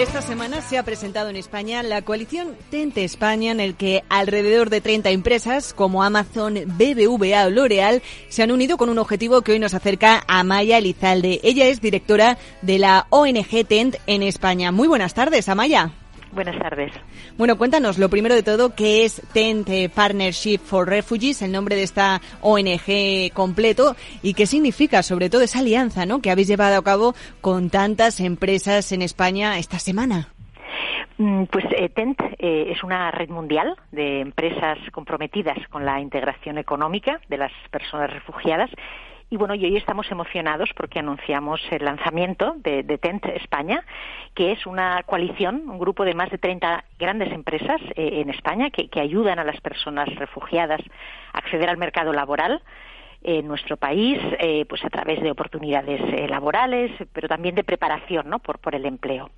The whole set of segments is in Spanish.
Esta semana se ha presentado en España la coalición Tente España, en el que alrededor de 30 empresas como Amazon, BBVA o L'Oreal se han unido con un objetivo que hoy nos acerca a Maya Elizalde. Ella es directora de la ONG Tent en España. Muy buenas tardes, Amaya. Buenas tardes. Bueno, cuéntanos lo primero de todo, ¿qué es Tent Partnership for Refugees, el nombre de esta ONG completo, y qué significa sobre todo esa alianza ¿no? que habéis llevado a cabo con tantas empresas en España esta semana? Mm, pues eh, TENT eh, es una red mundial de empresas comprometidas con la integración económica de las personas refugiadas y bueno, y hoy estamos emocionados porque anunciamos el lanzamiento de, TENT España, que es una coalición, un grupo de más de 30 grandes empresas eh, en España que, ayudan a las personas refugiadas a acceder al mercado laboral en nuestro país, eh, pues a través de oportunidades eh, laborales, pero también de preparación, ¿no? por el empleo.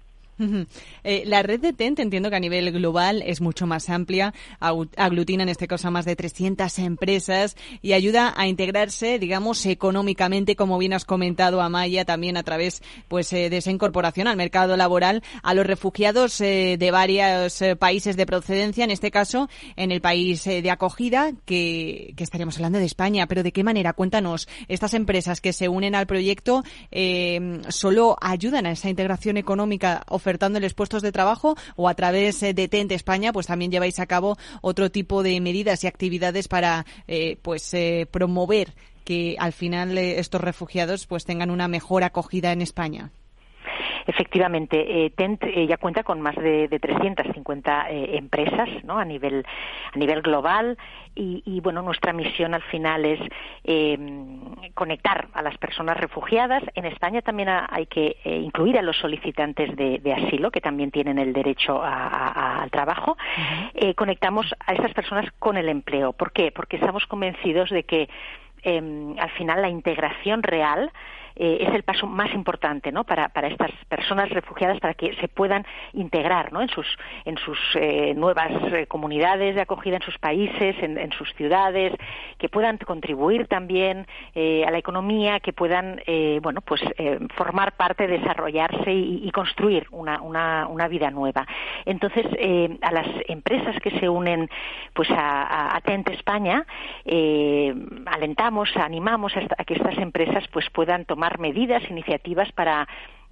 Eh, la red de TENT entiendo que a nivel global es mucho más amplia, aglutina en este caso a más de 300 empresas y ayuda a integrarse, digamos, económicamente, como bien has comentado, Amaya, también a través pues eh, de esa incorporación al mercado laboral a los refugiados eh, de varios países de procedencia, en este caso en el país de acogida, que, que, estaríamos hablando de España. Pero ¿de qué manera? Cuéntanos, estas empresas que se unen al proyecto solo ayudan a esa integración económica ofertándoles puestos de trabajo o a través eh, de TENT España, pues también lleváis a cabo otro tipo de medidas y actividades para eh, pues eh, promover que al final estos refugiados pues tengan una mejor acogida en España. Efectivamente, eh, TENT eh, ya cuenta con más de, de 350 eh, empresas ¿no? a, nivel, a nivel global y, bueno, nuestra misión al final es conectar a las personas refugiadas. En España también hay que incluir a los solicitantes de, asilo, que también tienen el derecho al trabajo. conectamos a esas personas con el empleo. ¿Por qué? Porque estamos convencidos de que em, al final la integración real eh, es el paso más importante ¿no? para, para estas personas refugiadas para que se puedan integrar ¿no? en sus, en sus eh, nuevas eh, comunidades de acogida, en sus países, en, en sus ciudades, que puedan contribuir también a la economía, que puedan bueno, pues, formar parte, desarrollarse y, y construir una, una, una, vida nueva. Entonces, a las empresas que se unen pues, a, a Atente España, alentamos, animamos a, que estas empresas pues, puedan tomar tomar medidas, iniciativas para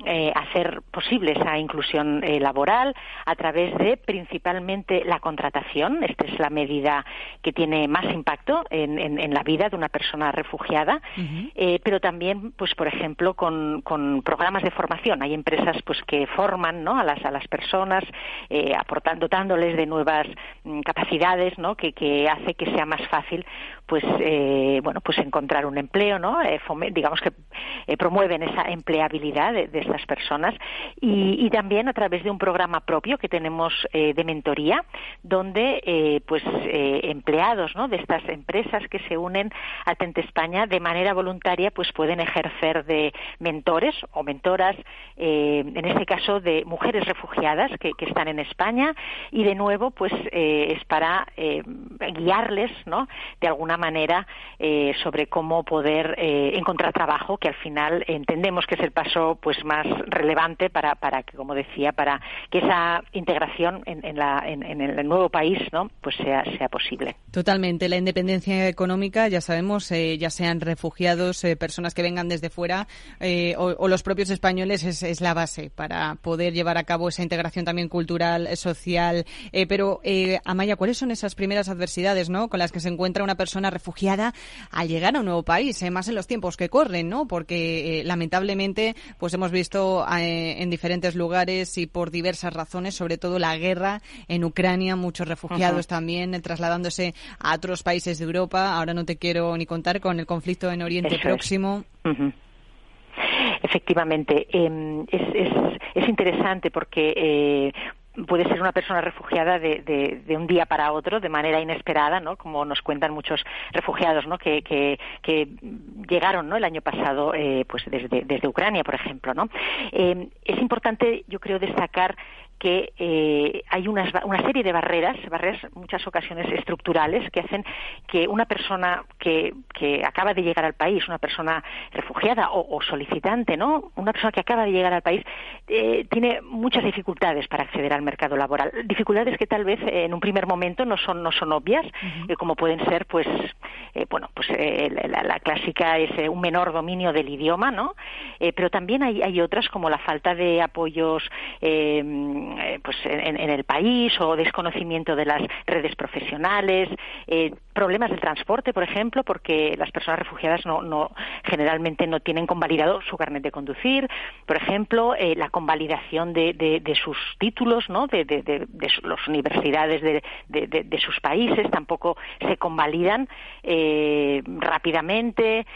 eh, hacer posible esa inclusión eh, laboral a través de principalmente la contratación. Esta es la medida que tiene más impacto en, la vida de una persona refugiada, eh, pero también, pues, por ejemplo, con, programas de formación. Hay empresas, pues, que forman, ¿no? A las a las personas, aportando, dotándoles de nuevas mm, capacidades, ¿no? Que, que hace que sea más fácil, pues, bueno, pues encontrar un empleo, ¿no? digamos que promueven esa empleabilidad de, de las personas. Y, también a través de un programa propio que tenemos eh, de mentoría donde eh, pues eh, empleados de estas empresas que se unen a Tente España de manera voluntaria pues pueden ejercer de mentores o mentoras en este caso de mujeres refugiadas que, están en España. Y de nuevo pues es para guiarles ¿no? de alguna manera sobre cómo poder encontrar trabajo que al final entendemos que es el paso pues más relevante para, para que, como decía, para que esa integración en, la, en, el nuevo país ¿no? pues sea, sea posible. Totalmente. La independencia económica, ya sabemos, eh, ya sean refugiados, eh, personas que vengan desde fuera eh, o, los propios españoles, es, es, la base para poder llevar a cabo esa integración también cultural, social. pero, Amaya, ¿cuáles son esas primeras adversidades ¿no? con las que se encuentra una persona refugiada al llegar a un nuevo país, más en los tiempos que corren, ¿no? porque lamentablemente pues hemos visto eh, en diferentes lugares y por diversas razones, sobre todo la guerra en Ucrania, muchos refugiados también eh, trasladándose a otros países de Europa. Ahora no te quiero ni contar con el conflicto en Oriente Próximo. Efectivamente, em, es, es, es, interesante porque eh, puede ser una persona refugiada de, de, un día para otro, de manera inesperada, ¿no? Como nos cuentan muchos refugiados, ¿no? Que, llegaron, ¿no? El año pasado, eh, pues desde, desde Ucrania, por ejemplo, ¿no? Eh, es importante, yo creo, destacar que eh, hay una serie de barreras, barreras muchas ocasiones estructurales, que hacen que una persona que, que acaba de llegar al país, una persona refugiada o, solicitante, ¿no? Una persona que acaba de llegar al país eh, tiene muchas dificultades para acceder al mercado laboral. Dificultades que tal vez en un primer momento no son no son obvias, como pueden ser, pues, bueno, pues la, la, clásica es un menor dominio del idioma, ¿no? pero también hay, hay otras como la falta de apoyos eh, pues en, el país o desconocimiento de las redes profesionales, eh, problemas del transporte, por ejemplo, porque las personas refugiadas no, no generalmente no tienen convalidado su carnet de conducir, por ejemplo, eh, la convalidación de, de, sus títulos, ¿no? De, de, las universidades de, sus países tampoco se convalidan rápidamente,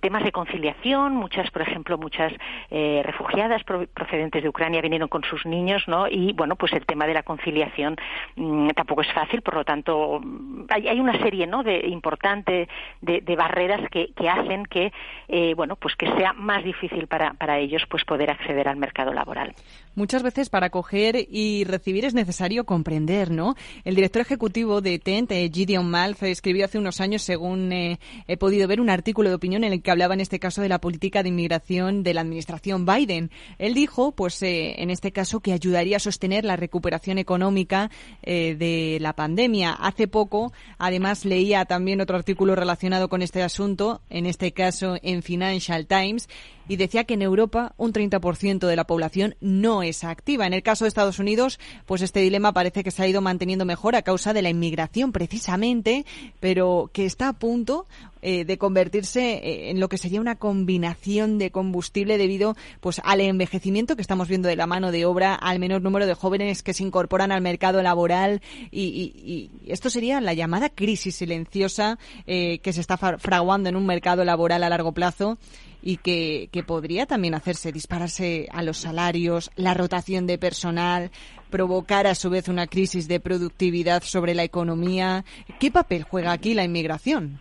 temas de conciliación, muchas, por ejemplo, muchas refugiadas procedentes de Ucrania vinieron con sus niños, ¿no? Y bueno, pues el tema de la conciliación mm, tampoco es fácil, por lo tanto hay, hay una serie, ¿no? De importante de, barreras que, que, hacen que eh, bueno, pues que sea más difícil para, para ellos pues poder acceder al mercado laboral. Muchas veces para acoger y recibir es necesario comprender, ¿no? El director ejecutivo de TENT, eh, Gideon Malf, escribió hace unos años, según eh, he podido ver, un artículo de opinión en el que hablaba en este caso de la política de inmigración de la administración Biden. Él dijo, pues eh, en este caso, que ayudaría a sostener la recuperación económica de la pandemia. Hace poco, además, leía también otro artículo relacionado con este asunto, en este caso en Financial Times, y decía que en Europa un 30% de la población no es activa. En el caso de Estados Unidos, pues este dilema parece que se ha ido manteniendo mejor a causa de la inmigración precisamente, pero que está a punto eh, de convertirse eh, en lo que sería una combinación de combustible debido pues al envejecimiento que estamos viendo de la mano de obra, al menor número de jóvenes que se incorporan al mercado laboral y, esto sería la llamada crisis silenciosa eh, que se está fraguando en un mercado laboral a largo plazo y que, que podría también hacerse dispararse a los salarios, la rotación de personal, provocar a su vez una crisis de productividad sobre la economía. ¿Qué papel juega aquí la inmigración?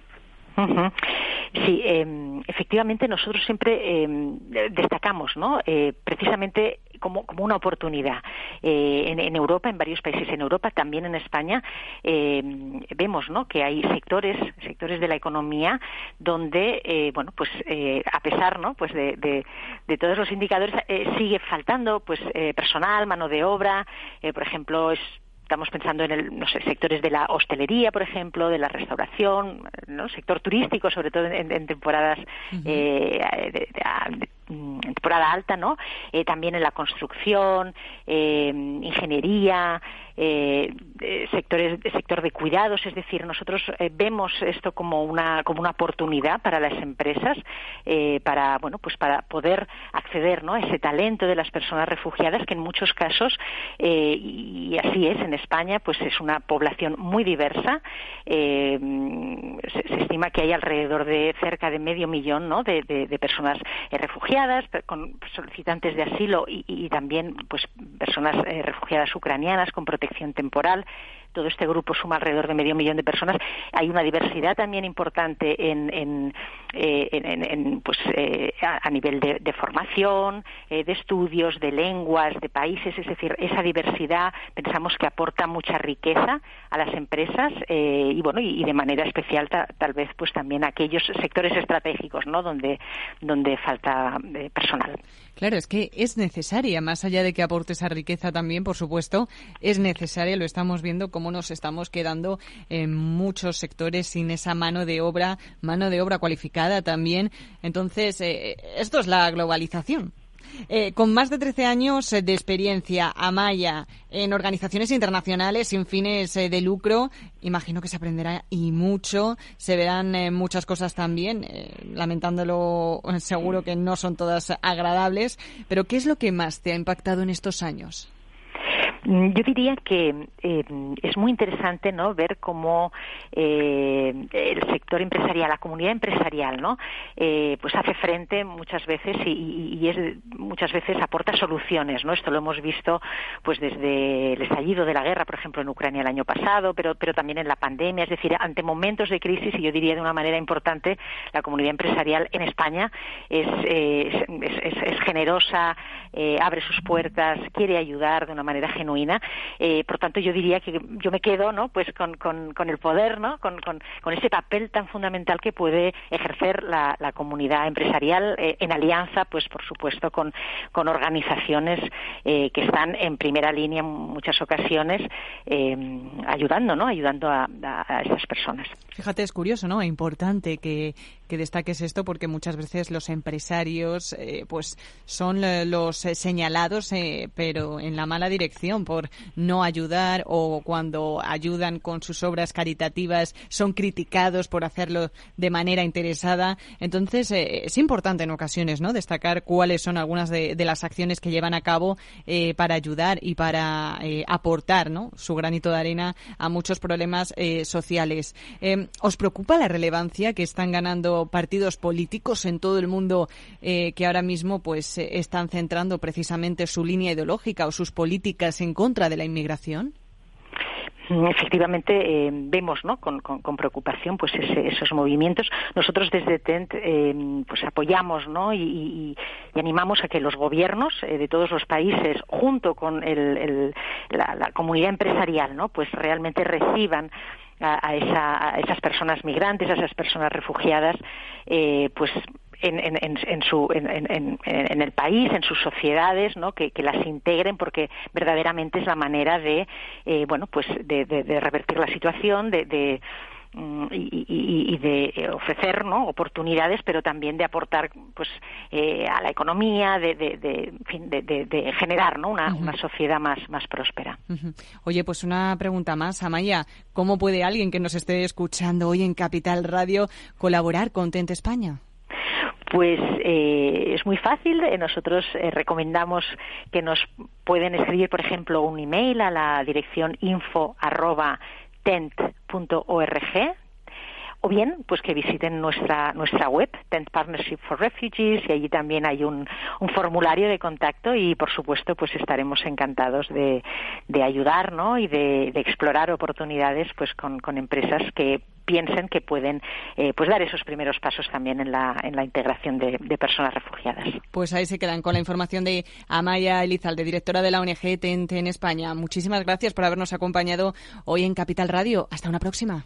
Sí, eh, efectivamente nosotros siempre eh, destacamos, ¿no? Eh, precisamente como, como, una oportunidad. Eh, en, en, Europa, en varios países en Europa, también en España, eh, vemos, ¿no? Que hay sectores, sectores de la economía donde, eh, bueno, pues a pesar, ¿no? Pues de, de, de todos los indicadores sigue faltando, pues personal, mano de obra, por ejemplo, es Estamos pensando en el, no sé, sectores de la hostelería, por ejemplo, de la restauración, ¿no? sector turístico, sobre todo en, temporadas eh, de, en temporada alta, ¿no? Eh, también en la construcción, eh, ingeniería, eh, sectores, sector de cuidados, es decir, nosotros vemos esto como una como una oportunidad para las empresas para bueno pues para poder acceder ¿no? a ese talento de las personas refugiadas que en muchos casos y así es en España pues es una población muy diversa se, estima que hay alrededor de cerca de medio millón ¿no? de, personas refugiadas con solicitantes de asilo y, y también pues personas refugiadas ucranianas con protección temporal. Todo este grupo suma alrededor de medio millón de personas. Hay una diversidad también importante en, en, eh, pues, eh, a, nivel de, formación, eh, de estudios, de lenguas, de países. Es decir, esa diversidad pensamos que aporta mucha riqueza a las empresas y bueno y, de manera especial tal vez pues también a aquellos sectores estratégicos, ¿no? Donde donde falta personal. Claro, es que es necesaria, más allá de que aporte esa riqueza también, por supuesto, es necesaria, lo estamos viendo, cómo nos estamos quedando en muchos sectores sin esa mano de obra, mano de obra cualificada también. Entonces, eh, esto es la globalización. Eh, con más de 13 años de experiencia, Amaya, en organizaciones internacionales sin fines eh, de lucro, imagino que se aprenderá y mucho, se verán eh, muchas cosas también, lamentándolo seguro que no son todas agradables, pero ¿qué es lo que más te ha impactado en estos años? Mm, yo diría que eh, es muy interesante ¿no? ver cómo eh, el sector empresarial, la comunidad empresarial, ¿no? Eh, pues hace frente muchas veces y, es, muchas veces aporta soluciones. ¿no? Esto lo hemos visto pues desde el estallido de la guerra, por ejemplo, en Ucrania el año pasado, pero, pero también en la pandemia. Es decir, ante momentos de crisis, y yo diría de una manera importante, la comunidad empresarial en España es, es, es generosa, abre sus puertas, quiere ayudar de una manera genuina. Eh, por tanto, yo diría que yo me quedo, ¿no? Pues con, el poder, ¿no? Con, ese papel tan fundamental que puede ejercer la, comunidad empresarial eh, en alianza, pues por supuesto, con, con organizaciones eh, que están en primera línea en muchas ocasiones ayudando, ¿no? Ayudando a, a, esas personas. Fíjate, es curioso, ¿no? Es importante que, que destaques esto porque muchas veces los empresarios, pues, son los señalados, pero en la mala dirección por no ayudar o cuando ayudan con sus obras caritativas son criticados por hacerlo de manera interesada. Entonces, eh, es importante en ocasiones ¿no? destacar cuáles son algunas de, las acciones que llevan a cabo eh, para ayudar y para eh, aportar ¿no? su granito de arena a muchos problemas sociales. ¿Os preocupa la relevancia que están ganando partidos políticos en todo el mundo que ahora mismo pues están centrando precisamente su línea ideológica o sus políticas contra de la inmigración? Mm, efectivamente eh, vemos ¿no? con, preocupación pues esos movimientos nosotros desde TENT eh, pues apoyamos ¿no? y, animamos a que los gobiernos eh, de todos los países junto con la, comunidad empresarial ¿no? pues realmente reciban a, esas personas migrantes a esas personas refugiadas pues en, en, en, su, en, el país, en sus sociedades, ¿no? que, las integren porque verdaderamente es la manera de, eh, bueno, pues de, revertir la situación, de, mm, y, de ofrecer ¿no? oportunidades, pero también de aportar pues eh, a la economía, de, de, generar ¿no? una, una, sociedad más, más próspera. Oye, pues una pregunta más, Amaya. ¿Cómo puede alguien que nos esté escuchando hoy en Capital Radio colaborar con Tente España? Pues eh, es muy fácil. Eh, nosotros eh, recomendamos que nos pueden escribir, por ejemplo, un email a la dirección info o bien pues que visiten nuestra nuestra web Tent Partnership for Refugees y allí también hay un, formulario de contacto y por supuesto pues estaremos encantados de, de ayudar ¿no? y de, explorar oportunidades pues con, empresas que piensen que pueden eh, pues dar esos primeros pasos también en la, en la integración de, de, personas refugiadas. Pues ahí se quedan con la información de Amaya Elizalde, directora de la ONG TENT en España. Muchísimas gracias por habernos acompañado hoy en Capital Radio. Hasta una próxima.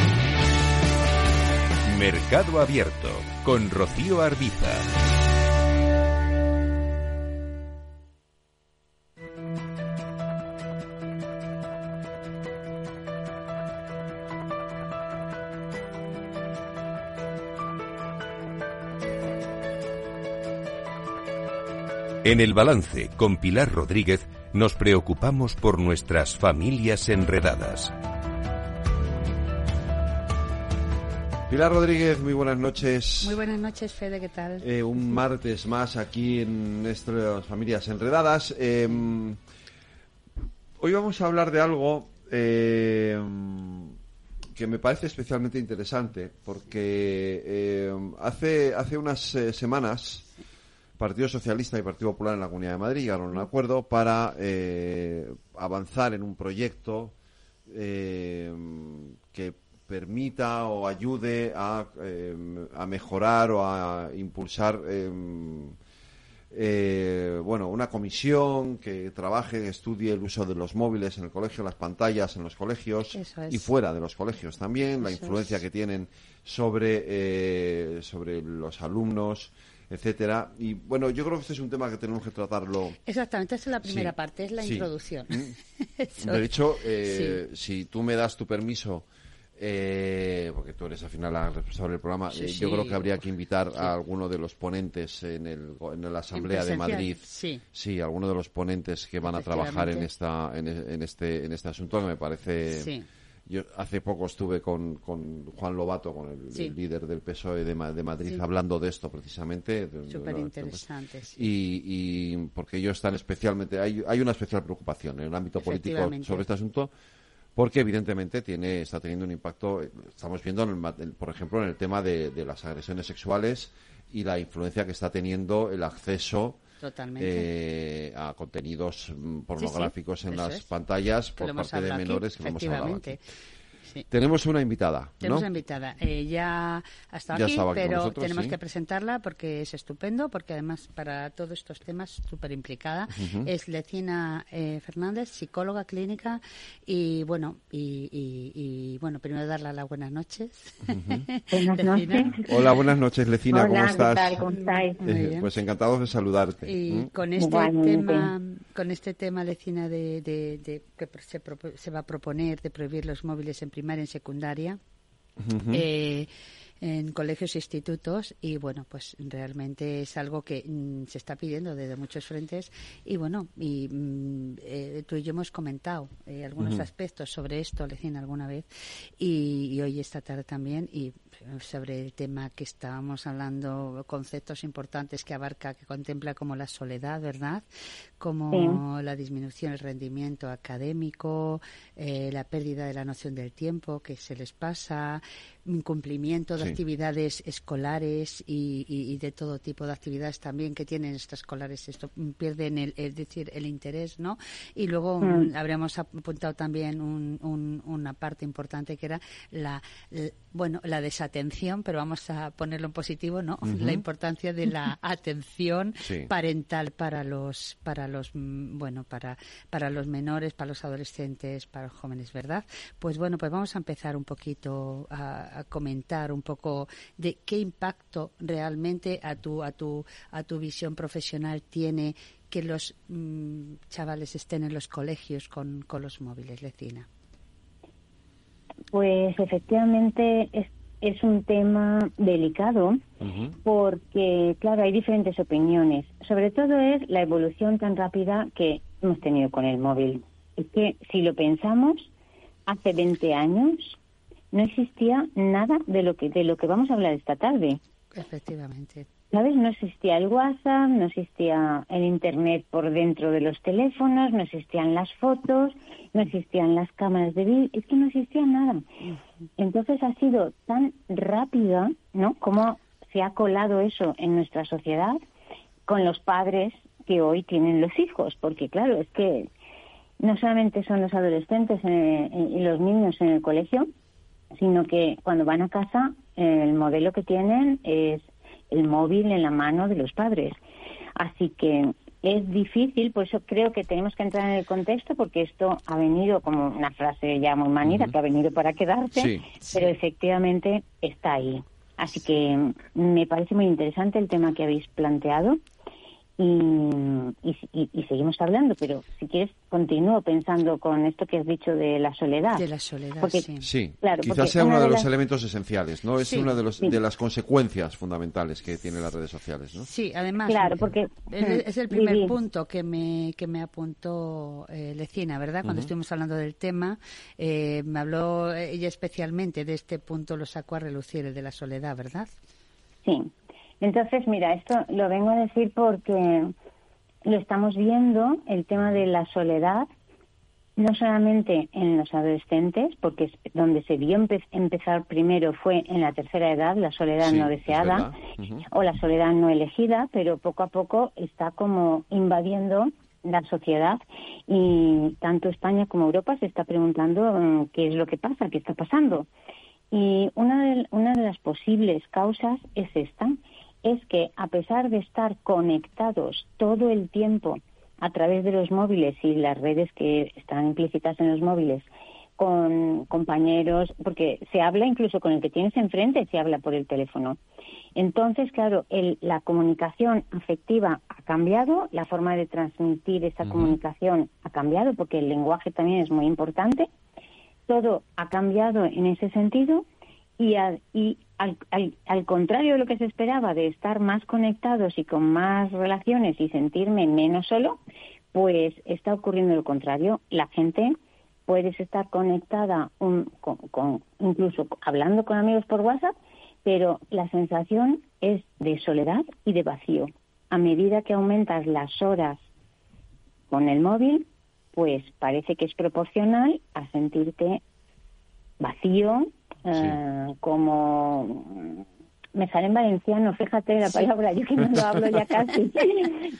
Mercado Abierto con Rocío Arbiza. En el balance con Pilar Rodríguez nos preocupamos por nuestras familias enredadas. Pilar Rodríguez, muy buenas noches. Muy buenas noches, Fede, ¿qué tal? Eh, un martes más aquí en nuestras familias enredadas. Em, Hoy vamos a hablar de algo eh, que me parece especialmente interesante porque eh, hace, hace unas eh, semanas Partido Socialista y Partido Popular en la Comunidad de Madrid llegaron a un acuerdo para avanzar en un proyecto que permita o ayude a, a mejorar o a impulsar eh, bueno, una comisión que trabaje, estudie el uso de los móviles en el colegio, las pantallas en los colegios y fuera de los colegios también, la influencia que tienen sobre, eh, sobre los alumnos etcétera. Y bueno, yo creo que este es un tema que tenemos que tratarlo. Exactamente, esa es la primera parte, es la introducción. Mm. de hecho, eh, si tú me das tu permiso eh, porque tú eres al final la responsable del programa, eh, yo creo que habría que invitar a alguno de los ponentes en, el, en la Asamblea de Madrid. Sí. Sí, alguno de los ponentes que van a trabajar en esta en, este en este asunto que me parece. Yo hace poco estuve con, con Juan Lobato, con el, líder del PSOE de, Madrid, hablando de esto precisamente. Súper interesante. Y, y porque ellos están especialmente. Hay, hay una especial preocupación en el ámbito político sobre este asunto porque evidentemente tiene está teniendo un impacto estamos viendo por ejemplo en el tema de, las agresiones sexuales y la influencia que está teniendo el acceso eh, a contenidos mm, pornográficos en las pantallas por parte de menores que hemos hablado aquí. Tenemos una invitada. Tenemos una invitada. Eh, ya ha estado aquí, pero tenemos que presentarla porque es estupendo, porque además para todos estos temas súper implicada. Es Lecina eh, Fernández, psicóloga clínica y bueno, y, bueno, primero darle las buenas noches. buenas noches. Hola, buenas noches, Lecina, ¿cómo estás? Tal, ¿Cómo estáis? Eh, pues encantados de saludarte. Y ¿Mm? con este tema, con este tema, Lecina, de, de, que se, se va a proponer de prohibir los móviles en primaria, en secundaria. Eh, en colegios e institutos y bueno pues realmente es algo que mm, se está pidiendo desde muchos frentes y bueno y mm, eh, tú y yo hemos comentado eh, algunos aspectos sobre esto Lecina alguna vez y, hoy esta tarde también y sobre el tema que estábamos hablando conceptos importantes que abarca que contempla como la soledad verdad como la disminución del rendimiento académico, eh, la pérdida de la noción del tiempo que se les pasa, incumplimiento de actividades escolares y, de todo tipo de actividades también que tienen estas escolares, esto pierden el, es decir, el interés, ¿no? Y luego mm. habríamos apuntado también una parte importante que era la, bueno, la desatención, pero vamos a ponerlo en positivo, ¿no? La importancia de la atención parental para los para los mm, bueno para para los menores para los adolescentes para los jóvenes verdad pues bueno pues vamos a empezar un poquito a, comentar un poco de qué impacto realmente a tu a tu a tu visión profesional tiene que los mm, chavales estén en los colegios con, con los móviles lecina pues efectivamente es es un tema delicado porque, claro, hay diferentes opiniones. Sobre todo es la evolución tan rápida que hemos tenido con el móvil. Es que si lo pensamos, hace 20 años no existía nada de lo que de lo que vamos a hablar esta tarde. Efectivamente. ¿Sabes? No existía el WhatsApp, no existía el Internet por dentro de los teléfonos, no existían las fotos, no existían las cámaras de vídeo, es que no existía nada. Entonces ha sido tan rápida, ¿no? Como se ha colado eso en nuestra sociedad con los padres que hoy tienen los hijos, porque claro, es que no solamente son los adolescentes eh, y los niños en el colegio, sino que cuando van a casa el modelo que tienen es el móvil en la mano de los padres. Así que es difícil, por eso creo que tenemos que entrar en el contexto, porque esto ha venido como una frase ya muy manida, que ha venido para quedarse, pero efectivamente está ahí. Así que me parece muy interesante el tema que habéis planteado y, seguimos hablando, pero si quieres continúo pensando con esto que has dicho de la soledad. De la soledad, sí. Claro, quizás sea uno de, los elementos esenciales, ¿no? Es una de, los, de las consecuencias fundamentales que tienen las redes sociales, ¿no? Sí, además, claro, porque, es, el primer punto que me, que me apuntó eh, Lecina, ¿verdad? Cuando estuvimos hablando del tema, eh, me habló ella especialmente de este punto, lo sacó a relucir, el de la soledad, ¿verdad? Sí, entonces, mira, esto lo vengo a decir porque lo estamos viendo, el tema de la soledad, no solamente en los adolescentes, porque donde se vio empezar primero fue en la tercera edad, la soledad no deseada o la soledad no elegida, pero poco a poco está como invadiendo la sociedad y tanto España como Europa se está preguntando mm, qué es lo que pasa, qué está pasando. Y una de, una de las posibles causas es esta, es que a pesar de estar conectados todo el tiempo a través de los móviles y las redes que están implícitas en los móviles con compañeros, porque se habla incluso con el que tienes enfrente, se habla por el teléfono. Entonces, claro, la comunicación afectiva ha cambiado, la forma de transmitir esa comunicación ha cambiado, porque el lenguaje también es muy importante. Todo ha cambiado en ese sentido y, y al, contrario de lo que se esperaba de estar más conectados y con más relaciones y sentirme menos solo, pues está ocurriendo lo contrario. La gente puedes estar conectada con, incluso hablando con amigos por WhatsApp, pero la sensación es de soledad y de vacío. A medida que aumentas las horas con el móvil, pues parece que es proporcional a sentirte vacío, eh, como me sale en valenciano, fíjate la palabra, yo que no lo hablo ya casi,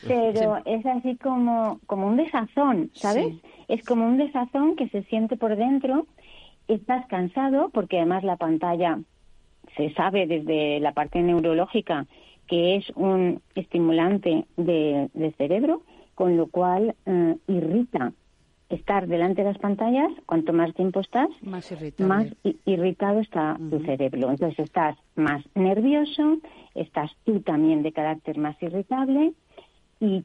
pero es así como, como un desazón, ¿sabes? Es como un desazón que se siente por dentro, estás cansado porque además la pantalla se sabe desde la parte neurológica que es un estimulante de, cerebro, con lo cual eh, irrita estar delante de las pantallas, cuanto más tiempo estás, más, irritado está tu cerebro. Entonces estás más nervioso, estás tú también de carácter más irritable y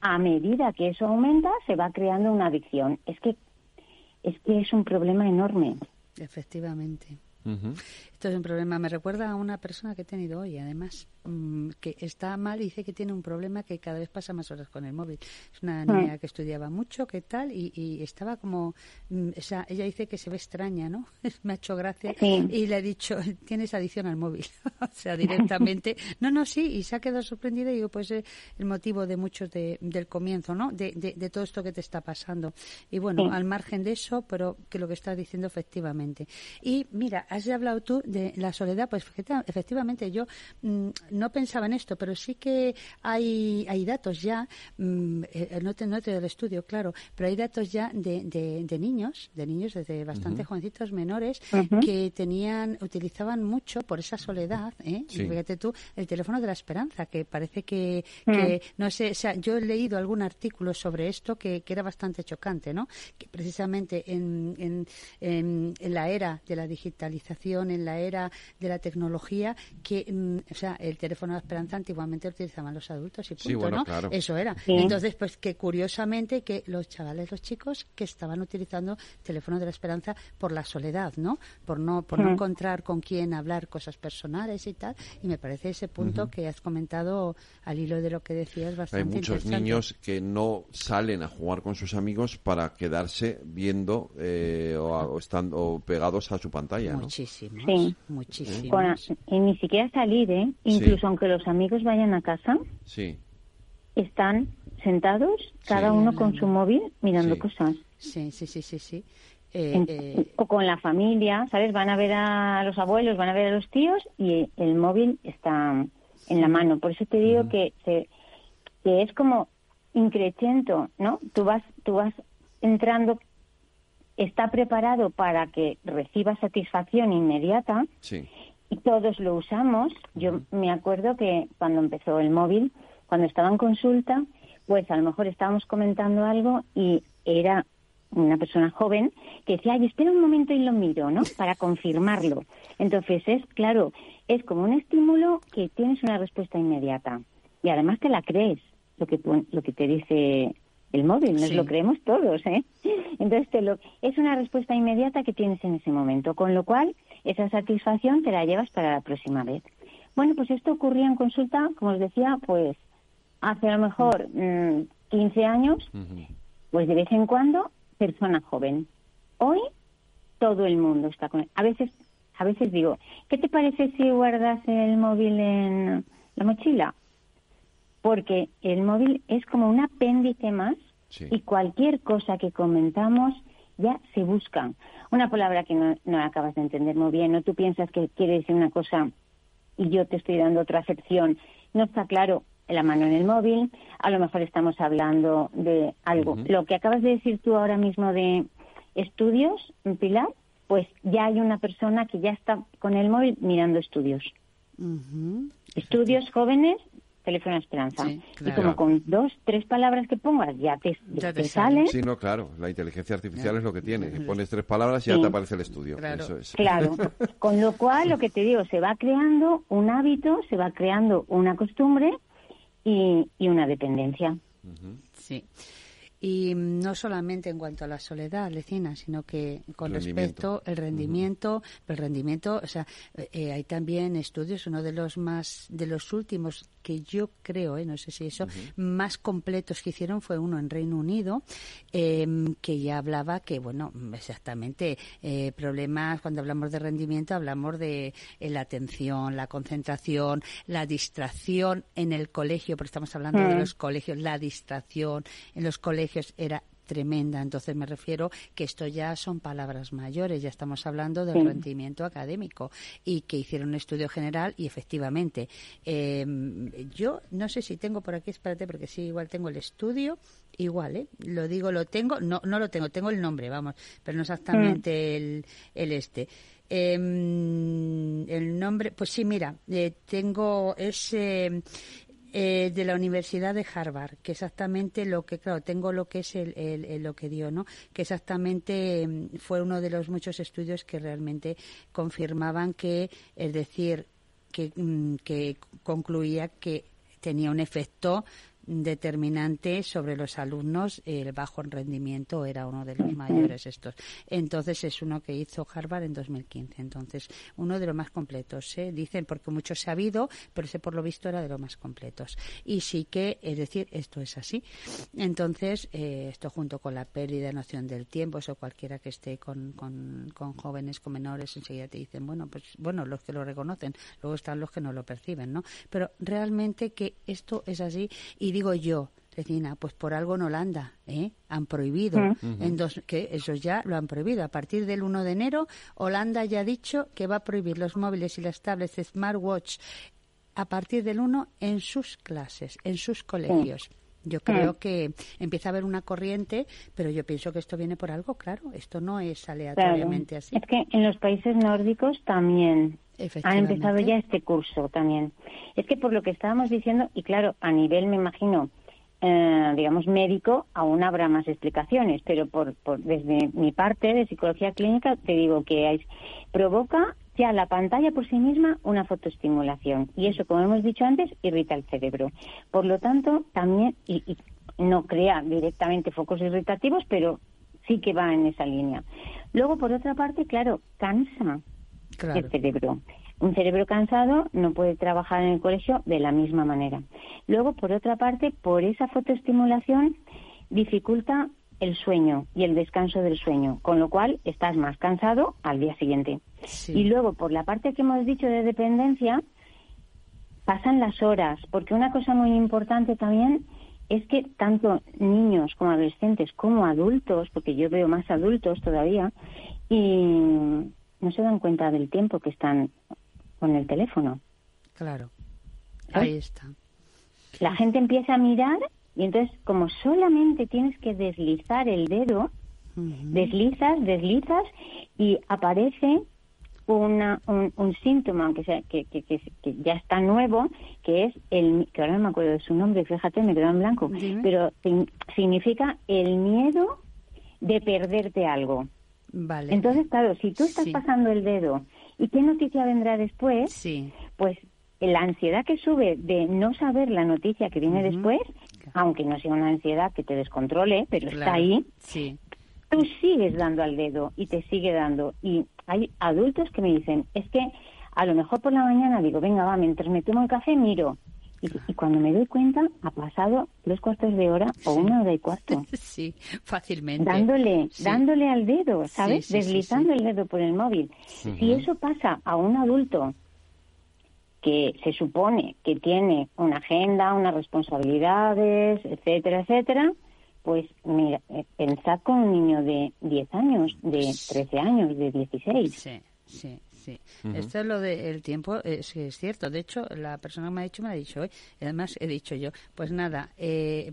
a medida que eso aumenta se va creando una adicción. Es que es que es un problema enorme. Efectivamente. Esto es un problema. Me recuerda a una persona que he tenido hoy, además, mm, que está mal y dice que tiene un problema que cada vez pasa más horas con el móvil. Es una ah. niña que estudiaba mucho, ¿qué tal? Y, estaba como. Mm, o sea, ella dice que se ve extraña, ¿no? Me ha hecho gracia. Y le he dicho, tienes adicción al móvil. o sea, directamente. no, no, sí. Y se ha quedado sorprendida y digo, pues es el motivo de muchos de, del comienzo, ¿no? De, de, todo esto que te está pasando. Y bueno, al margen de eso, pero que lo que estás diciendo efectivamente. Y mira, has hablado tú de la soledad, pues efectivamente yo mm, no pensaba en esto, pero sí que hay, hay datos ya, mm, eh, no, te, no te del estudio, claro, pero hay datos ya de, de, niños, de niños desde bastante jovencitos menores, que tenían, utilizaban mucho por esa soledad, ¿eh? fíjate tú, el teléfono de la esperanza, que parece que, que no sé, o sea, yo he leído algún artículo sobre esto que, que era bastante chocante, ¿no? Que precisamente en, en, en, en la era de la digitalización, en la era de la tecnología que, mm, o sea, el teléfono de esperanza antiguamente lo utilizaban los adultos y punto, ¿no? Eso era. Entonces, pues que curiosamente que los chavales, los chicos que estaban utilizando teléfono de la esperanza por la soledad, ¿no? Por no por no encontrar con quién hablar cosas personales y tal, y me parece ese punto que has comentado al hilo de lo que decías bastante Hay muchos niños que no salen a jugar con sus amigos para quedarse viendo eh, o, estando pegados a su pantalla, ¿no? Muchísimos, sí. muchísimos. y ni siquiera salir, ¿eh? Incluso aunque los amigos vayan a casa, sí. están sentados, cada uno con su móvil, mirando cosas. Sí, sí, sí, sí, sí. Eh, eh, o con la familia, ¿sabes? Van a ver a los abuelos, van a ver a los tíos y el móvil está en la mano. Por eso te digo que, que es como increciendo, ¿no? Tú vas, tú vas entrando está preparado para que reciba satisfacción inmediata y todos lo usamos. Yo me acuerdo que cuando empezó el móvil, cuando estaba en consulta, pues a lo mejor estábamos comentando algo y era una persona joven que decía, ay, espera un momento y lo miro, ¿no? Para confirmarlo. Entonces es, claro, es como un estímulo que tienes una respuesta inmediata y además te la crees lo que, lo que te dice el móvil, nos lo creemos todos, ¿eh? Entonces te lo, es una respuesta inmediata que tienes en ese momento, con lo cual esa satisfacción te la llevas para la próxima vez. Bueno, pues esto ocurría en consulta, como os decía, pues hace a lo mejor 15 mm, años, pues de vez en cuando, persona joven. Hoy todo el mundo está con A veces, a veces digo, ¿qué te parece si guardas el móvil en la mochila? Porque el móvil es como un apéndice más Y cualquier cosa que comentamos ya se busca. Una palabra que no, no acabas de entender muy bien, o tú piensas que quiere decir una cosa y yo te estoy dando otra acepción, no está claro la mano en el móvil, a lo mejor estamos hablando de algo. Lo que acabas de decir tú ahora mismo de estudios, Pilar, pues ya hay una persona que ya está con el móvil mirando estudios. Estudios jóvenes teléfono esperanza. Y como con dos, tres palabras que pongas ya te, sale. Sí, no, claro. La inteligencia artificial es lo que tiene. Pones tres palabras y ya te aparece el estudio. Claro. claro. con lo cual, lo que te digo, se va creando un hábito, se va creando una costumbre y, y una dependencia. Sí. Y no solamente en cuanto a la soledad, Lecina, sino que con respecto al rendimiento, el rendimiento, o sea, eh, hay también estudios, uno de los más, de los últimos que yo creo, eh, no sé si eso, más completos que hicieron fue uno en Reino Unido, em, que ya hablaba que, bueno, exactamente, eh, problemas, cuando hablamos de rendimiento, hablamos de la atención, la concentración, la distracción en el colegio, porque estamos hablando de los colegios, la distracción en los colegios era tremenda. Entonces me refiero que esto ya son palabras mayores, ya estamos hablando del rendimiento académico y que hicieron un estudio general y efectivamente em, yo no sé si tengo por aquí, espérate porque sí, igual tengo el estudio, igual, ¿eh? Lo digo, lo tengo, no, no lo tengo, tengo el nombre, vamos, pero no exactamente el, el este. Em, el nombre, pues sí, mira, eh, tengo ese eh, de la Universidad de Harvard, que exactamente lo que, claro, tengo lo que es el, lo que dio, ¿no? Que exactamente mm, fue uno de los muchos estudios que realmente confirmaban que, es decir, que, mm, que concluía que tenía un efecto determinante sobre los alumnos, el bajo rendimiento era uno de los mayores estos. Entonces es uno que hizo Harvard en 2015. Entonces, uno de los más completos. ¿eh? Dicen porque mucho se ha habido, pero ese por lo visto era de los más completos. Y sí que, es decir, esto es así. Entonces, eh, esto junto con la pérdida de noción del tiempo, eso cualquiera que esté con, con, con jóvenes, con menores, enseguida te dicen, bueno, pues bueno, los que lo reconocen, luego están los que no lo perciben, ¿no? Pero realmente que esto es así y digo yo, Regina, pues por algo en Holanda ¿eh? han prohibido, en dos, que eso ya lo han prohibido. A partir del 1 de enero, Holanda ya ha dicho que va a prohibir los móviles y las tablets smartwatch a partir del 1 en sus clases, en sus colegios. Yo creo que empieza a haber una corriente, pero yo pienso que esto viene por algo, claro. Esto no es aleatoriamente así. Es que en los países nórdicos también ha empezado ya este curso también. Es que por lo que estábamos diciendo, y claro, a nivel, me imagino, eh, digamos, médico, aún habrá más explicaciones, pero por, por, desde mi parte de psicología clínica te digo que provoca ya la pantalla por sí misma una fotoestimulación y eso, como hemos dicho antes, irrita el cerebro. Por lo tanto, también, y, y no crea directamente focos irritativos, pero sí que va en esa línea. Luego, por otra parte, claro, cansa el cerebro. Un cerebro cansado no puede trabajar en el colegio de la misma manera. Luego, por otra parte, por esa fotoestimulación dificulta el sueño y el descanso del sueño, con lo cual estás más cansado al día siguiente. Y luego, por la parte que hemos dicho de dependencia, pasan las horas, porque una cosa muy importante también es que tanto niños como adolescentes como adultos, porque yo veo más adultos todavía, y no se dan cuenta del tiempo que están con el teléfono. Claro, ahí está. La gente empieza a mirar y entonces como solamente tienes que deslizar el dedo, deslizas, deslizas y aparece una, un, síntoma que, sea, que, que, que, ya está nuevo, que es el, que ahora no me acuerdo de su nombre, fíjate, me quedó en blanco, pero significa el miedo de perderte algo. Vale. Entonces, claro, si tú estás pasando el dedo y qué noticia vendrá después, sí. pues la ansiedad que sube de no saber la noticia que viene después, aunque no sea una ansiedad que te descontrole, pero está ahí, sí. tú sigues dando al dedo y te sigue dando. Y hay adultos que me dicen, es que a lo mejor por la mañana digo, venga, va, mientras me tomo un café miro y, cuando me doy cuenta, ha pasado tres cuartos de hora o una hora y cuarto. Sí, fácilmente. Dándole, dándole al dedo, ¿sabes? Deslizando el dedo por el móvil. Si eso pasa a un adulto que se supone que tiene una agenda, unas responsabilidades, etcétera, etcétera, Pues mira, eh, pensad con un niño de 10 años, de 13 años, de 16. Sí, sí. Sí, esto es lo del tiempo, es, es cierto. De hecho, la persona que me ha dicho me ha dicho hoy, además he dicho yo, pues nada, eh,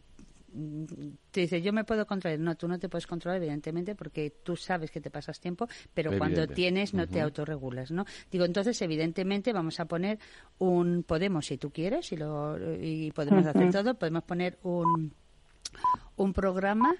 te dice, yo me puedo controlar. No, tú no te puedes controlar, evidentemente, porque tú sabes que te pasas tiempo, pero cuando tienes no te autorregulas, ¿no? Digo, entonces, evidentemente, vamos a poner un, podemos, si tú quieres, y, lo, y podemos hacer todo, podemos poner un, un programa,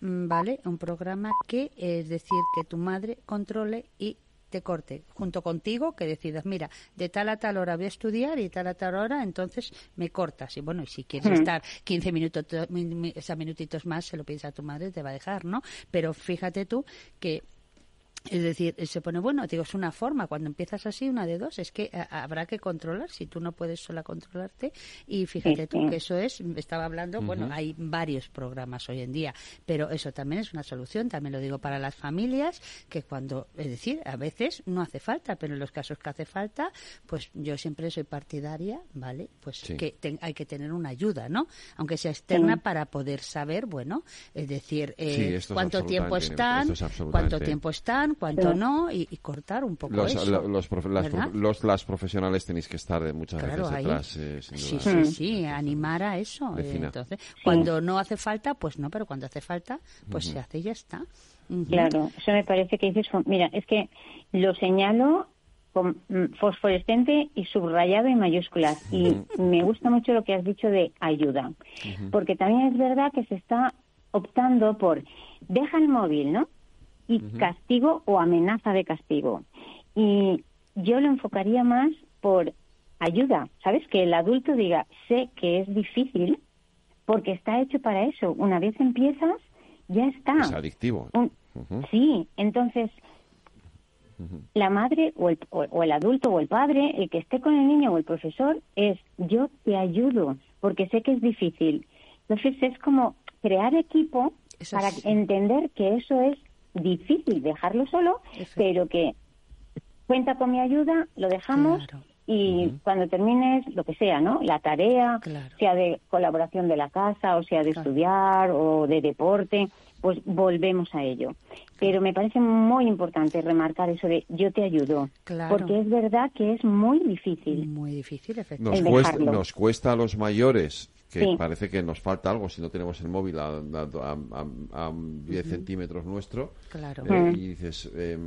mm, ¿vale? Un programa que es decir, que tu madre controle y te corte junto contigo que decidas, mira, de tal a tal hora voy a estudiar y tal a tal hora, entonces me cortas. Y bueno, y si quieres estar 15 minutos, minutitos más, se lo piensa tu madre, te va a dejar, ¿no? Pero fíjate tú que es decir, se pone, bueno, digo, es una forma, cuando empiezas así, una de dos, es que eh, habrá que controlar, si tú no puedes sola controlarte, y fíjate tú que eso es, estaba hablando, bueno, hay varios programas hoy en día, pero eso también es una solución, también lo digo para las familias, que cuando, es decir, a veces no hace falta, pero en los casos que hace falta, pues yo siempre soy partidaria, ¿vale? Pues que hay que tener una ayuda, ¿no? Aunque sea externa para poder saber, bueno, es decir, eh, cuánto tiempo están, cuánto tiempo están, cuanto no, y, cortar un poco los, eso. Los, las, profesionales tenéis que estar de muchas veces detrás. Eh, sí, sí, sí, animar a eso. Eh, entonces, cuando no hace falta, pues no, pero cuando hace falta, pues se hace y ya está. Claro, eso me parece que dices, mira, es que lo señalo con mm, fosforescente y subrayado en mayúsculas. Y me gusta mucho lo que has dicho de ayuda, porque también es verdad que se está optando por deja el móvil, ¿no? Y castigo o amenaza de castigo. Y yo lo enfocaría más por ayuda, ¿sabes? Que el adulto diga, sé que es difícil porque está hecho para eso. Una vez empiezas, ya está. Es adictivo. Sí, entonces la madre o el, o el adulto o el padre, el que esté con el niño o el profesor, es yo te ayudo porque sé que es difícil. Entonces es como crear equipo para entender que eso es difícil dejarlo solo, pero que cuenta con mi ayuda, lo dejamos y cuando termines lo que sea, ¿no? La tarea, sea de colaboración de la casa o sea de estudiar o de deporte, pues volvemos a ello. Pero me parece muy importante remarcar eso de yo te ayudo, porque es verdad que es muy difícil. Muy difícil, efectivamente. Nos cuesta, nos cuesta a los mayores que parece que nos falta algo si no tenemos el móvil a, a, 10 centímetros nuestro. Claro. Eh, y dices, eh,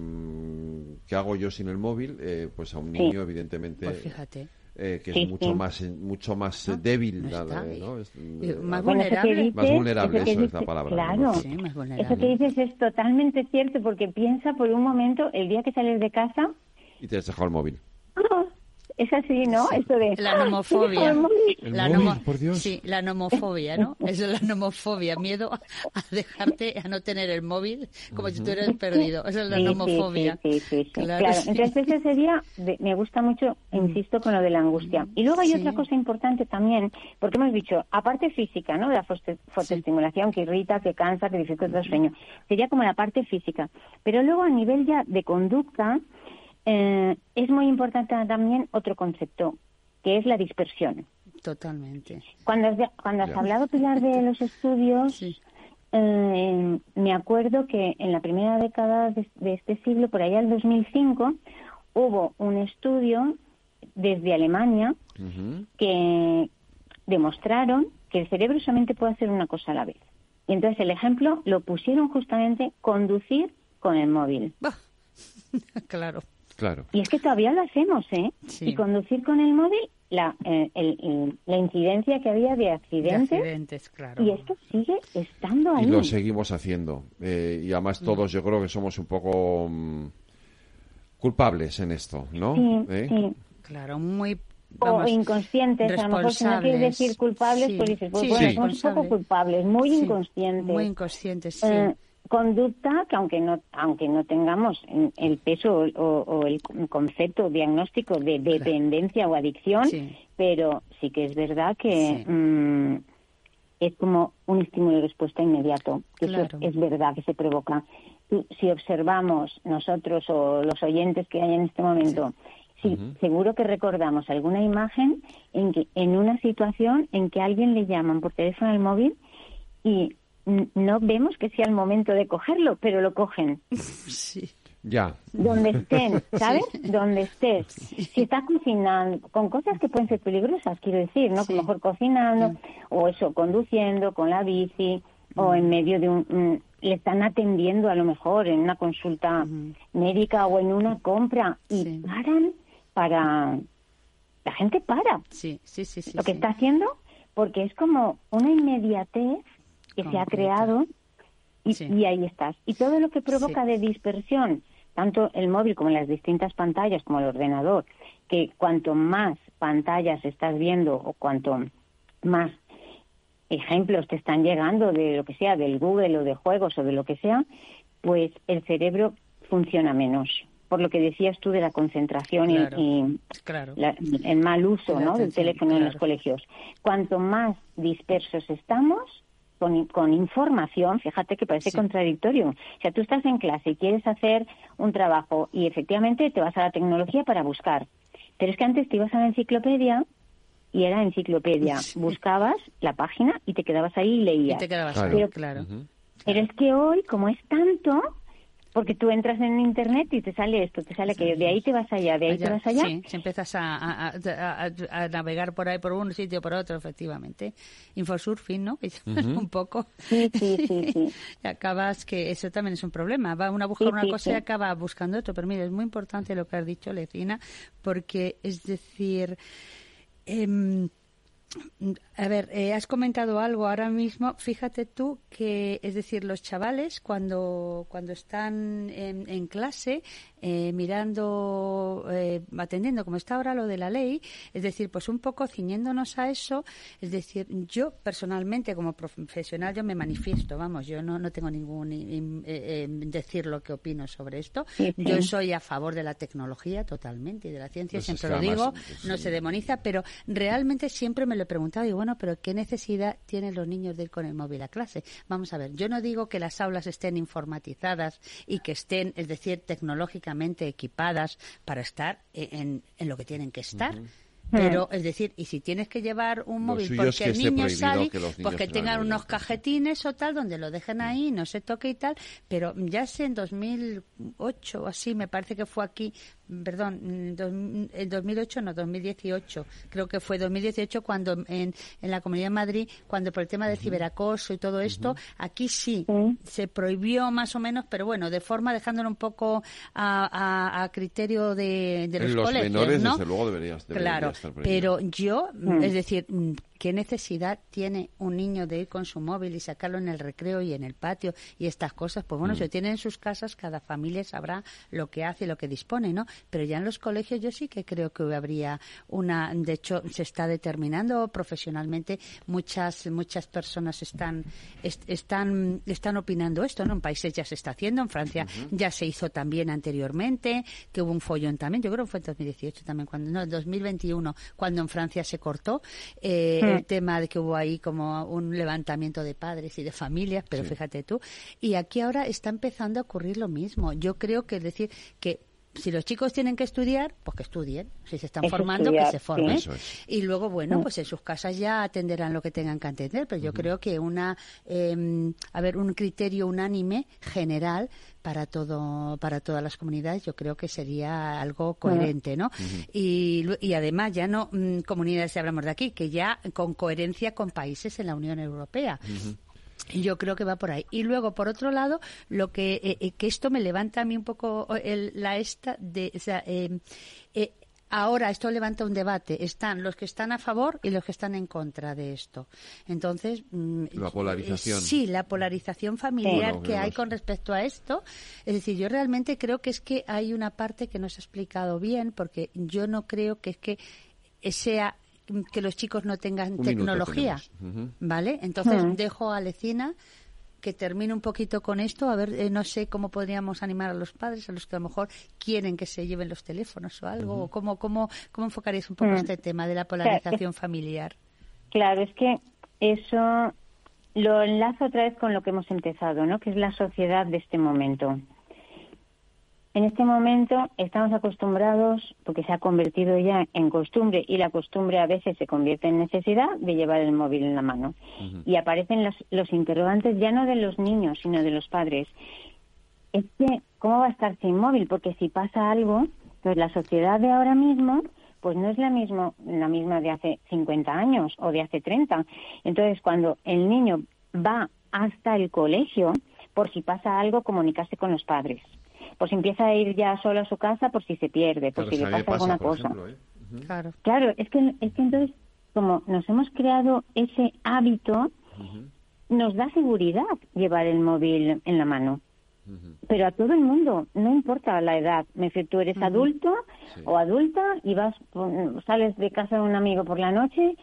¿qué hago yo sin el móvil? Eh, pues a un niño, evidentemente. Pues fíjate. Eh, que es mucho más mucho más eh, débil no ¿no? Es, más vulnerable más vulnerable eso, es la palabra claro más eso que dices es totalmente cierto porque piensa por un momento el día que sales de casa y te has dejado el móvil ah, es así, ¿no? Esto de... La nomofobia. la por Dios. Sí, la nomofobia, ¿no? Eso es la nomofobia, miedo a, dejarte, a no tener el móvil como si tú eres perdido. Eso es la nomofobia. Sí, sí, sí. Claro, entonces ese sería, me gusta mucho, insisto, con lo de la angustia. Y luego hay otra cosa importante también, porque hemos dicho, aparte física, ¿no? De la fotoestimulación que irrita, que cansa, que dificulta el sueño. Sería como la parte física. Pero luego a nivel ya de conducta, eh, es muy importante también otro concepto, que es la dispersión. Totalmente. Cuando has, cuando has hablado, Pilar, de los estudios, eh, me acuerdo que en la primera década de, este siglo, por allá el 2005, hubo un estudio desde Alemania que demostraron que el cerebro solamente puede hacer una cosa a la vez. Y entonces el ejemplo lo pusieron justamente conducir con el móvil. claro. Y es que todavía lo hacemos, ¿eh? Y conducir con el móvil, la, eh, la incidencia que había de accidentes. claro. Y esto sigue estando ahí. Y lo seguimos haciendo. Eh, y además todos yo creo que somos un poco mm, culpables en esto, ¿no? Sí, ¿Eh? Claro, muy o inconscientes, a lo mejor si no quieres decir culpables, pues dices, pues bueno, somos un poco culpables, muy inconscientes. Muy inconscientes, sí conducta que aunque no aunque no tengamos el peso o, el concepto diagnóstico de dependencia o adicción pero sí que es verdad que mm, es como un estímulo de respuesta inmediato que eso es, verdad que se provoca. Si observamos nosotros o los oyentes que hay en este momento sí, seguro que recordamos alguna imagen en que en una situación en que alguien le llaman por teléfono al móvil y no vemos que sea el momento de cogerlo, pero lo cogen. Sí. Ya. Donde estén, ¿sabes? Donde estés. Si estás cocinando, con cosas que pueden ser peligrosas, quiero decir, ¿no? Que mejor cocinando, o eso, conduciendo, con la bici, o en medio de un... le están atendiendo a lo mejor en una consulta médica o en una compra y paran para... La gente para. Sí, sí, sí. Lo que está haciendo, porque es como una inmediatez que se ha creado y, ahí estás. Y todo lo que provoca de dispersión, tanto el móvil como las distintas pantallas, como el ordenador, que cuanto más pantallas estás viendo o cuanto más ejemplos te están llegando de lo que sea, del Google o de juegos o de lo que sea, pues el cerebro funciona menos. Por lo que decías tú de la concentración y, el mal uso ¿no? del teléfono en los colegios. Cuanto más dispersos estamos, con, información, fíjate que parece contradictorio. O sea, tú estás en clase y quieres hacer un trabajo y efectivamente te vas a la tecnología para buscar. Pero es que antes te ibas a la enciclopedia y era enciclopedia. Buscabas la página y te quedabas ahí y leías. te quedabas claro. claro. Pero es que hoy, como es tanto, porque tú entras en internet y te sale esto, te sale que de ahí te vas allá, de ahí te vas allá. Sí, si empiezas a, navegar por ahí, por un sitio, por otro, efectivamente. Infosurfing, ¿no? un poco. Sí, sí, sí, y acabas que eso también es un problema. Va uno a buscar una cosa y acaba buscando otro. Pero mira, es muy importante lo que has dicho, Lecina, porque es decir... Eh, a ver, eh, has comentado algo ahora mismo. Fíjate tú que, es decir, los chavales cuando, cuando están en, clase eh, mirando, eh, atendiendo, como está ahora lo de la ley, es decir, pues un poco ciñéndonos a eso, es decir, yo personalmente como profesional yo me manifiesto, vamos, yo no, no tengo ningún decir lo que opino sobre esto. Yo soy a favor de la tecnología totalmente y de la ciencia, pues siempre lo digo, no se demoniza, pero realmente siempre me lo he preguntado y bueno, pero ¿qué necesidad tienen los niños de ir con el móvil a clase? Vamos a ver, yo no digo que las aulas estén informatizadas y que estén, es decir, tecnológicamente equipadas para estar en, en lo que tienen que estar. Pero, es decir, y si tienes que llevar un móvil porque el niño sale, pues que tengan unos cajetines o tal, donde lo dejen ahí, no se toque y tal. Pero ya sé, en 2008 o así, me parece que fue aquí, perdón, en 2008 no, 2018, creo que fue 2018 cuando en, en la Comunidad de Madrid, cuando por el tema del ciberacoso y todo esto, aquí sí, se prohibió más o menos, pero bueno, de forma dejándolo un poco a, criterio de, de los, los menores, desde luego deberías, claro, pero yo, mm. es decir, mm, ¿qué necesidad tiene un niño de ir con su móvil y sacarlo en el recreo y en el patio y estas cosas? Pues bueno, mm. si tiene en sus casas, cada familia sabrá lo que hace y lo que dispone, ¿no? Pero ya en los colegios yo sí que creo que habría una, de hecho, se está determinando profesionalmente, muchas, muchas personas están, están, están opinando esto, ¿no? En países ya se está haciendo, en Francia ya se hizo también anteriormente, que hubo un follón también, yo creo que fue en 2018 también, cuando, no, en 2021, cuando en Francia se cortó, eh, el tema de que hubo ahí como un levantamiento de padres y de familias, pero fíjate tú. Y aquí ahora está empezando a ocurrir lo mismo. Yo creo que es decir que si los chicos tienen que estudiar, pues que estudien. Si se están formando, que se formen. Y luego, bueno, mm. pues en sus casas ya atenderán lo que tengan que atender. Pero yo creo que una, eh, a ver, un criterio unánime general para todo para todas las comunidades yo creo que sería algo coherente no y, y, además ya no mm, comunidades hablamos de aquí que ya con coherencia con países en la Unión Europea y yo creo que va por ahí. Y luego, por otro lado, lo que, eh, eh, que esto me levanta a mí un poco el, la esta de, o sea, em, eh, ahora esto levanta un debate. Están los que están a favor y los que están en contra de esto. Entonces. Mm, la polarización. sí, la polarización familiar que hay con respecto a esto. Es decir, yo realmente creo que es que hay una parte que no se ha explicado bien, porque yo no creo que es que sea que los chicos no tengan tecnología, ¿vale? Entonces hmm. dejo a Lecina que termine un poquito con esto, a ver, eh, no sé cómo podríamos animar a los padres, a los que a lo mejor quieren que se lleven los teléfonos o algo, o cómo, cómo, cómo enfocaréis un poco hmm. este tema de la polarización familiar. Claro, es que eso lo enlazo otra vez con lo que hemos empezado, ¿no? Que es la sociedad de este momento. En este momento estamos acostumbrados, porque se ha convertido ya en costumbre y la costumbre a veces se convierte en necesidad de llevar el móvil en la mano. Y aparecen los, los interrogantes ya no de los niños, sino de los padres. Es que, ¿cómo va a estar sin móvil? Porque si pasa algo, pues la sociedad de ahora mismo pues no es la misma, la misma de hace 50 años o de hace 30. Entonces, cuando el niño va hasta el colegio, por si pasa algo, comunicarse con los padres pues empieza a ir ya solo a su casa por si se pierde, por si le pasa, alguna cosa. ¿eh? Claro. Claro, es que, es que entonces, como nos hemos creado ese hábito, nos da seguridad llevar el móvil en la mano. Pero a todo el mundo, no importa la edad. Me tú eres adulto o adulta y vas, sales de casa de un amigo por la noche,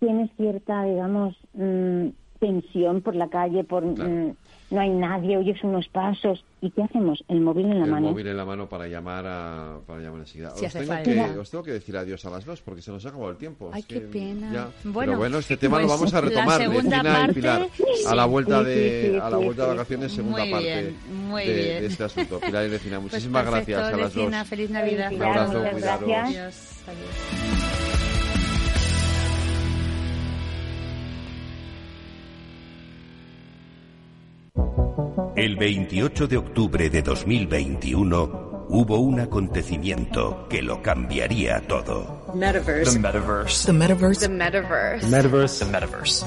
tienes cierta, digamos, mm, tensión por la calle, por mm, no hay nadie, oyes unos pasos. ¿Y qué hacemos? El móvil en la mano. El móvil en la mano para llamar a, para llamar enseguida. os, tengo que, os, tengo que, decir adiós a las dos porque se nos ha acabado el tiempo. Ay, qué pena. Bueno, Pero bueno, este tema lo pues vamos a retomar, de y Pilar, a la vuelta de, a la vuelta de vacaciones, segunda muy parte muy de, bien. de, este asunto. Pilar y Lecina, pues muchísimas pues perfecto, gracias a las Lecina, dos. Feliz Navidad. Un abrazo, cuidaros. Adiós. Adiós. El 28 de octubre de 2021 hubo un acontecimiento que lo cambiaría todo. Metaverse. The metaverse. The metaverse. The metaverse. Metaverse. The metaverse.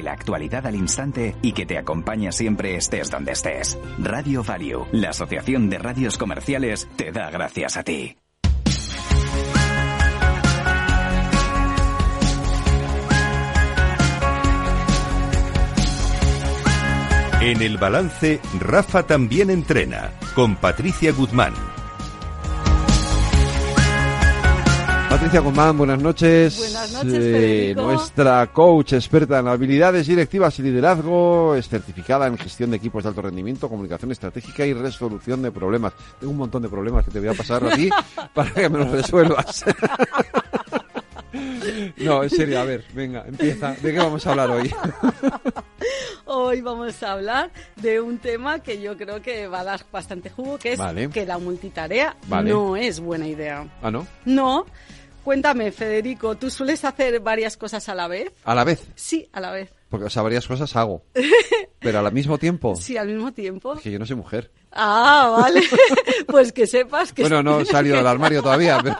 la actualidad al instante y que te acompaña siempre estés donde estés. Radio Value, la Asociación de Radios Comerciales, te da gracias a ti. En el balance, Rafa también entrena, con Patricia Guzmán. Patricia Guzmán, buenas noches. Buenas noches, Eh, nuestra coach experta en habilidades directivas y liderazgo, es certificada en gestión de equipos de alto rendimiento, comunicación estratégica y resolución de problemas. Tengo un montón de problemas que te voy a pasar a ti para que me los resuelvas. no, en serio, a ver, venga, empieza. ¿De qué vamos a hablar hoy? Hoy vamos a hablar de un tema que yo creo que va a dar bastante jugo, que es Vale. que la multitarea Vale. no es buena idea. ah, ¿no? No. Cuéntame, Federico, ¿tú sueles hacer varias cosas a la vez? A la vez, Sí, a la vez. porque o sea, varias cosas hago. Pero al mismo tiempo, Sí, al mismo tiempo. es que yo no soy mujer. Ah, vale. pues que sepas que Bueno, no he salido del armario todavía, pero...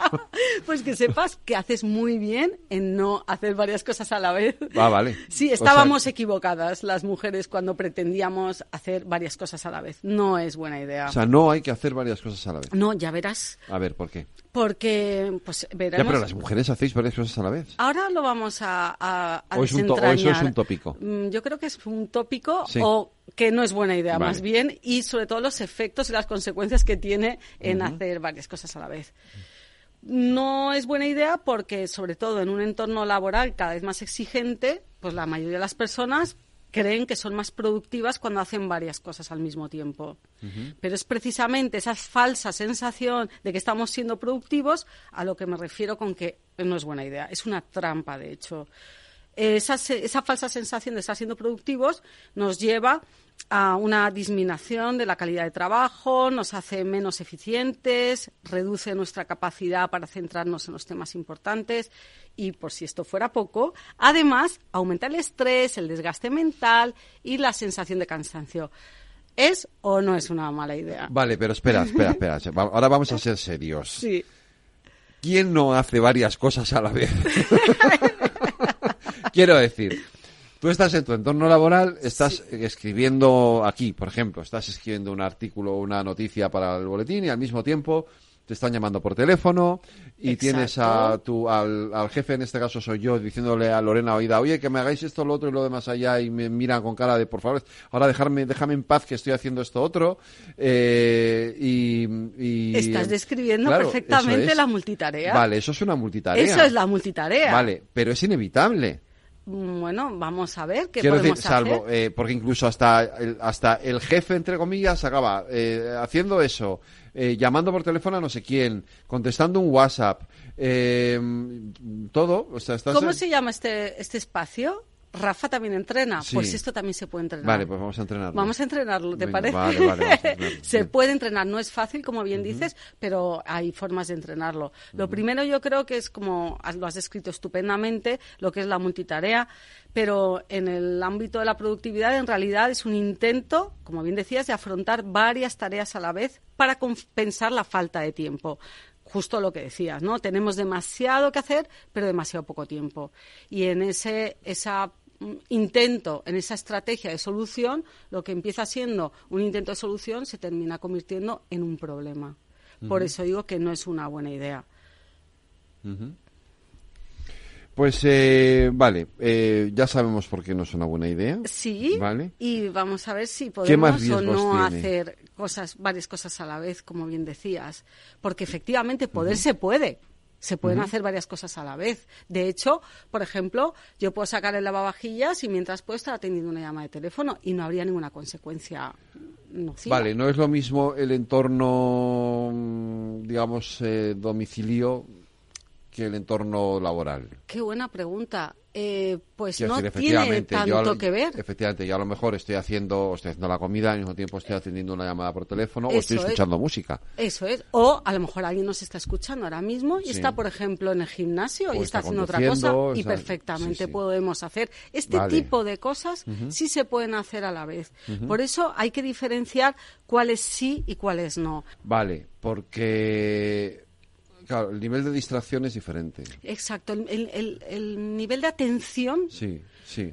pues que sepas que haces muy bien en no hacer varias cosas a la vez. Ah, vale. Sí, O sea- estábamos equivocadas las mujeres cuando pretendíamos hacer varias cosas a la vez. No es buena idea. O sea, no hay que hacer varias cosas a la vez. no, ya verás. A ver, ¿por qué? Porque, pues, Ya, veremos. pero las mujeres hacéis varias cosas a la vez. Ahora lo vamos a, a, a O es un to- o eso es un tópico. Mm, Yo creo que es un tópico o que no es buena idea, más bien, y sobre todo los efectos y las consecuencias que tiene en hacer varias cosas a la vez. No es buena idea porque, sobre todo en un entorno laboral cada vez más exigente, pues la mayoría de las personas creen que son más productivas cuando hacen varias cosas al mismo tiempo. Pero es precisamente esa falsa sensación de que estamos siendo productivos a lo que me refiero con que no es buena idea. Es una trampa, de hecho. Esa, esa falsa sensación de estar siendo productivos nos lleva a una disminución de la calidad de trabajo, nos hace menos eficientes, reduce nuestra capacidad para centrarnos en los temas importantes y, por si esto fuera poco, además aumenta el estrés, el desgaste mental y la sensación de cansancio. ¿Es o no es una mala idea? Vale, pero espera, espera, espera. Ahora vamos a ser serios. Sí. ¿Quién no hace varias cosas a la vez? Quiero decir, Tú estás en tu entorno laboral, estás escribiendo aquí, por ejemplo, estás escribiendo un artículo o una noticia para el boletín y al mismo tiempo te están llamando por teléfono y tienes a tu, al, jefe, en este caso soy yo, diciéndole a Lorena Oida, oye, que me hagáis esto, lo otro y lo demás allá y me miran con cara de, por favor, ahora dejarme, déjame en paz que estoy haciendo esto otro. Eh, y, Estás describiendo perfectamente la multitarea. Vale, eso es una multitarea. Eso es la multitarea. Vale, pero es inevitable. Bueno, vamos a ver qué Quiero podemos decir, salvo, Eh, porque incluso hasta el, hasta el jefe, entre comillas, acaba eh, haciendo eso, eh, llamando por teléfono a no sé quién, contestando un WhatsApp, eh, todo. O sea, ¿Cómo se llama este, este espacio? Rafa también entrena, pues esto también se puede entrenar. Vale, pues vamos a entrenarlo. Vamos a entrenarlo, ¿te parece? Vale, vale, se puede entrenar, no es fácil, como bien dices, pero hay formas de entrenarlo. Lo primero yo creo que es como lo has descrito estupendamente, lo que es la multitarea, pero en el ámbito de la productividad en realidad es un intento, como bien decías, de afrontar varias tareas a la vez para compensar la falta de tiempo justo lo que decías, ¿no? Tenemos demasiado que hacer, pero demasiado poco tiempo. Y en ese, esa intento en esa estrategia de solución, lo que empieza siendo un intento de solución se termina convirtiendo en un problema. Por eso digo que no es una buena idea. Pues eh, vale, eh, ya sabemos por qué no es una buena idea. Sí. Vale. Y vamos a ver si podemos o no hacer cosas, varias cosas a la vez, como bien decías, porque efectivamente poder se puede. Se pueden hacer varias cosas a la vez. De hecho, por ejemplo, yo puedo sacar el lavavajillas y mientras puedo estar atendiendo una llamada de teléfono y no habría ninguna consecuencia nociva. Vale, no es lo mismo el entorno, mm, digamos, eh, domicilio que el entorno laboral. Qué buena pregunta. Eh, pues no tiene tanto que ver. Efectivamente, yo a lo mejor estoy haciendo, estoy haciendo la comida, al mismo tiempo estoy atendiendo una llamada por teléfono o estoy escuchando música. Eso es. O a lo mejor alguien nos está escuchando ahora mismo y está, por ejemplo, en el gimnasio y está, haciendo otra cosa y perfectamente podemos hacer. Este tipo de cosas sí se pueden hacer a la vez. Por eso hay que diferenciar cuáles sí y cuáles no. Vale, porque Claro, el nivel de distracción es diferente. Exacto, el, nivel de atención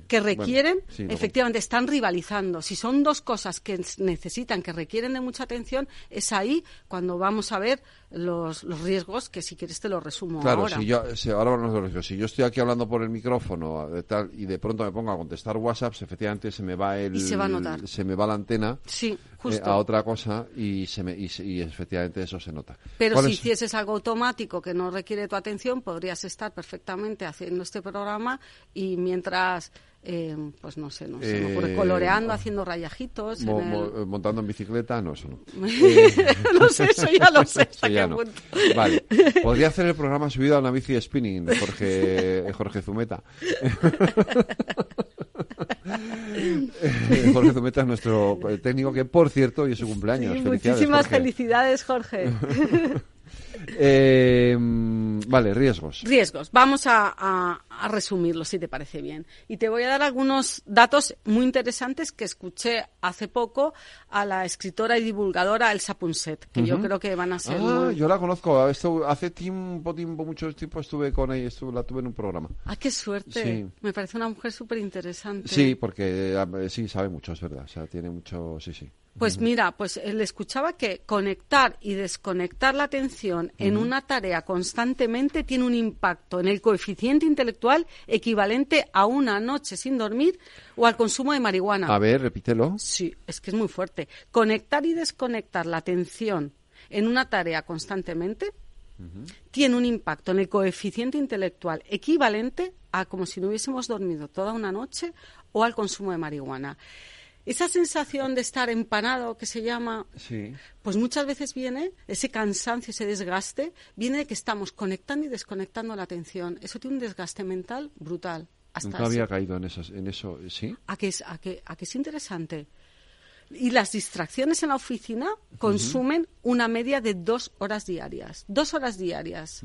que requieren, efectivamente, están rivalizando. Si son dos cosas que necesitan, que requieren de mucha atención, es ahí cuando vamos a ver los, los riesgos, que si quieres te los resumo claro, ahora. Si yo, ahora Si yo estoy aquí hablando por el micrófono de tal, y de pronto me pongo a contestar WhatsApps, efectivamente se me va el... se va a notar. Se me va la antena. Sí eh, a otra cosa y, se me, y, efectivamente eso se nota. Pero si hicieses algo automático que no requiere tu atención, podrías estar perfectamente haciendo este programa y mientras eh, pues no sé, no sé, eh, coloreando, haciendo rayajitos. Montando en bicicleta, no, eso no. no sé, eso ya lo sé. Vale, podría hacer el programa subido a una bici spinning de Jorge, Jorge Zumeta. Jorge Zumeta es nuestro técnico que, por cierto, hoy es su cumpleaños. muchísimas felicidades, Jorge. Eh, vale, riesgos. Riesgos. Vamos a, a, resumirlo, si te parece bien. Y te voy a dar algunos datos muy interesantes que escuché hace poco a la escritora y divulgadora Elsa Punset, que yo creo que van a ser. Ah, yo la conozco. hace tiempo, tiempo, mucho tiempo estuve con ella, estuve, la tuve en un programa. Ah, qué suerte. Me parece una mujer súper interesante. Sí, porque sí, sabe mucho, es verdad. O sea, tiene mucho. Sí, sí. Pues mira, pues él escuchaba que conectar y desconectar la atención en una tarea constantemente tiene un impacto en el coeficiente intelectual equivalente a una noche sin dormir o al consumo de marihuana. A ver, repítelo. Sí, es que es muy fuerte. Conectar y desconectar la atención en una tarea constantemente tiene un impacto en el coeficiente intelectual equivalente a como si no hubiésemos dormido toda una noche o al consumo de marihuana. Esa sensación de estar empanado, que se llama, pues muchas veces viene, ese cansancio, ese desgaste, viene de que estamos conectando y desconectando la atención. Eso tiene un desgaste mental brutal. Hasta Nunca había caído en, en eso, ¿sí? ¿A que, es, a, que, a que es interesante. Y las distracciones en la oficina consumen una media de dos horas diarias. Dos horas diarias.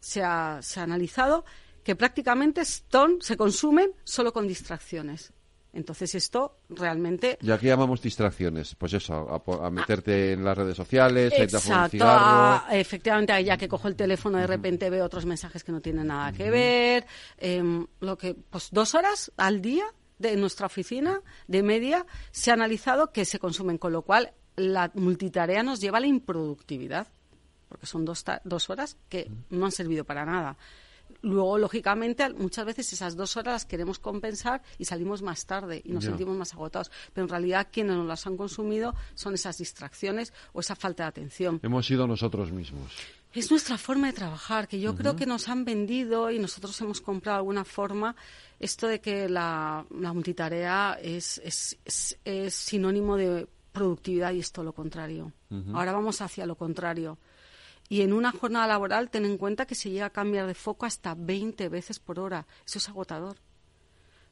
se, ha, se ha analizado que prácticamente son, se consumen solo con distracciones. Entonces esto realmente... ¿Y aquí llamamos distracciones? Pues eso, a, meterte en las redes sociales, Exacto, a efectivamente, ya que cojo el teléfono de repente veo otros mensajes que no tienen nada que ver. Em, lo que, pues dos horas al día de nuestra oficina de media se ha analizado que se consumen, con lo cual la multitarea nos lleva a la improductividad, porque son dos, dos horas que no han servido para nada. Luego, lógicamente, muchas veces esas dos horas las queremos compensar y salimos más tarde y nos sentimos más agotados. Pero en realidad quienes nos las han consumido son esas distracciones o esa falta de atención. Hemos sido nosotros mismos. Es nuestra forma de trabajar, que yo creo que nos han vendido y nosotros hemos comprado alguna forma esto de que la, multitarea es, es, sinónimo de productividad y es todo lo contrario. Ahora vamos hacia lo contrario. Y en una jornada laboral ten en cuenta que se llega a cambiar de foco hasta 20 veces por hora. Eso es agotador.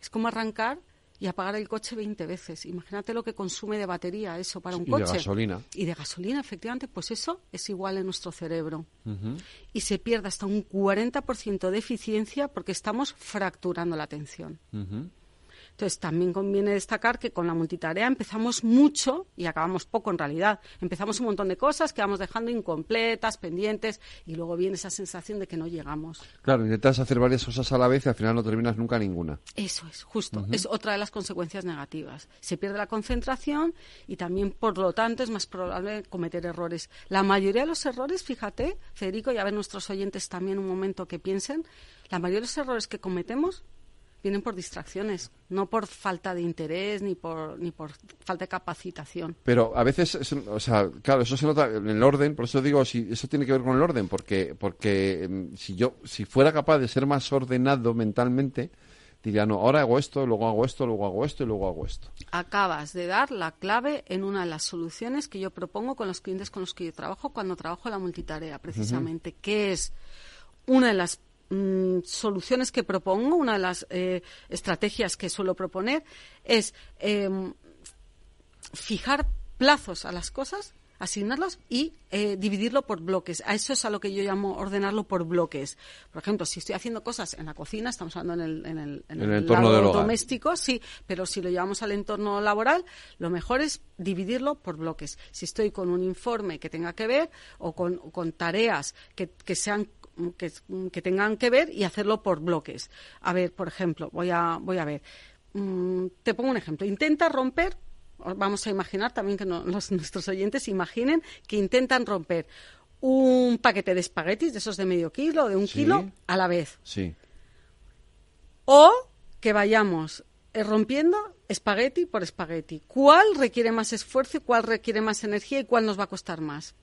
Es como arrancar y apagar el coche 20 veces. Imagínate lo que consume de batería eso para un coche. Y de gasolina. Y de gasolina, efectivamente, pues eso es igual en nuestro cerebro. Y se pierde hasta un 40% de eficiencia porque estamos fracturando la atención. Entonces, también conviene destacar que con la multitarea empezamos mucho y acabamos poco en realidad. Empezamos un montón de cosas que vamos dejando incompletas, pendientes, y luego viene esa sensación de que no llegamos. Claro, intentas hacer varias cosas a la vez y al final no terminas nunca ninguna. Eso es, justo. Es otra de las consecuencias negativas. Se pierde la concentración y también, por lo tanto, es más probable cometer errores. La mayoría de los errores, fíjate, Federico, y a ver nuestros oyentes también un momento que piensen, la mayoría de los errores que cometemos vienen por distracciones, no por falta de interés ni por, ni por falta de capacitación. Pero a veces, o sea, claro, eso se nota en el orden, por eso digo, si eso tiene que ver con el orden, porque, porque em, si yo, si fuera capaz de ser más ordenado mentalmente, diría, no, ahora hago esto, luego hago esto, luego hago esto y luego hago esto. Acabas de dar la clave en una de las soluciones que yo propongo con los clientes con los que yo trabajo cuando trabajo la multitarea, precisamente, que es una de las Mm, soluciones que propongo, una de las eh, estrategias que suelo proponer es em, fijar plazos a las cosas asignarlos y eh, dividirlo por bloques. A eso es a lo que yo llamo ordenarlo por bloques. Por ejemplo, si estoy haciendo cosas en la cocina, estamos hablando en el, en el, en el, entorno doméstico, sí, pero si lo llevamos al entorno laboral, lo mejor es dividirlo por bloques. Si estoy con un informe que tenga que ver o con, con tareas que, que sean que, tengan que ver y hacerlo por bloques. A ver, por ejemplo, voy a, voy a ver. Mm, te pongo un ejemplo. Intenta romper, vamos a imaginar también que nuestros oyentes imaginen que intentan romper un paquete de espaguetis, de esos de medio kilo, de un kilo, a la vez. Sí. O que vayamos eh, rompiendo espagueti por espagueti. ¿Cuál requiere más esfuerzo y cuál requiere más energía y cuál nos va a costar más?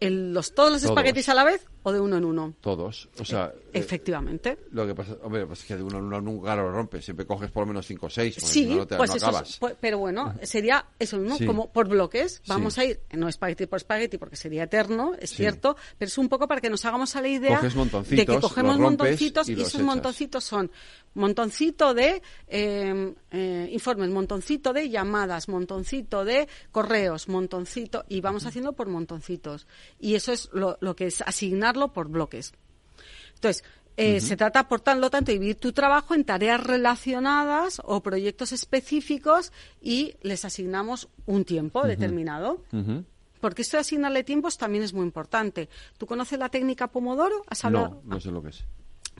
Los, todos los espaguetis a la vez o de uno en uno? Todos. O sea, e, efectivamente. lo que pasa, hombre, pues es que de uno en uno nunca lo rompes. Siempre coges por lo menos cinco o seis. Sí, no pues eso pues, pero bueno, sería eso mismo, como por bloques. Vamos a ir, no espagueti por espagueti porque sería eterno, es cierto, pero es un poco para que nos hagamos a la idea de que cogemos montoncitos y, esos montoncitos son montoncito de eh, eh, informes, montoncito de llamadas, montoncito de correos, montoncito, y vamos haciendo por montoncitos. Y eso es lo, lo que es asignarlo por bloques. Entonces, eh, Se trata, por tanto, de dividir tu trabajo en tareas relacionadas o proyectos específicos y les asignamos un tiempo determinado. Porque esto de asignarle tiempos también es muy importante. ¿Tú conoces la técnica Pomodoro? No, no sé lo que es.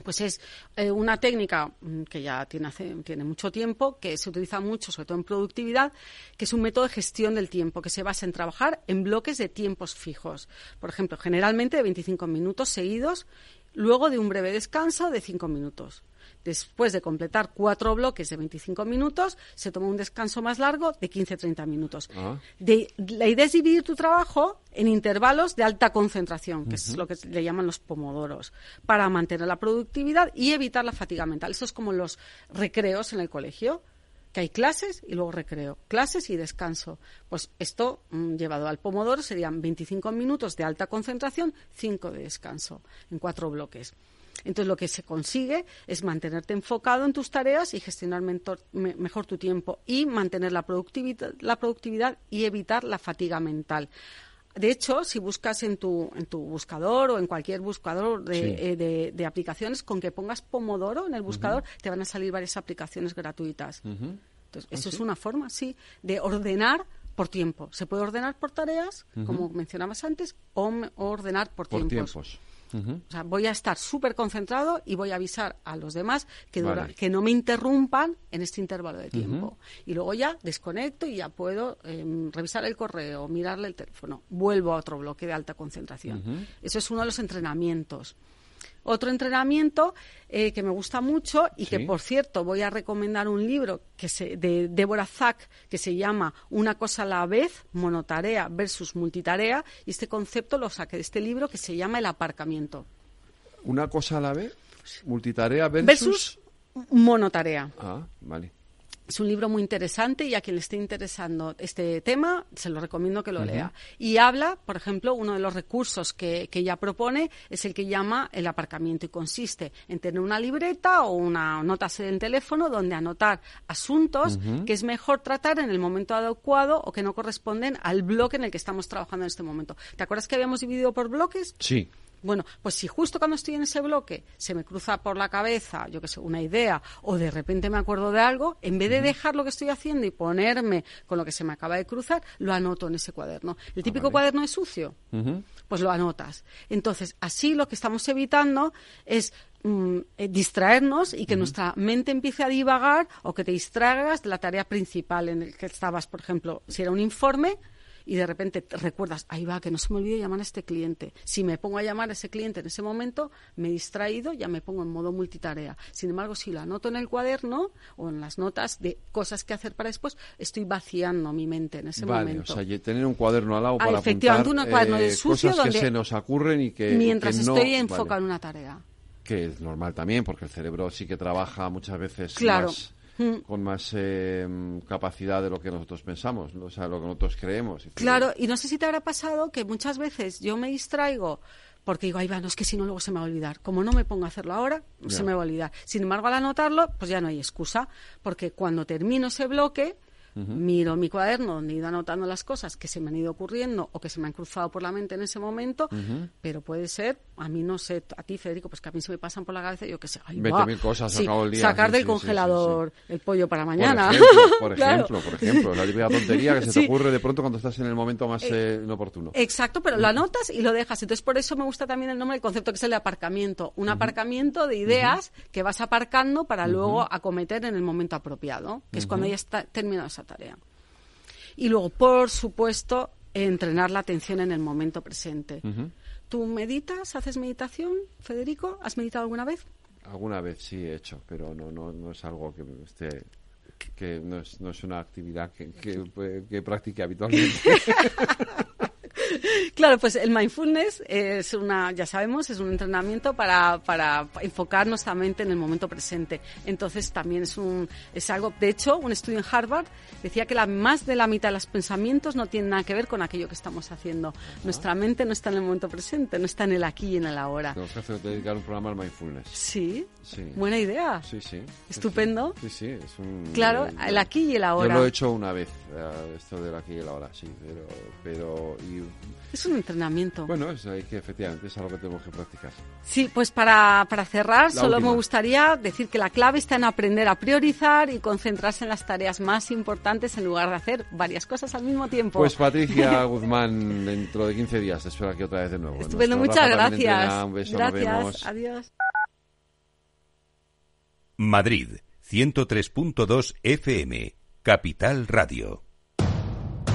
Pues es eh, una técnica mm, que ya tiene, tiene mucho tiempo, que se utiliza mucho, sobre todo en productividad, que es un método de gestión del tiempo, que se basa en trabajar en bloques de tiempos fijos. Por ejemplo, generalmente de 25 minutos seguidos, luego de un breve descanso de 5 minutos. Después de completar cuatro bloques de 25 minutos, se toma un descanso más largo de 15-30 minutos. Ah. la idea es dividir tu trabajo en intervalos de alta concentración, que es lo que le llaman los pomodoros, para mantener la productividad y evitar la fatiga mental. Eso es como los recreos en el colegio que hay clases y luego recreo, clases y descanso. Pues esto mm, llevado al pomodoro serían 25 minutos de alta concentración, 5 de descanso en cuatro bloques. Entonces, lo que se consigue es mantenerte enfocado en tus tareas y gestionar mejor tu tiempo y mantener la productividad, la productividad y evitar la fatiga mental. De hecho, si buscas en tu, en tu buscador o en cualquier buscador de, eh, de, aplicaciones, con que pongas Pomodoro en el buscador, te van a salir varias aplicaciones gratuitas. Entonces, ¿Ah, eso es una forma, sí, de ordenar por tiempo. Se puede ordenar por tareas, como mencionabas antes, o, ordenar por, por tiempos. O sea, voy a estar súper concentrado y voy a avisar a los demás que, que no me interrumpan en este intervalo de tiempo. Y luego ya desconecto y ya puedo em, revisar el correo, mirarle el teléfono. Vuelvo a otro bloque de alta concentración. Eso es uno de los entrenamientos. Otro entrenamiento eh, que me gusta mucho y que, por cierto, voy a recomendar un libro que se, de Deborah Zack que se llama Una cosa a la vez, monotarea versus multitarea. Y este concepto lo saqué de este libro que se llama El aparcamiento. ¿Una cosa a la vez? ¿Multitarea versus monotarea. Ah, vale. Es un libro muy interesante y a quien le esté interesando este tema, se lo recomiendo que lo lea. Y habla, por ejemplo, uno de los recursos que, que, ella propone es el que llama el aparcamiento y consiste en tener una libreta o una nota en teléfono donde anotar asuntos que es mejor tratar en el momento adecuado o que no corresponden al bloque en el que estamos trabajando en este momento. ¿Te acuerdas que habíamos dividido por bloques? Sí. Bueno, pues si justo cuando estoy en ese bloque se me cruza por la cabeza, yo que sé, una idea, o de repente me acuerdo de algo, en vez de dejar lo que estoy haciendo y ponerme con lo que se me acaba de cruzar, lo anoto en ese cuaderno. El ah, típico cuaderno es sucio, pues lo anotas. Entonces, así lo que estamos evitando es mm, eh, distraernos y que nuestra mente empiece a divagar o que te distraigas de la tarea principal en el que estabas, por ejemplo, si era un informe, y de repente recuerdas, ahí va, que no se me olvide llamar a este cliente. Si me pongo a llamar a ese cliente en ese momento, me he distraído, ya me pongo en modo multitarea. Sin embargo, si lo anoto en el cuaderno o en las notas de cosas que hacer para después, estoy vaciando mi mente en ese momento. O sea, tener un cuaderno al lado para efectivamente, apuntar, un cuaderno de eh, sucio cosas que se nos ocurren y que mientras estoy enfocado en una tarea que es normal también porque el cerebro sí que trabaja muchas veces claro. más Mm. con más eh, capacidad de lo que nosotros pensamos, o sea, lo que nosotros creemos. Claro, y no sé si te habrá pasado que muchas veces yo me distraigo porque digo, ay, va, no, es que si no luego se me va a olvidar. Como no me pongo a hacerlo ahora, se me va a olvidar. Sin embargo, al anotarlo, pues ya no hay excusa, porque cuando termino ese bloque, miro mi cuaderno donde he ido anotando las cosas que se me han ido ocurriendo o que se me han cruzado por la mente en ese momento, pero puede ser, a mí no sé, a ti Federico, pues que a mí se me pasan por la cabeza, yo que sé, ay, cosas, el día. Sacar del congelador el pollo para mañana. Por ejemplo, por ejemplo, la típica tontería que se te ocurre de pronto cuando estás en el momento más eh, eh, inoportuno. Exacto, pero lo anotas y lo dejas. Entonces, por eso me gusta también el nombre del concepto que es el de aparcamiento. Un aparcamiento de ideas que vas aparcando para luego acometer en el momento apropiado, que es cuando ya está terminado esa tarea. Y luego, por supuesto, entrenar la atención en el momento presente. ¿Tú meditas, haces meditación, Federico? ¿Has meditado alguna vez? Alguna vez sí he hecho, pero no, no, no es algo que esté que no es, no es una actividad que, que, que practique habitualmente. Claro, pues el mindfulness es una, ya sabemos, es un entrenamiento para, para enfocar nuestra mente en el momento presente. Entonces también es un, es algo, de hecho, un estudio en Harvard decía que la, más de la mitad de los pensamientos no tienen nada que ver con aquello que estamos haciendo. Nuestra mente no está en el momento presente, no está en el aquí y en el ahora. Tenemos que hacer, dedicar un programa al mindfulness. Sí, buena idea. Sí, sí. Estupendo. Sí, sí, es un... Claro, el aquí y el ahora. Yo lo he hecho una vez, eh, esto del aquí y el ahora, sí, pero... pero es un entrenamiento. Bueno, es, que efectivamente es algo que tenemos que practicar. Sí, pues para, para cerrar, solo me gustaría decir que la clave está en aprender a priorizar y concentrarse en las tareas más importantes en lugar de hacer varias cosas al mismo tiempo. Pues Patricia Guzmán, dentro de 15 días te espero aquí otra vez de nuevo. Estupendo, muchas gracias. un beso, gracias, adiós. Madrid, 103.2 FM, Capital Radio.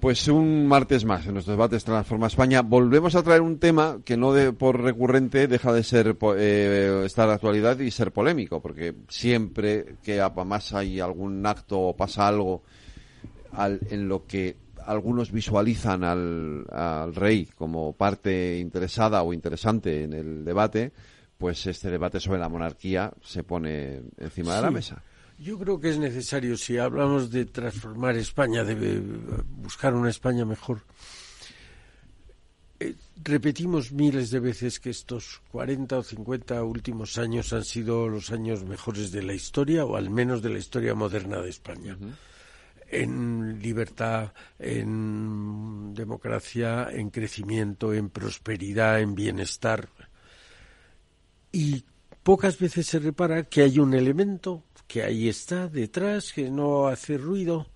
Pues un martes más en nuestros debates Transforma España. Volvemos a traer un tema que no de, por recurrente deja de ser eh, estar de actualidad y ser polémico, porque siempre que más hay algún acto o pasa algo en lo que algunos visualizan al, al rey como parte interesada o interesante en el debate, pues este debate sobre la monarquía se pone encima de la mesa. Yo creo que es necesario, si hablamos de transformar España, de buscar una España mejor. Eh, repetimos miles de veces que estos 40 o 50 últimos años han sido los años mejores de la historia, o al menos de la historia moderna de España. En libertad, en democracia, en crecimiento, en prosperidad, en bienestar. Y pocas veces se repara que hay un elemento que ahí está detrás, que no hace ruido,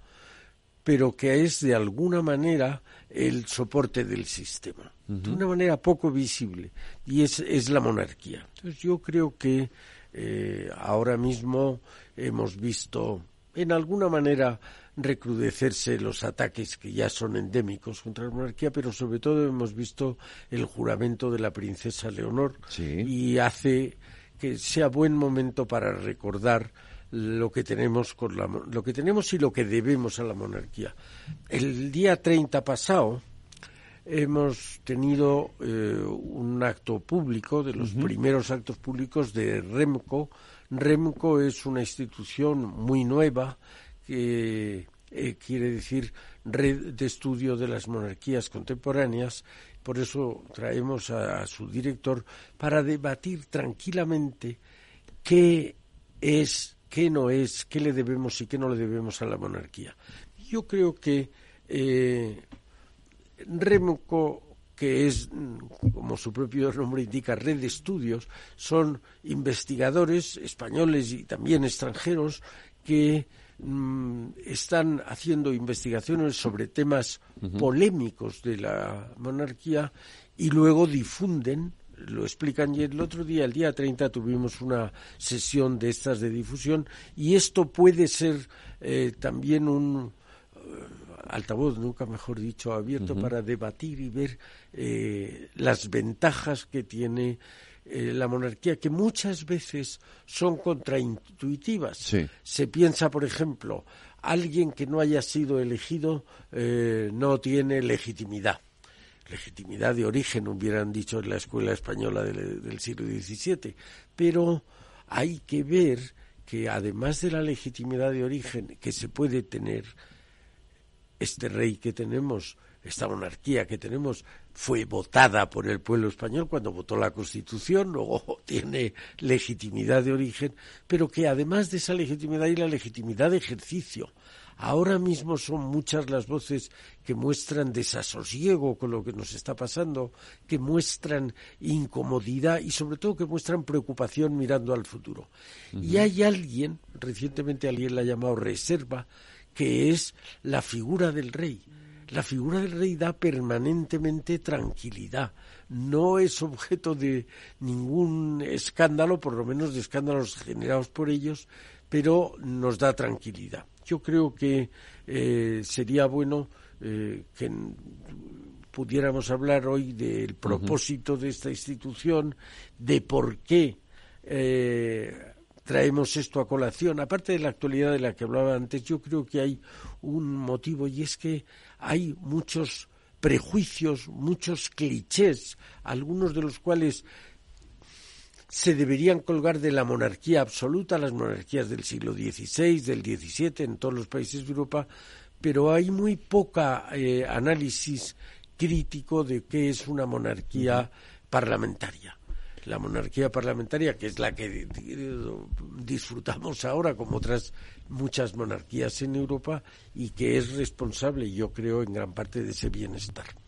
pero que es de alguna manera el soporte del sistema, de una manera poco visible, y es, es la monarquía. Entonces yo creo que eh, ahora mismo hemos visto en alguna manera recrudecerse los ataques que ya son endémicos contra la monarquía, pero sobre todo hemos visto el juramento de la princesa Leonor y hace que sea buen momento para recordar lo que tenemos con la, lo que tenemos y lo que debemos a la monarquía. El día 30 pasado hemos tenido eh, un acto público, de los primeros actos públicos de REMCO. REMCO es una institución muy nueva que eh, quiere decir Red de Estudio de las Monarquías Contemporáneas. Por eso traemos a su director para debatir tranquilamente qué es qué no es, qué le debemos y qué no le debemos a la monarquía. Yo creo que eh, Remco, que es, como su propio nombre indica, red de estudios, son investigadores españoles y también extranjeros que mm, están haciendo investigaciones sobre temas polémicos de la monarquía y luego difunden lo explican. Y el otro día, el día 30, tuvimos una sesión de estas de difusión. Y esto puede ser eh, también un eh, altavoz, nunca mejor dicho, abierto para debatir y ver eh, las ventajas que tiene la monarquía, que muchas veces son contraintuitivas. Se piensa, por ejemplo, alguien que no haya sido elegido no tiene legitimidad legitimidad de origen, hubieran dicho en la escuela española del, siglo XVII. Pero hay que ver que además de la legitimidad de origen que se puede tener, este rey que tenemos esta monarquía que tenemos fue votada por el pueblo español cuando votó la Constitución, luego tiene legitimidad de origen, pero que además de esa legitimidad hay la legitimidad de ejercicio. Ahora mismo son muchas las voces que muestran desasosiego con lo que nos está pasando, que muestran incomodidad y sobre todo que muestran preocupación mirando al futuro. Y hay alguien, recientemente alguien la ha llamado reserva, que es la figura del rey. La figura del rey da permanentemente tranquilidad. No es objeto de ningún escándalo, por lo menos de escándalos generados por ellos, pero nos da tranquilidad. Yo creo que eh, sería bueno eh, que pudiéramos hablar hoy del propósito de esta institución, de por qué eh, traemos esto a colación. Aparte de la actualidad de la que hablaba antes, yo creo que hay un motivo y es que hay muchos prejuicios, muchos clichés, algunos de los cuales se deberían colgar de la monarquía absoluta, las monarquías del siglo XVI, del XVII, en todos los países de Europa, pero hay muy poca eh, análisis crítico de qué es una monarquía parlamentaria. La monarquía parlamentaria, que es la que disfrutamos ahora, como otras muchas monarquías en Europa, y que es responsable, yo creo, en gran parte de ese bienestar.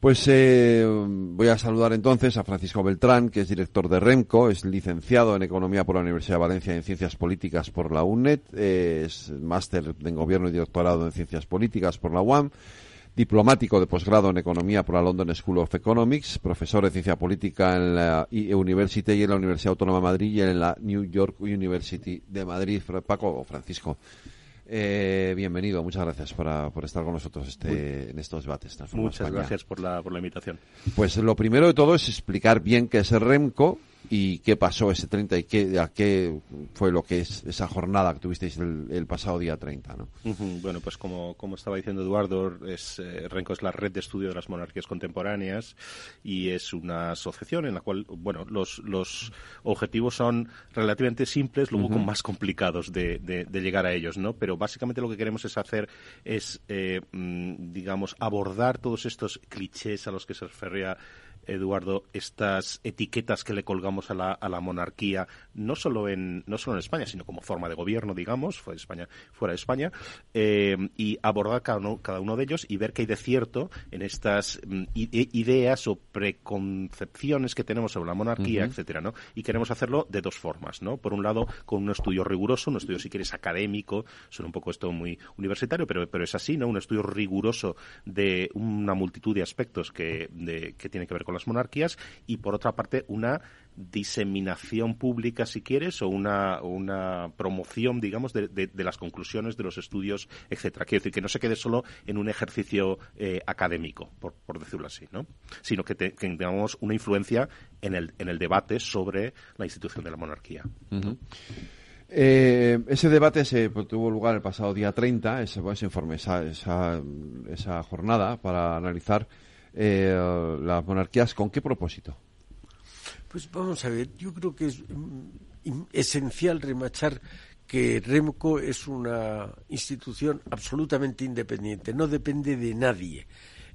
Pues eh, voy a saludar entonces a Francisco Beltrán, que es director de REMCO, es licenciado en Economía por la Universidad de Valencia en Ciencias Políticas por la UNED, es máster en Gobierno y Doctorado en Ciencias Políticas por la UAM, diplomático de posgrado en Economía por la London School of Economics, profesor de Ciencia Política en la University y en la Universidad Autónoma de Madrid y en la New York University de Madrid. Paco o Francisco. Eh, bienvenido, muchas gracias por estar con nosotros este, en estos debates. Muchas gracias por la, por la invitación. Pues lo primero de todo es explicar bien qué es el REMCO y qué pasó ese 30 y qué, a qué fue lo que es esa jornada que tuvisteis el, pasado día 30, ¿no? Bueno, pues como, como estaba diciendo Eduardo, es, eh, RENCO es la red de estudio de las monarquías contemporáneas y es una asociación en la cual, bueno, los, los objetivos son relativamente simples, luego con más complicados de, de, llegar a ellos, ¿no? Pero básicamente lo que queremos es hacer es, eh, mm, digamos, abordar todos estos clichés a los que se refería Eduardo, estas etiquetas que le colgamos a la, a la monarquía, no solo en no solo en España, sino como forma de gobierno, digamos, fuera de España, fuera de España, eh, y abordar cada uno, cada uno de ellos y ver qué hay de cierto en estas mm, ideas o preconcepciones que tenemos sobre la monarquía, etcétera, ¿no? Y queremos hacerlo de dos formas, ¿no? Por un lado, con un estudio riguroso, un estudio si quieres académico, suena un poco esto muy universitario, pero, pero es así, ¿no? Un estudio riguroso de una multitud de aspectos que, de, que tienen que ver con las monarquías y por otra parte una diseminación pública, si quieres, o una, una promoción, digamos, de, de, las conclusiones de los estudios, etcétera. Quiero decir, que no se quede solo en un ejercicio eh, académico, por, por, decirlo así, ¿no? Sino que, tengamos una influencia en el, en el debate sobre la institución de la monarquía. Eh, ese debate se tuvo lugar el pasado día 30, ese, ese informe, esa, esa, esa jornada para analizar eh, las monarquías, ¿con qué propósito? Pues vamos a ver, yo creo que es mm, esencial remachar que REMCO es una institución absolutamente independiente, no depende de nadie.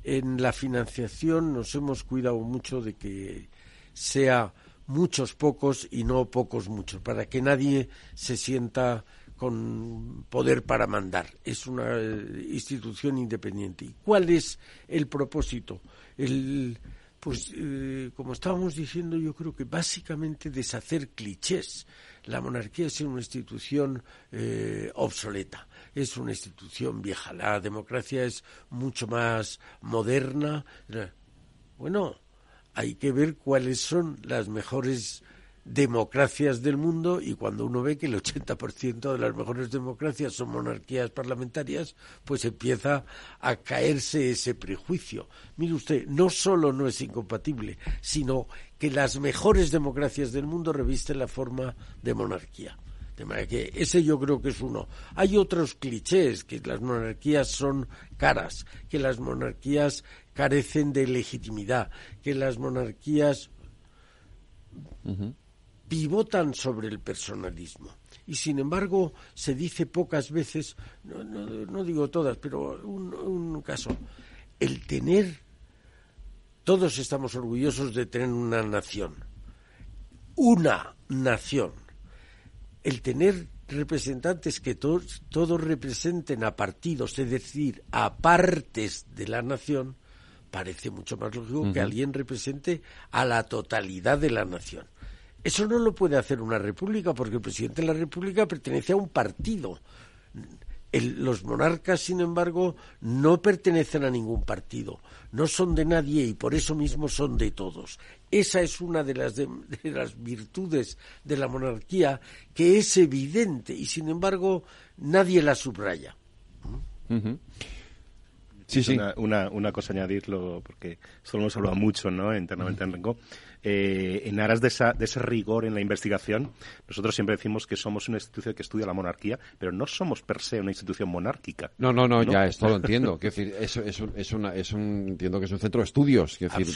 En la financiación nos hemos cuidado mucho de que sea muchos pocos y no pocos muchos, para que nadie se sienta con poder para mandar. Es una eh, institución independiente. ¿Y cuál es el propósito? El, pues, eh, como estábamos diciendo, yo creo que básicamente deshacer clichés. La monarquía es una institución eh, obsoleta, es una institución vieja. La democracia es mucho más moderna. Bueno, hay que ver cuáles son las mejores democracias del mundo y cuando uno ve que el 80% de las mejores democracias son monarquías parlamentarias, pues empieza a caerse ese prejuicio. Mire usted, no solo no es incompatible, sino que las mejores democracias del mundo revisten la forma de monarquía. De manera que ese yo creo que es uno. Hay otros clichés, que las monarquías son caras, que las monarquías carecen de legitimidad, que las monarquías pivotan sobre el personalismo. Y sin embargo, se dice pocas veces, no, digo todas, pero un, caso, el tener, todos estamos orgullosos de tener una nación, una nación, el tener representantes que todos, todos representen a partidos, es decir, a partes de la nación, parece mucho más lógico que alguien represente a la totalidad de la nación. Eso no lo puede hacer una república porque el presidente de la república pertenece a un partido. los monarcas, sin embargo, no pertenecen a ningún partido, no son de nadie y por eso mismo son de todos. Esa es una de las, de, las virtudes de la monarquía que es evidente y, sin embargo, nadie la subraya. Sí, sí. Una, una, cosa añadirlo, porque esto lo hemos hablado mucho ¿no? internamente en Rengo. Eh, en aras de, esa, de ese rigor en la investigación, nosotros siempre decimos que somos una institución que estudia la monarquía, pero no somos per se una institución monárquica. No, no, no, ya esto lo entiendo. decir, es, es, es, una, es un, entiendo que es un centro de estudios. decir,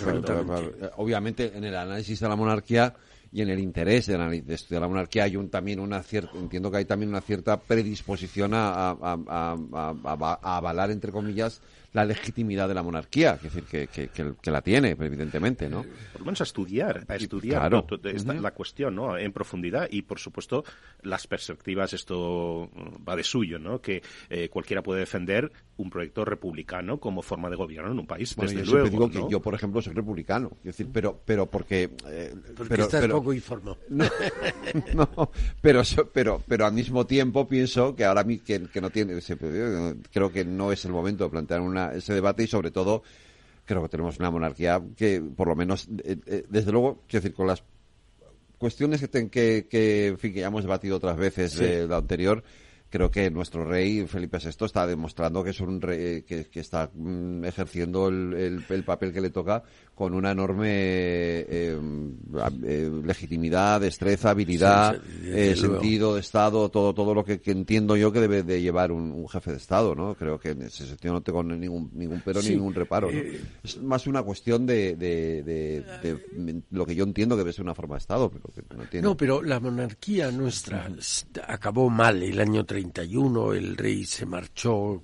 obviamente en el análisis de la monarquía y en el interés de, estudiar la monarquía hay un, también una cierta, entiendo que hay también una cierta predisposición a, a avalar, entre comillas, la legitimidad de la monarquía, es decir, que, que, la tiene, evidentemente, ¿no? Por lo menos a estudiar, a estudiar la cuestión, ¿no? En profundidad y, por supuesto, las perspectivas, esto va de suyo, ¿no? Que eh, cualquiera puede defender un proyecto republicano como forma de gobierno en un país, desde yo luego. digo que yo, por ejemplo, soy republicano, es decir, pero, pero porque... Eh, pero, estás poco informado. No, pero, pero, pero al mismo tiempo pienso que ahora que, que no tiene, creo que no es el momento de plantear una ese debate y sobre todo creo que tenemos una monarquía que por lo menos eh, eh, desde luego quiero decir con las cuestiones que, que, que, fin, que ya hemos debatido otras veces de la anterior creo que nuestro rey Felipe VI está demostrando que es un rey que, está mm, ejerciendo el, el, papel que le toca con una enorme eh, eh, legitimidad, destreza, habilidad, eh, sentido de Estado, todo todo lo que, entiendo yo que debe de llevar un, jefe de Estado, ¿no? Creo que en ese sentido no tengo ningún ningún pero ni ningún reparo. ¿no? es más una cuestión de, de, lo que yo entiendo que debe ser una forma de Estado, pero que no tiene. No, pero la monarquía nuestra acabó mal el año 31, el rey se marchó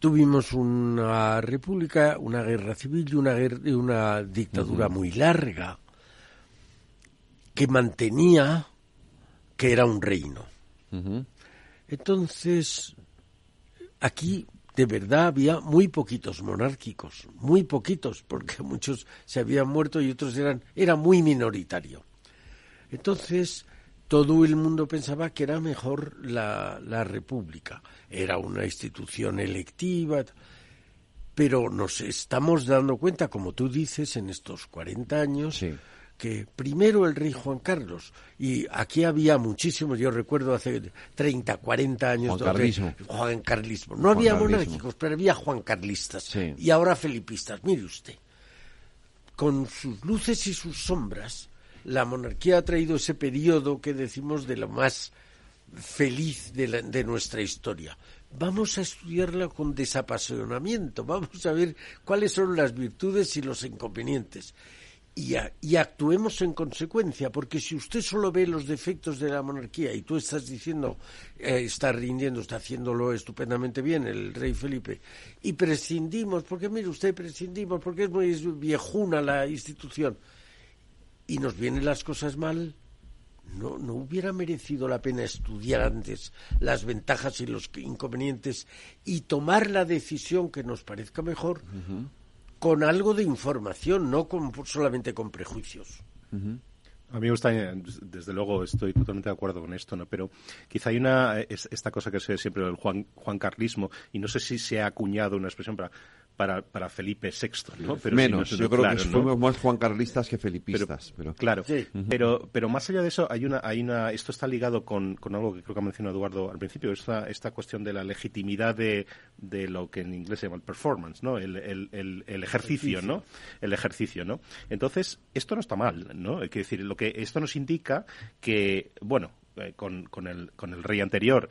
tuvimos una república, una guerra civil y una, una dictadura muy larga que mantenía que era un reino. Entonces, aquí de verdad había muy poquitos monárquicos, muy poquitos, porque muchos se habían muerto y otros eran, era muy minoritario. Entonces, todo el mundo pensaba que era mejor la, la República. Era una institución electiva, pero nos estamos dando cuenta, como tú dices, en estos 40 años, que primero el rey Juan Carlos, y aquí había muchísimos, yo recuerdo hace 30, 40 años, Juan Carlismo. Juan Carlismo. No había monárquicos, pero había Juan Carlistas y ahora felipistas. Mire usted, con sus luces y sus sombras, la monarquía ha traído ese periodo que decimos de lo más feliz de, nuestra historia. Vamos a estudiarla con desapasionamiento, vamos a ver cuáles son las virtudes y los inconvenientes. Y, y, actuemos en consecuencia, porque si usted solo ve los defectos de la monarquía y tú estás diciendo, eh, está rindiendo, está haciéndolo estupendamente bien el rey Felipe, y prescindimos, porque mire usted, prescindimos, porque es muy viejuna la institución, y nos vienen las cosas mal, no, no hubiera merecido la pena estudiar antes las ventajas y los inconvenientes y tomar la decisión que nos parezca mejor con algo de información, no con, solamente con prejuicios. A mí me gusta, desde luego estoy totalmente de acuerdo con esto, ¿no? Pero quizá hay una, esta cosa que se ve siempre del Juan, Juan Carlismo, y no sé si se ha acuñado una expresión para para, para Felipe VI, ¿no? Pero Menos, yo creo que fuimos más juancarlistas que felipistas. Pero, Claro, pero, pero más allá de eso, hay una, hay una, esto está ligado con, con algo que creo que ha mencionado Eduardo al principio, esta, esta cuestión de la legitimidad de, de lo que en inglés se llama el performance, ¿no? El, el, el, ejercicio, ¿no? El ejercicio, ¿no? Entonces, esto no está mal, ¿no? Hay que decir, lo que esto nos indica que, bueno, eh, con, con, el, con el rey anterior,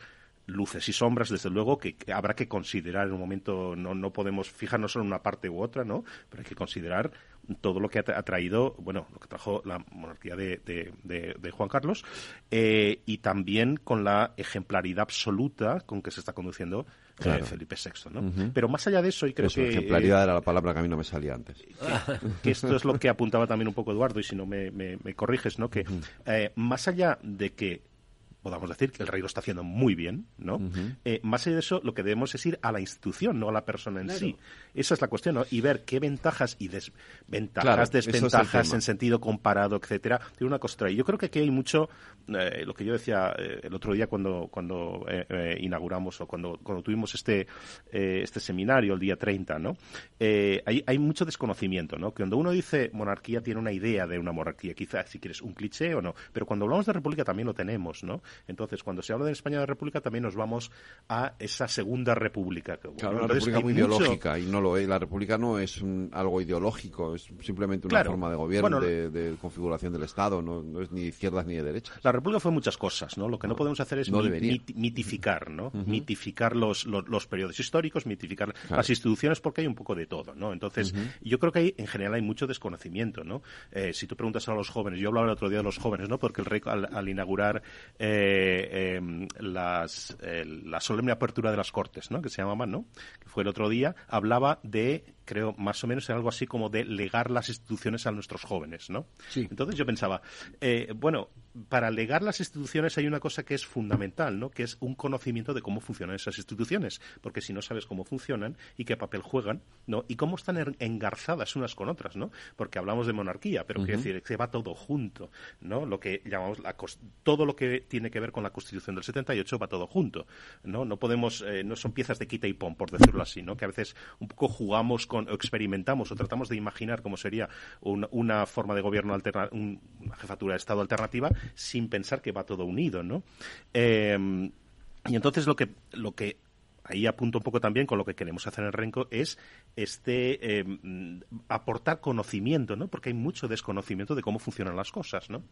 luces y sombras, desde luego, que, habrá que considerar en un momento, no, no podemos fijarnos solo en una parte u otra, ¿no? Pero hay que considerar todo lo que ha, traído, bueno, lo que trajo la monarquía de, de, Juan Carlos, eh, y también con la ejemplaridad absoluta con que se está conduciendo eh, Felipe VI, ¿no? Pero más allá de eso, y creo que... ejemplaridad era la palabra que a mí no me salía antes. Que, esto es lo que apuntaba también un poco Eduardo, y si no me, me, corriges, ¿no? Que más allá de que podamos decir que el rey lo está haciendo muy bien, ¿no? Eh, más allá de eso, lo que debemos es ir a la institución, no a la persona en sí. Esa es la cuestión, ¿no? Y ver qué ventajas y desventajas, desventajas en sentido comparado, etcétera, tiene una costra. Y yo creo que aquí hay mucho, eh, lo que yo decía eh, el otro día cuando, cuando inauguramos o cuando, cuando tuvimos este, este seminario el día 30, ¿no? hay, hay mucho desconocimiento, ¿no? Que cuando uno dice monarquía tiene una idea de una monarquía, quizás si quieres un cliché o no, pero cuando hablamos de república también lo tenemos, ¿no? Entonces, cuando se habla de España de República, también nos vamos a esa segunda república. claro, una república muy ideológica, y no lo es. La república no es algo ideológico, es simplemente una forma de gobierno, de, configuración del Estado, no, es ni de izquierdas ni de derechas. La república fue muchas cosas, ¿no? Lo que no, podemos hacer es mitificar, ¿no? Mitificar los, los, periodos históricos, mitificar las instituciones, porque hay un poco de todo, ¿no? Entonces, yo creo que hay, en general hay mucho desconocimiento, ¿no? Eh, si tú preguntas a los jóvenes, yo hablaba el otro día de los jóvenes, ¿no? Porque el rey al, inaugurar eh, em, las, la solemne apertura de las Cortes, ¿no? que se llamaba, ¿no? que fue el otro día, hablaba de creo, más o menos en algo así como de legar las instituciones a nuestros jóvenes, ¿no? Sí. Entonces yo pensaba, eh, bueno, para legar las instituciones hay una cosa que es fundamental, ¿no? Que es un conocimiento de cómo funcionan esas instituciones, porque si no sabes cómo funcionan y qué papel juegan, ¿no? Y cómo están engarzadas unas con otras, ¿no? Porque hablamos de monarquía, pero quiere decir que va todo junto, ¿no? Lo que llamamos la todo lo que tiene que ver con la Constitución del 78 va todo junto, ¿no? No podemos, eh, no son piezas de quita y pon, por decirlo así, ¿no? Que a veces un poco jugamos con o experimentamos o tratamos de imaginar cómo sería una, forma de gobierno alterna, una jefatura de Estado alternativa sin pensar que va todo unido, ¿no? Em, y entonces lo que, lo que ahí apunto un poco también con lo que queremos hacer en Renco es este em, aportar conocimiento, ¿no? Porque hay mucho desconocimiento de cómo funcionan las cosas, ¿no?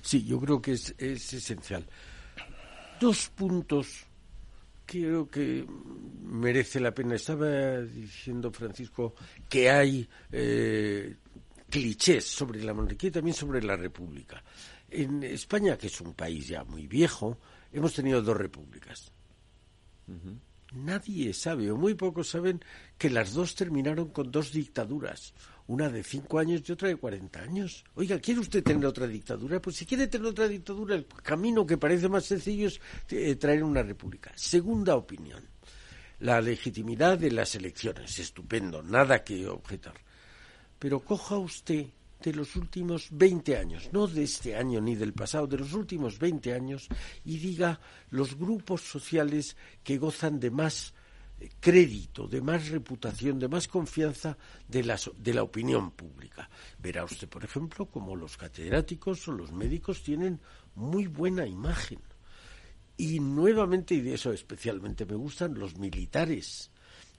Sí, yo creo que es, es esencial. Dos puntos creo que merece la pena. Estaba diciendo Francisco que hay eh, clichés sobre la monarquía y también sobre la república. En España, que es un país ya muy viejo, hemos tenido dos repúblicas. Nadie sabe, o muy pocos saben, que las dos terminaron con dos dictaduras una de cinco años y otra de cuarenta años. Oiga, ¿quiere usted tener otra dictadura? Pues si quiere tener otra dictadura, el camino que parece más sencillo es eh, traer una república. Segunda opinión, la legitimidad de las elecciones. Estupendo, nada que objetar. Pero coja usted de los últimos veinte años, no de este año ni del pasado, de los últimos veinte años, y diga los grupos sociales que gozan de más crédito, de más reputación, de más confianza de la, de la opinión pública. Verá usted, por ejemplo, como los catedráticos o los médicos tienen muy buena imagen. Y nuevamente, y de eso especialmente me gustan, los militares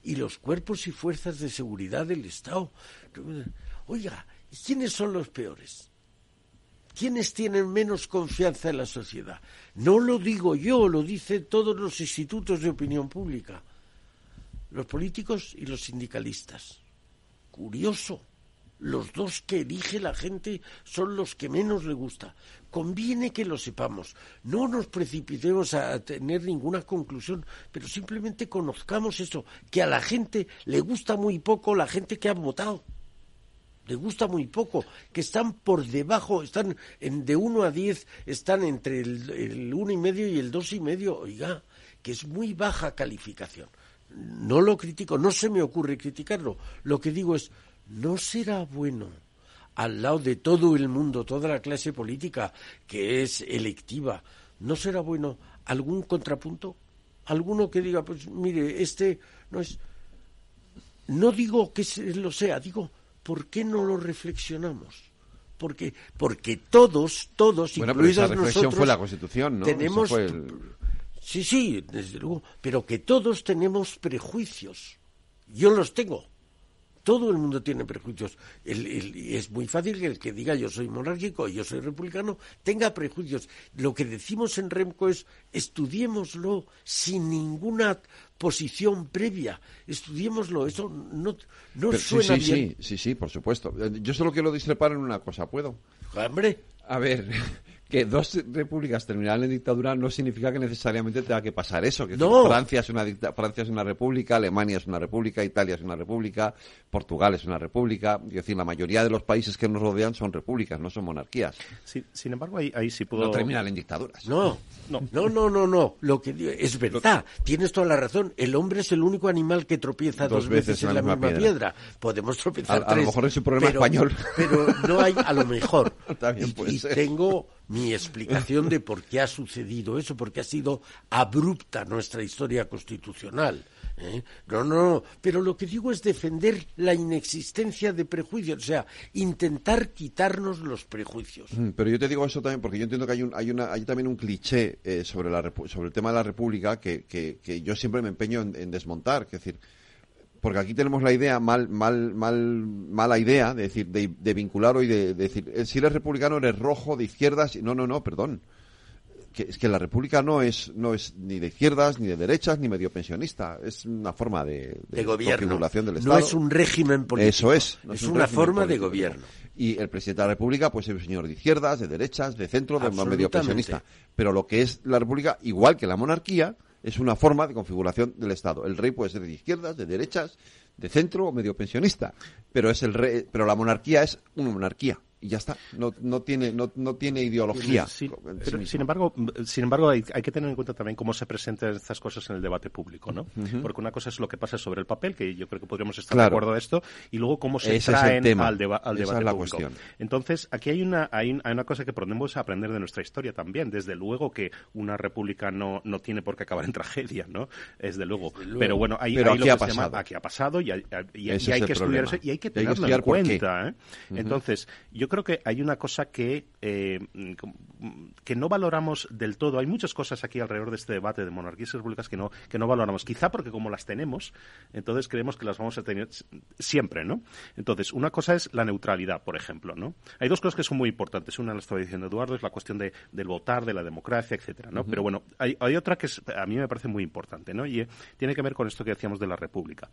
y los cuerpos y fuerzas de seguridad del Estado. Oiga, ¿quiénes son los peores? ¿Quiénes tienen menos confianza en la sociedad? No lo digo yo, lo dicen todos los institutos de opinión pública los políticos y los sindicalistas. Curioso. Los dos que elige la gente son los que menos le gusta. Conviene que lo sepamos. No nos precipitemos a tener ninguna conclusión, pero simplemente conozcamos eso, que a la gente le gusta muy poco la gente que ha votado. Le gusta muy poco, que están por debajo, están en, de uno a diez, están entre el, el uno y medio y el dos y medio, oiga, que es muy baja calificación no lo critico, no se me ocurre criticarlo. Lo que digo es, ¿no será bueno al lado de todo el mundo, toda la clase política que es electiva, ¿no será bueno algún contrapunto? Alguno que diga, pues mire, este no es... No digo que lo sea, digo, ¿por qué no lo reflexionamos? Porque, porque todos, todos, bueno, pero esa reflexión fue la Constitución, ¿no? Tenemos, Sí, sí, desde luego, pero que todos tenemos prejuicios. Yo los tengo. Todo el mundo tiene prejuicios. es muy fácil que el que diga yo soy monárquico, yo soy republicano, tenga prejuicios. Lo que decimos en Remco es estudiémoslo sin ninguna posición previa. Estudiémoslo, eso no, no suena sí, sí, bien. Sí, sí, sí, por supuesto. Yo solo quiero discrepar en una cosa, ¿puedo? Hombre. A ver, que dos repúblicas terminaran en dictadura no significa que necesariamente tenga que pasar eso. Que no. Francia es una Francia es una república, Alemania es una república, Italia es una república, Portugal es una república. Es decir, la mayoría de los países que nos rodean son repúblicas, no son monarquías. Sí, sin embargo, ahí, ahí sí puedo. No terminan en dictaduras. No, no, no, no, no. no. Lo que es verdad. Tienes toda la razón. El hombre es el único animal que tropieza dos, dos veces, en la, misma, misma piedra. piedra. Podemos tropezar a, tres. A lo mejor es un problema pero, español. Pero no hay, a lo mejor. También y, puede y ser. tengo mi explicación de por qué ha sucedido eso, porque ha sido abrupta nuestra historia constitucional. ¿eh? No, no, no, pero lo que digo es defender la inexistencia de prejuicios, o sea, intentar quitarnos los prejuicios. Mm, Pero yo te digo eso también porque yo entiendo que hay, un, hay, una, hay también un cliché eh, sobre, la, sobre el tema de la República que, que, que yo siempre me empeño en, en desmontar, es decir, porque aquí tenemos la idea mal mal mal mala idea de decir de, de vincular hoy de, de, decir eh, si eres republicano eres rojo de izquierdas no no no perdón. Que, es que la república no es no es ni de izquierdas ni de derechas ni medio pensionista. Es una forma de, de, gobierno. del estado. no es un régimen político. eso es no es, es una forma político. de gobierno. Y el presidente de la república pues es un señor de izquierdas de derechas de centro de medio pensionista. Pero lo que es la república igual que la monarquía es una forma de configuración del Estado. El rey puede ser de izquierdas, de derechas, de centro o medio pensionista, pero es el rey, pero la monarquía es una monarquía y ya está. No, no tiene no, no tiene ideología. Sí, pero, sin embargo, sin embargo hay, hay, que tener en cuenta también cómo se presentan estas cosas en el debate público, ¿no? Uh -huh. Porque una cosa es lo que pasa sobre el papel, que yo creo que podríamos estar claro. de acuerdo a esto, y luego cómo se Ese traen tema. al, deba al Esa debate es la público. Cuestión. Entonces, aquí hay una hay, hay, una cosa que podemos aprender de nuestra historia también. Desde luego que una república no, no tiene por qué acabar en tragedia, ¿no? Desde luego. Desde luego. Pero bueno, hay, pero hay aquí lo ha que se llama pasado. aquí ha pasado y hay, y, y hay es que estudiar problema. eso y hay que Hay que tenerlo en cuenta. ¿eh? Uh -huh. Entonces, yo creo que hay una cosa que, eh, que no valoramos del todo. Hay muchas cosas aquí alrededor de este debate de monarquías y repúblicas que no, que no valoramos. Quizá porque como las tenemos, entonces creemos que las vamos a tener siempre, ¿no? Entonces, una cosa es la neutralidad, por ejemplo, ¿no? Hay dos cosas que son muy importantes. Una, la estaba diciendo Eduardo, es la cuestión de, del votar, de la democracia, etcétera, ¿no? Uh -huh. Pero bueno, hay, hay, otra que es, a mí me parece muy importante, ¿no? Y eh, tiene que ver con esto que decíamos de la república.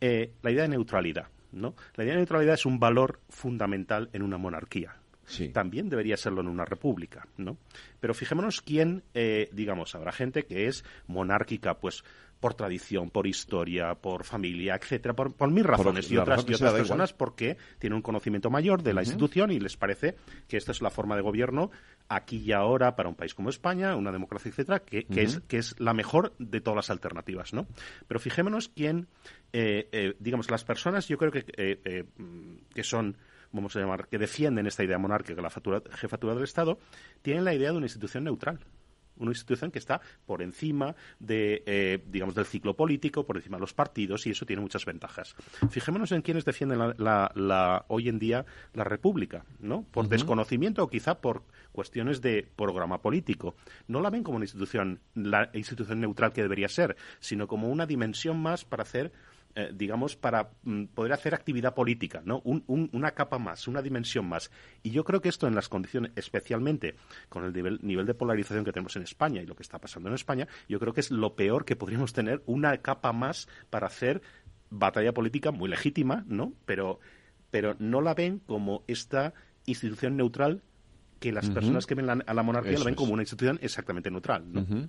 Eh, la idea de neutralidad, ¿no? La idea de neutralidad es un valor fundamental en una monarquía. Sí. También debería serlo en una república, ¿no? Pero fijémonos quién, eh, digamos, habrá gente que es monárquica, pues por tradición, por historia, por familia, etcétera, por, por mil razones por y otras, razón y otras personas porque tienen un conocimiento mayor de la uh -huh. institución y les parece que esta es la forma de gobierno aquí y ahora para un país como España, una democracia, etcétera, que, uh -huh. es, que es la mejor de todas las alternativas, ¿no? Pero fijémonos quién, eh, eh, digamos, las personas, yo creo que, eh, que son vamos a llamar, que defienden esta idea monárquica, la fatura, jefatura del Estado, tienen la idea de una institución neutral una institución que está por encima de, eh, digamos, del ciclo político, por encima de los partidos, y eso tiene muchas ventajas. Fijémonos en quienes defienden la, la, la, hoy en día la República, ¿no? Por uh -huh. desconocimiento o quizá por cuestiones de programa político. No la ven como una institución, la institución neutral que debería ser, sino como una dimensión más para hacer eh, digamos, para mm, poder hacer actividad política, ¿no? Un, un, una capa más, una dimensión más. Y yo creo que esto en las condiciones, especialmente con el nivel, nivel de polarización que tenemos en España y lo que está pasando en España, yo creo que es lo peor que podríamos tener, una capa más para hacer batalla política muy legítima, ¿no? Pero, pero no la ven como esta institución neutral que las uh -huh. personas que ven la, a la monarquía Eso la ven es. como una institución exactamente neutral, ¿no? Uh -huh.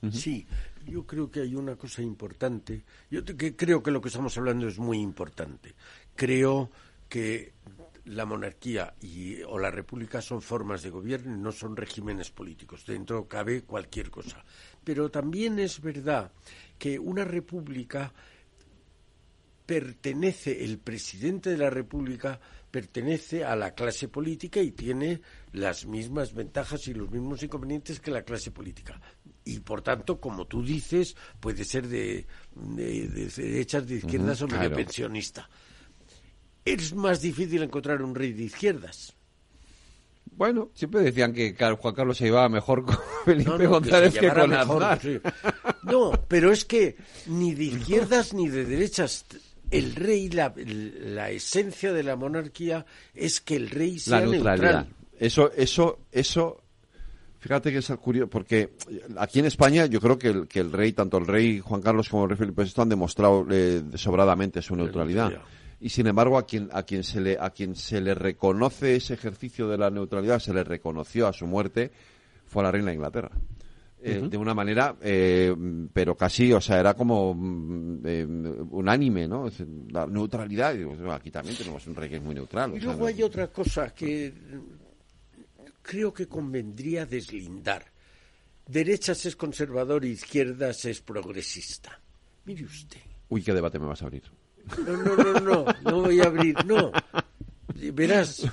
Uh -huh. Sí, yo creo que hay una cosa importante. Yo creo que lo que estamos hablando es muy importante. Creo que la monarquía y, o la república son formas de gobierno y no son regímenes políticos. Dentro cabe cualquier cosa. Pero también es verdad que una república pertenece, el presidente de la república pertenece a la clase política y tiene las mismas ventajas y los mismos inconvenientes que la clase política. Y por tanto, como tú dices, puede ser de, de, de derechas, de izquierdas uh -huh, o medio claro. pensionista. Es más difícil encontrar un rey de izquierdas. Bueno, siempre decían que Juan Carlos se llevaba mejor con Felipe no, no, González que, que, con mejor, Aznar. Sí. No, pero es que ni de izquierdas ni de derechas el rey, la, la, esencia de la monarquía es que el rey sea la neutralidad. neutral. Eso, eso, eso Fíjate que es curioso, porque aquí en España yo creo que el, que el rey, tanto el rey Juan Carlos como el rey Felipe VI han demostrado eh, sobradamente su neutralidad. Y sin embargo, a quien, a, quien se le, a quien se le reconoce ese ejercicio de la neutralidad, se le reconoció a su muerte, fue a la reina de Inglaterra. Eh, de una manera, eh, pero casi, o sea, era como mm, eh, unánime, ¿no? La neutralidad, aquí también tenemos un rey que es muy neutral. Y luego hay otra cosa que creo que convendría deslindar. Derechas es conservador, izquierdas es progresista. Mire usted. Uy, qué debate me vas a abrir. No, no, no, no, no voy a abrir, no. Verás,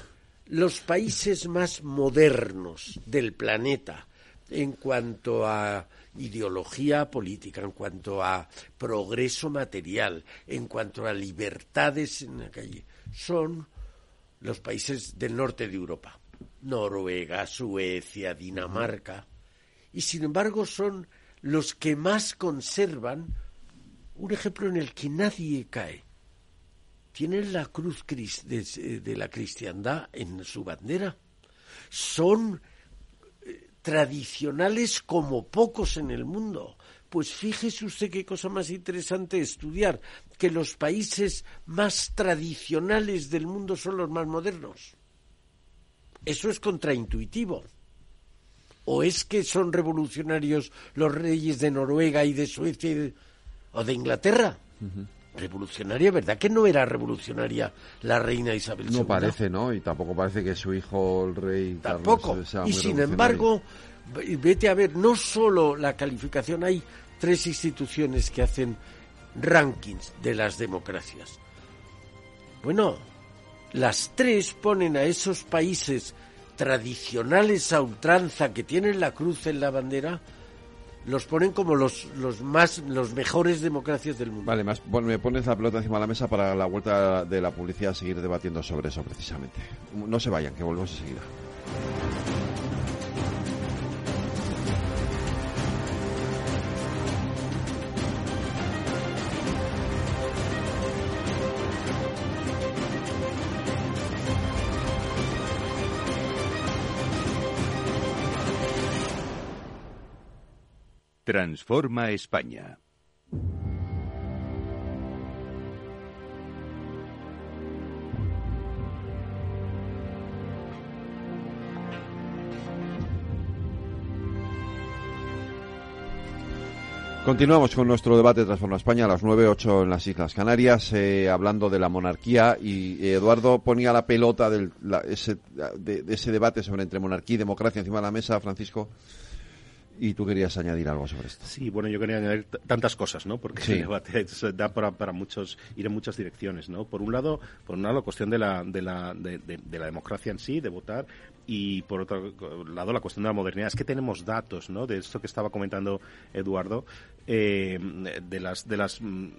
los países más modernos del planeta, en cuanto a ideología política, en cuanto a progreso material, en cuanto a libertades en la calle, son los países del norte de Europa, Noruega, Suecia, Dinamarca, y sin embargo son los que más conservan un ejemplo en el que nadie cae. Tienen la cruz de, la cristiandad en su bandera. Son tradicionales como pocos en el mundo. Pues fíjese usted qué cosa más interesante estudiar, que los países más tradicionales del mundo son los más modernos. Eso es contraintuitivo. ¿O es que son revolucionarios los reyes de Noruega y de Suecia o de Inglaterra? Revolucionaria, ¿verdad que no era revolucionaria la reina Isabel II? No parece, ¿no? Y tampoco parece que su hijo, el rey Tampoco. y sin embargo, vete a ver, no solo la calificación, hay tres instituciones que hacen rankings de las democracias. Bueno, las tres ponen a esos países tradicionales a ultranza que tienen la cruz en la bandera los ponen como los, los más los mejores democracias del mundo. Vale, más, bueno, me pones la pelota encima de la mesa para la vuelta de la publicidad seguir debatiendo sobre eso precisamente. No se vayan, que volvemos enseguida. Transforma España. Continuamos con nuestro debate de Transforma España a las 9.08 en las Islas Canarias, eh, hablando de la monarquía y Eduardo ponía la pelota del, ese, de, ese debate sobre entre monarquía y democracia encima de la mesa, Francisco. Y tú querías añadir algo sobre esto. Sí, bueno, yo quería añadir tantas cosas, ¿no? Porque el debate da para, para, muchos, ir en muchas direcciones, ¿no? Por un lado, por un lado la cuestión de la, de la, de, de la democracia en sí, de votar, y por otro lado la cuestión de la modernidad. Es que tenemos datos, ¿no? De esto que estaba comentando Eduardo, eh, de las, de las, mm,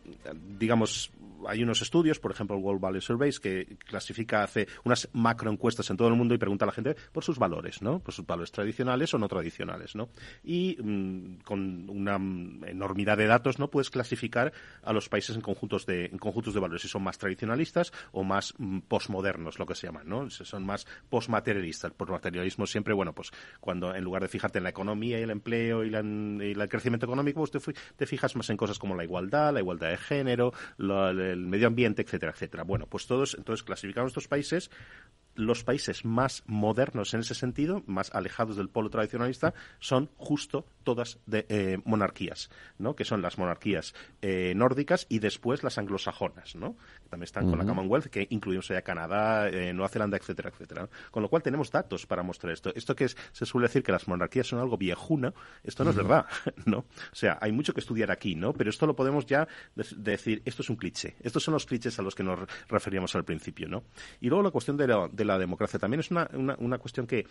digamos, hay unos estudios, por ejemplo, el World Value Surveys, que clasifica, hace unas macroencuestas en todo el mundo y pregunta a la gente por sus valores, ¿no? Por sus valores tradicionales o no tradicionales, ¿no? Y mm, con una enormidad de datos, ¿no? Puedes clasificar a los países en conjuntos de, en conjuntos de valores, si son más tradicionalistas o más mm, postmodernos, lo que se llaman, ¿no? Si son más postmaterialistas. El postmaterialismo siempre, bueno, pues cuando en lugar de fijarte en la economía y el empleo y, el crecimiento económico, pues te, te, fijas más en cosas como la igualdad, la igualdad de género, el medio ambiente, etcétera, etcétera. Bueno, pues todos, entonces clasificamos estos países los países más modernos en ese sentido, más alejados del polo tradicionalista, son justo todas de eh, monarquías, ¿no? Que son las monarquías eh, nórdicas y después las anglosajonas, ¿no? Que también están con la Commonwealth, que incluimos allá Canadá, eh, Nueva Zelanda, etcétera, etcétera. Con lo cual tenemos datos para mostrar esto. Esto que se suele decir que las monarquías son algo viejuna, esto no es verdad, ¿no? O sea, hay mucho que estudiar aquí, ¿no? Pero esto lo podemos ya decir, esto es un cliché. Estos son los clichés a los que nos referíamos al principio, ¿no? Y luego la cuestión de la la democracia. También es una, una, cuestión que,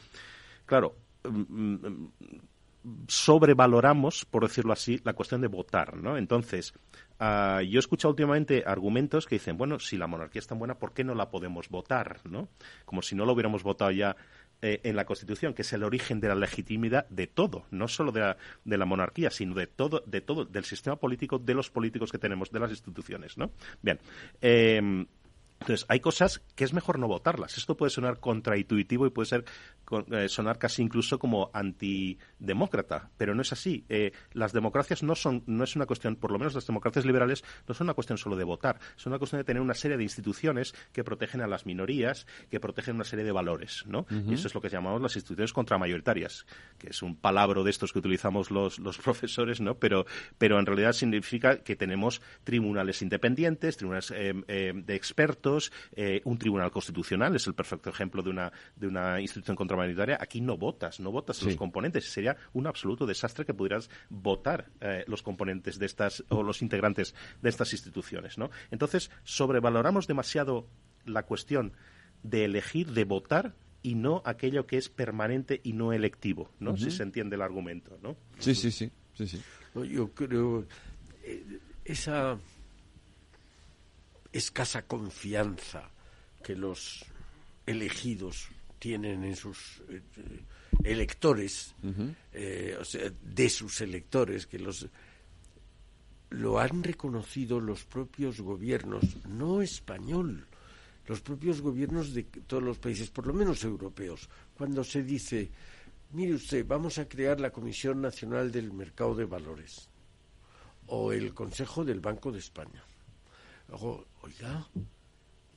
claro, mm, mm, sobrevaloramos, por decirlo así, la cuestión de votar, ¿no? Entonces, ah, yo he escuchado últimamente argumentos que dicen, bueno, si la monarquía es tan buena, ¿por qué no la podemos votar, no? Como si no lo hubiéramos votado ya eh, en la Constitución, que es el origen de la legitimidad de todo, no solo de la, de la monarquía, sino de todo, de todo, del sistema político, de los políticos que tenemos, de las instituciones, ¿no? Bien, eh, Entonces, hay cosas que es mejor no votarlas. Esto puede sonar contraintuitivo y puede ser eh, sonar casi incluso como antidemócrata, pero no es así. Eh, las democracias no son, no es una cuestión, por lo menos las democracias liberales, no son una cuestión solo de votar, es una cuestión de tener una serie de instituciones que protegen a las minorías, que protegen una serie de valores, ¿no? Y eso es lo que llamamos las instituciones contramayoritarias, que es un palabra de estos que utilizamos los, los profesores, ¿no? Pero, pero en realidad significa que tenemos tribunales independientes, tribunales eh, de expertos, eh, un tribunal constitucional es el perfecto ejemplo de una, de una institución contramayoritaria. Aquí no votas, no votas los componentes. Sería un absoluto desastre que pudieras votar eh, los componentes de estas o los integrantes de estas instituciones. ¿no? Entonces, sobrevaloramos demasiado la cuestión de elegir, de votar y no aquello que es permanente y no electivo, ¿no? Si se entiende el argumento, ¿no? Sí, sí, sí, sí, sí. yo creo eh, esa escasa confianza que los elegidos tienen en sus eh, electores, eh, o sea, de sus electores, que los lo han reconocido los propios gobiernos, no español, los propios gobiernos de todos los países, por lo menos europeos, cuando se dice, mire usted, vamos a crear la Comisión Nacional del Mercado de Valores o el Consejo del Banco de España oiga,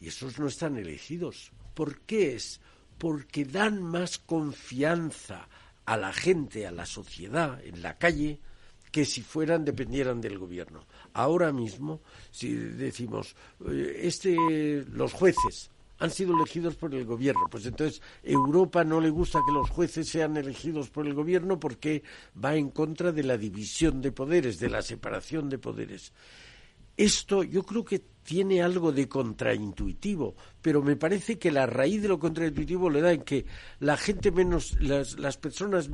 y esos no están elegidos. ¿Por qué es? Porque dan más confianza a la gente, a la sociedad, en la calle, que si fueran dependieran del gobierno. Ahora mismo, si decimos, eh, este, los jueces han sido elegidos por el gobierno, pues entonces Europa no le gusta que los jueces sean elegidos por el gobierno porque va en contra de la división de poderes, de la separación de poderes. Esto yo creo que tiene algo de contraintuitivo, pero me parece que la raíz de lo contraintuitivo le da en que la gente menos, las, las personas,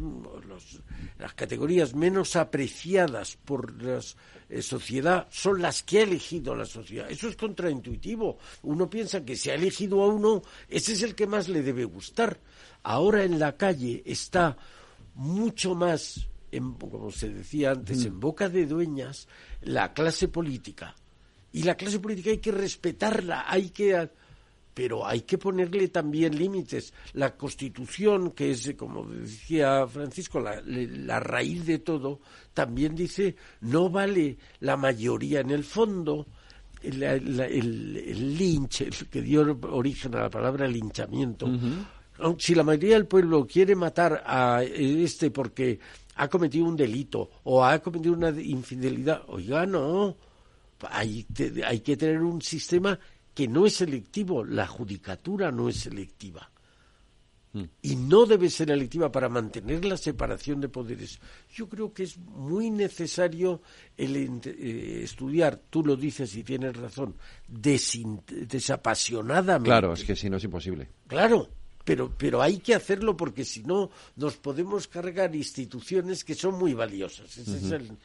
las categorías menos apreciadas por la eh, sociedad son las que ha elegido la sociedad. Eso es contraintuitivo. Uno piensa que si ha elegido a uno, ese es el que más le debe gustar. Ahora en la calle está mucho más como se decía antes, mm. en boca de dueñas la clase política. Y la clase política hay que respetarla, hay que pero hay que ponerle también límites. La Constitución, que es, como decía Francisco, la, la, raíz de todo, también dice no vale la mayoría. En el fondo, el, el, lynch, el que dio origen a la palabra linchamiento, si la mayoría del pueblo quiere matar a este porque ha cometido un delito o ha cometido una infidelidad, oiga, no, hay, hay que tener un sistema que no es selectivo, la judicatura no es selectiva. Mm. Y no debe ser selectiva para mantener la separación de poderes. Yo creo que es muy necesario el eh, estudiar, tú lo dices y tienes razón, desapasionadamente. Claro, es que si no es imposible. Claro, pero, pero hay que hacerlo porque si no nos podemos cargar instituciones que son muy valiosas. Ese es el,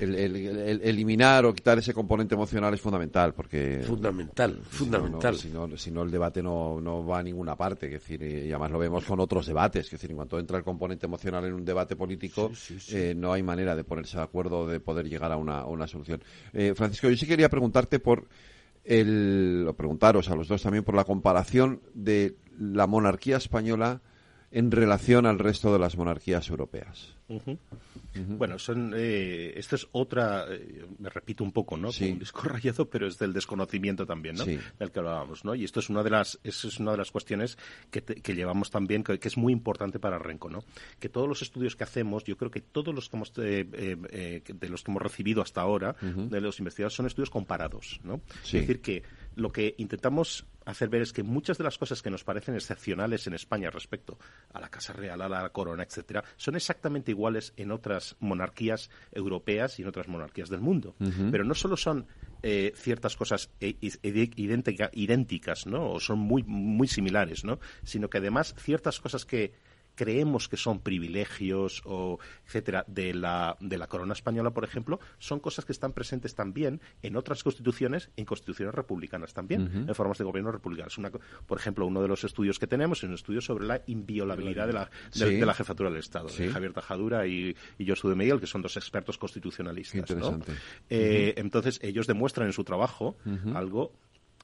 el, eliminar o quitar ese componente emocional es fundamental porque fundamental, fundamental. Si no, si no, el debate no, no va a ninguna parte. Es decir, y además lo vemos con otros debates. Es decir, en cuanto entra el componente emocional en un debate político, eh, no hay manera de ponerse de acuerdo o de poder llegar a una, una solución. Eh, Francisco, yo sí quería preguntarte por el, o preguntaros a los dos también por la comparación de la monarquía española en relación al resto de las monarquías europeas. Bueno, son, eh, esta es otra, eh, me repito un poco, ¿no? Sí. Un disco rayado, pero es del desconocimiento también, ¿no? Del que hablábamos, ¿no? Y esto es una de las, es una de las cuestiones que, que llevamos también, que, es muy importante para Renco, ¿no? Que todos los estudios que hacemos, yo creo que todos los que hemos, eh, eh, de los que hemos recibido hasta ahora, de los investigadores, son estudios comparados, ¿no? Es decir, que lo que intentamos hacer ver es que muchas de las cosas que nos parecen excepcionales en España respecto a la Casa Real, a la Corona, etcétera, son exactamente iguales en otras monarquías europeas y en otras monarquías del mundo. Pero no solo son eh, ciertas cosas e, idénticas, ¿no? O son muy, muy similares, ¿no? Sino que además ciertas cosas que creemos que son privilegios o etcétera de la, de la corona española, por ejemplo, son cosas que están presentes también en otras constituciones, en constituciones republicanas también, en formas de gobierno republicanas. Una, por ejemplo, uno de los estudios que tenemos es un estudio sobre la inviolabilidad de la, de, la jefatura del Estado, Javier Tajadura y, y Josué de Miguel, que son dos expertos constitucionalistas. Eh, entonces, ellos demuestran en su trabajo algo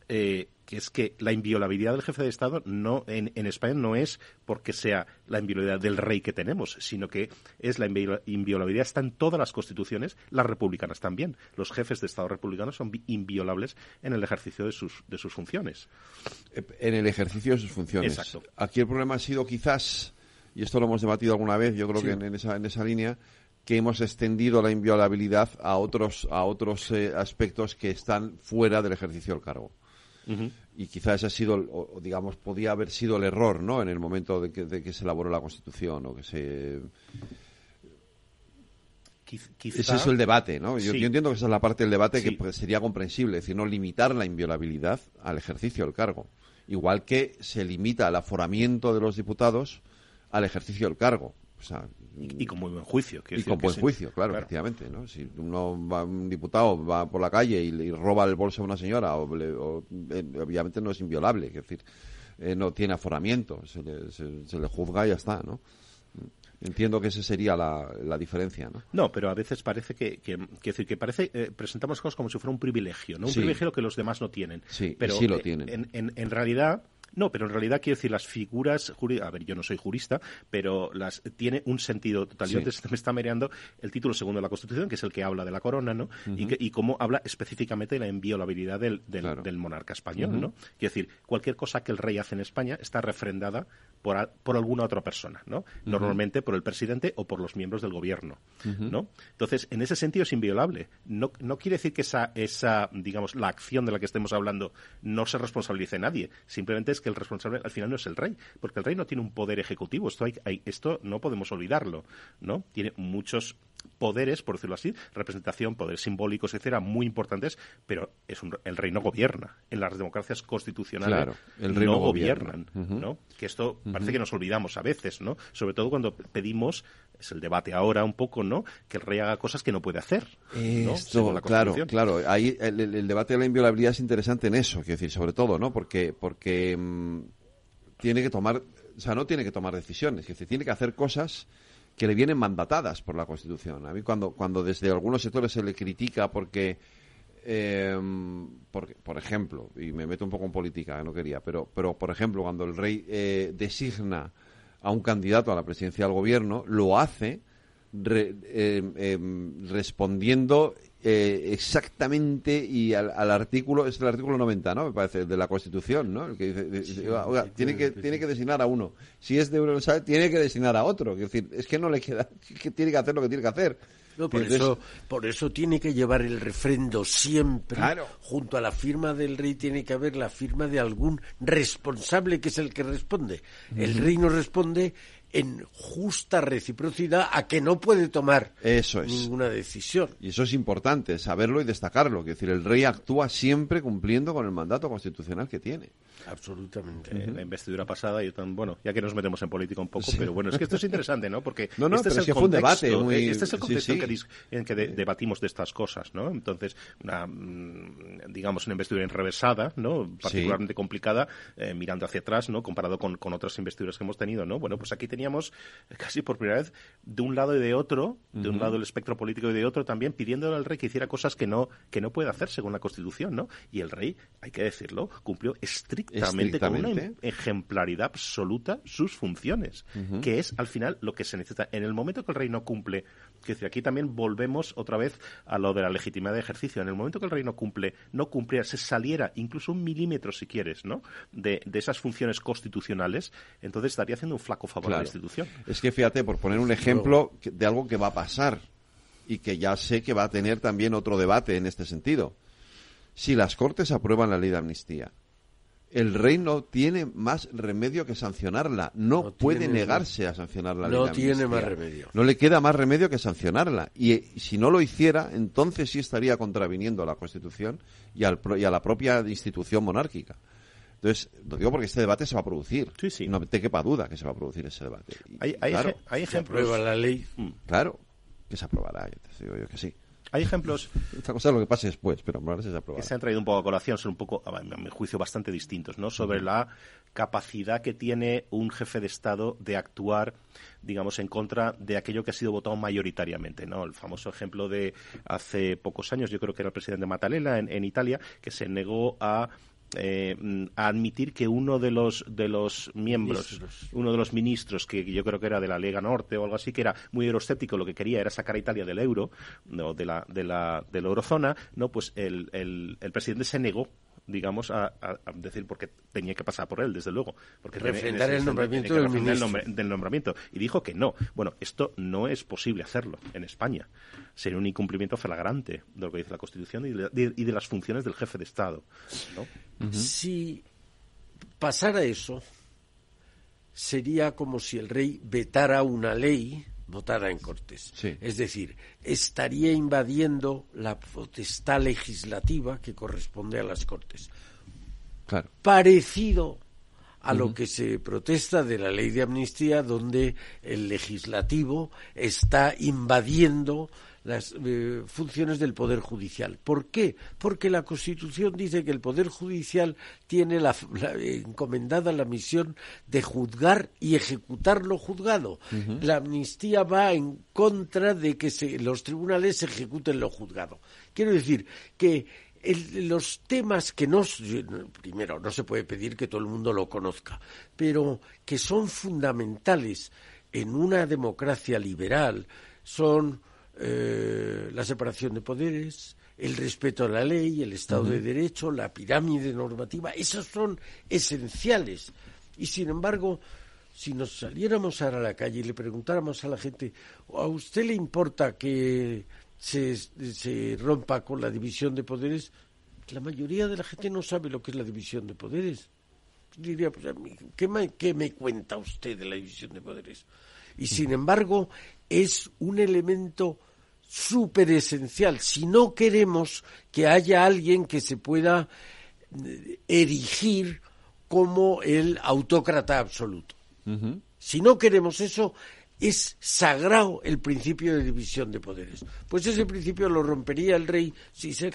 eh, que es que la inviolabilidad del jefe de Estado no en, España no es porque sea la inviolabilidad del rey que tenemos, sino que es la inviolabilidad está en todas las constituciones, las republicanas también. Los jefes de Estado republicanos son inviolables en el ejercicio de sus, de sus funciones. Eh, en el ejercicio de sus funciones. Exacto. Aquí el problema ha sido quizás, y esto lo hemos debatido alguna vez, yo creo que en, esa, en esa línea, que hemos extendido la inviolabilidad a otros, a otros eh, aspectos que están fuera del ejercicio del cargo. Y quizás ese ha sido, o, digamos, podía haber sido el error, ¿no? En el momento de que, se elaboró la Constitución o que se... Es el debate, ¿no? Yo, entiendo que esa es la parte del debate que pues, sería comprensible, es decir, no limitar la inviolabilidad al ejercicio del cargo. Igual que se limita el aforamiento de los diputados al ejercicio del cargo. O sea, y, con muy buen juicio. Y con buen juicio, claro, efectivamente. ¿no? Si uno un diputado va por la calle y, roba el bolso a una señora, o, eh, obviamente no es inviolable, es decir, eh, no tiene aforamiento, se le, se, le juzga y ya está, ¿no? Entiendo que esa sería la, diferencia, ¿no? No, pero a veces parece que, que, decir, que parece, eh, presentamos cosas como si fuera un privilegio, ¿no? Un privilegio que los demás no tienen. Sí, pero sí lo tienen. En, en, en realidad, no, pero en realidad quiero decir, las figuras, a ver, yo no soy jurista, pero las tiene un sentido total. Yo me está mereando el título segundo de la Constitución, que es el que habla de la corona, ¿no? y, cómo habla específicamente de la inviolabilidad del, del, monarca español, ¿no? Quiero decir, cualquier cosa que el rey hace en España está refrendada por, por alguna otra persona, ¿no? Normalmente por el presidente o por los miembros del gobierno, ¿no? Entonces, en ese sentido es inviolable. No, no quiere decir que esa, esa, digamos, la acción de la que estemos hablando no se responsabilice nadie. Simplemente es que el responsable al final no es el rey, porque el rey no tiene un poder ejecutivo. Esto, hay, esto no podemos olvidarlo, ¿no? Tiene muchos poderes, por decirlo así, representación, poderes simbólicos, etcétera, muy importantes, pero es el rey no gobierna. En las democracias constitucionales el rey no, gobiernan, ¿no? Que esto parece que nos olvidamos a veces, ¿no? Sobre todo cuando pedimos, es el debate ahora un poco, ¿no? Que el rey haga cosas que no puede hacer. Esto, claro, claro. Ahí el, debate de la inviolabilidad es interesante en eso, quiero decir, sobre todo, ¿no? Porque, porque mm, tiene que tomar, o sea, no tiene que tomar decisiones, es decir, tiene que hacer cosas que le vienen mandatadas por la Constitución. A mí cuando, cuando desde algunos sectores se le critica porque, eh, por, ejemplo, y me meto un poco en política, no quería, pero, pero por ejemplo, cuando el rey eh, designa a un candidato a la presidencia del gobierno, lo hace eh, em, respondiendo eh, exactamente y al, artículo, es el artículo 90, ¿no? Me parece, de la Constitución, ¿no? El que dice, oiga, tiene que, tiene que designar a uno. Si es de Universal, tiene que designar a otro. Es decir, es que no le queda, que tiene que hacer lo que tiene que hacer. Por, eso, por eso tiene que llevar el refrendo siempre. Junto a la firma del rey tiene que haber la firma de algún responsable que es el que responde. El rey no responde en justa reciprocidad a que no puede tomar eso ninguna decisión. Y eso es importante, saberlo y destacarlo. Es decir, el rey actúa siempre cumpliendo con el mandato constitucional que tiene. Absolutamente. En la investidura pasada, yo tan, bueno, ya que nos metemos en política un poco, pero bueno, es que esto es interesante, ¿no? Porque no, no, este es, el fue un debate muy... Este es el contexto En, que, debatimos de estas cosas, ¿no? Entonces, una, mm, digamos, una investidura enrevesada, ¿no? Particularmente complicada, eh, mirando hacia atrás, ¿no? Comparado con, con otras investiduras que hemos tenido, ¿no? Bueno, pues aquí teníamos casi por primera vez de un lado y de otro, de un lado el espectro político y de otro también, pidiéndole al rey que hiciera cosas que no, que no puede hacer según la Constitución, ¿no? Y el rey, hay que decirlo, cumplió estrictamente, con una ejemplaridad absoluta sus funciones, que es al final lo que se necesita. En el momento que el rey no cumple, que decir, aquí también volvemos otra vez a lo de la legitimidad de ejercicio. En el momento que el rey no cumple, no cumpliera, se saliera incluso un milímetro, si quieres, ¿no? De, esas funciones constitucionales, entonces estaría haciendo un flaco favor a la institución. Es que fíjate, por poner un ejemplo de algo que va a pasar y que ya sé que va a tener también otro debate en este sentido. Si las Cortes aprueban la ley de amnistía, el rey no tiene más remedio que sancionarla. No, puede negarse a sancionar la ley. No tiene más remedio. No le queda más remedio que sancionarla. Y eh, si no lo hiciera, entonces sí estaría contraviniendo a la Constitución y, al, y a la propia institución monárquica. Entonces, lo digo porque este debate se va a producir. Sí, sí. No te quepa duda que se va a producir ese debate. hay, hay, hay ejemplos. la ley. Claro, que se aprobará, yo te digo yo que sí. Hay ejemplos. Otra cosa es lo que pase después, pero a se Que se han traído un poco a colación, son un poco, a mi juicio, bastante distintos, ¿no? Sobre la capacidad que tiene un jefe de Estado de actuar, digamos, en contra de aquello que ha sido votado mayoritariamente, ¿no? El famoso ejemplo de hace pocos años, yo creo que era el presidente Mattarella en, en Italia, que se negó a eh, a admitir que uno de los de los miembros, uno de los ministros, que yo creo que era de la Lega Norte o algo así, que era muy euroscéptico, lo que quería era sacar a Italia del euro, no, de la de la de la eurozona, no, pues el, el, el presidente se negó digamos, a, decir porque tenía que pasar por él, desde luego. Porque refrendar el nombramiento del, del nombramiento. Y dijo que no. Bueno, esto no es posible hacerlo en España. Sería un incumplimiento flagrante de lo que dice la Constitución y de, las funciones del jefe de Estado. Si pasara eso, sería como si el rey vetara una ley votada en Cortes. Es decir, estaría invadiendo la potestad legislativa que corresponde a las Cortes. Parecido a lo que se protesta de la ley de amnistía, donde el legislativo está invadiendo las eh, funciones del Poder Judicial. ¿Por qué? Porque la Constitución dice que el Poder Judicial tiene la, encomendada la misión de juzgar y ejecutar lo juzgado. La amnistía va en contra de que los tribunales ejecuten lo juzgado. Quiero decir que los temas que no, primero, no se puede pedir que todo el mundo lo conozca, pero que son fundamentales en una democracia liberal, son eh, la separación de poderes, el respeto a la ley, el Estado de Derecho, la pirámide normativa, esos son esenciales. Y sin embargo, si nos saliéramos ahora a la calle y le preguntáramos a la gente, ¿a usted le importa que se, se rompa con la división de poderes? La mayoría de la gente no sabe lo que es la división de poderes. Diría, pues, ¿qué me, qué me cuenta usted de la división de poderes? Y sin embargo, es un elemento súper esencial. Si no queremos que haya alguien que se pueda eh, erigir como el autócrata absoluto. Si no queremos eso, es sagrado el principio de división de poderes. Pues ese principio lo rompería el rey si se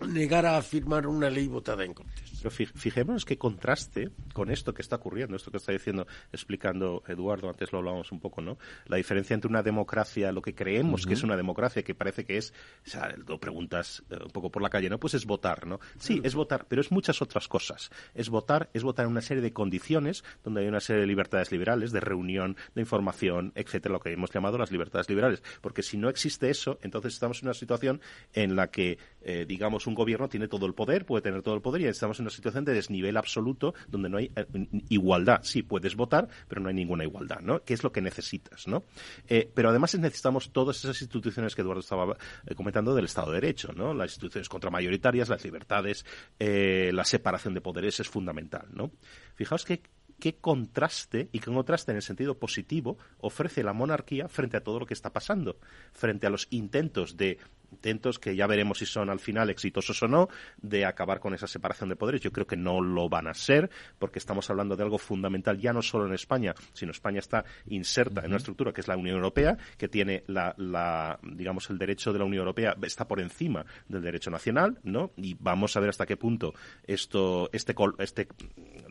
negara a firmar una ley votada en Cortes. Pero fijémonos qué contraste con esto que está ocurriendo, esto que está diciendo, explicando Eduardo, antes lo hablábamos un poco, ¿no? La diferencia entre una democracia, lo que creemos que es una democracia, que parece que es, o sea, lo preguntas eh, un poco por la calle, ¿no? Pues es votar, ¿no? Sí, es votar, pero es muchas otras cosas. Es votar, es votar en una serie de condiciones donde hay una serie de libertades liberales, de reunión, de información, etcétera, lo que hemos llamado las libertades liberales. Porque si no existe eso, entonces estamos en una situación en la que, eh, digamos, un gobierno tiene todo el poder, puede tener todo el poder y estamos en una situación de desnivel absoluto donde no hay eh, igualdad. Sí, puedes votar, pero no hay ninguna igualdad, ¿no? ¿Qué es lo que necesitas, no? Eh, pero además necesitamos todas esas instituciones que Eduardo estaba comentando del Estado de Derecho, ¿no? Las instituciones contramayoritarias, las libertades, la separación de poderes es fundamental, ¿no? Fijaos que qué contraste, y qué contraste en el sentido positivo, ofrece la monarquía frente a todo lo que está pasando, frente a los intentos de intentos que ya veremos si son al final exitosos o no de acabar con esa separación de poderes. Yo creo que no lo van a ser porque estamos hablando de algo fundamental ya no solo en España, sino España está inserta en una estructura que es la Unión Europea, que tiene la, digamos el derecho de la Unión Europea está por encima del derecho nacional, ¿no? Y vamos a ver hasta qué punto esto este este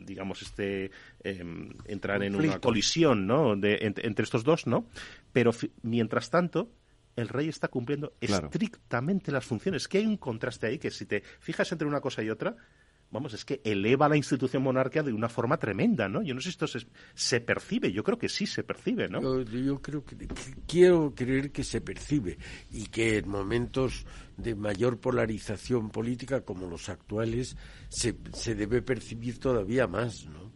digamos este em, entrar en una colisión, ¿no? De, entre estos dos, ¿no? Pero mientras tanto el rey está cumpliendo estrictamente las funciones. Que hay un contraste ahí que si te fijas entre una cosa y otra, vamos, es que eleva la institución monárquica de una forma tremenda, ¿no? Yo no sé si esto se, percibe, yo creo que sí se percibe, ¿no? Yo, creo que, quiero creer que se percibe y que en momentos de mayor polarización política como los actuales se, se debe percibir todavía más, ¿no?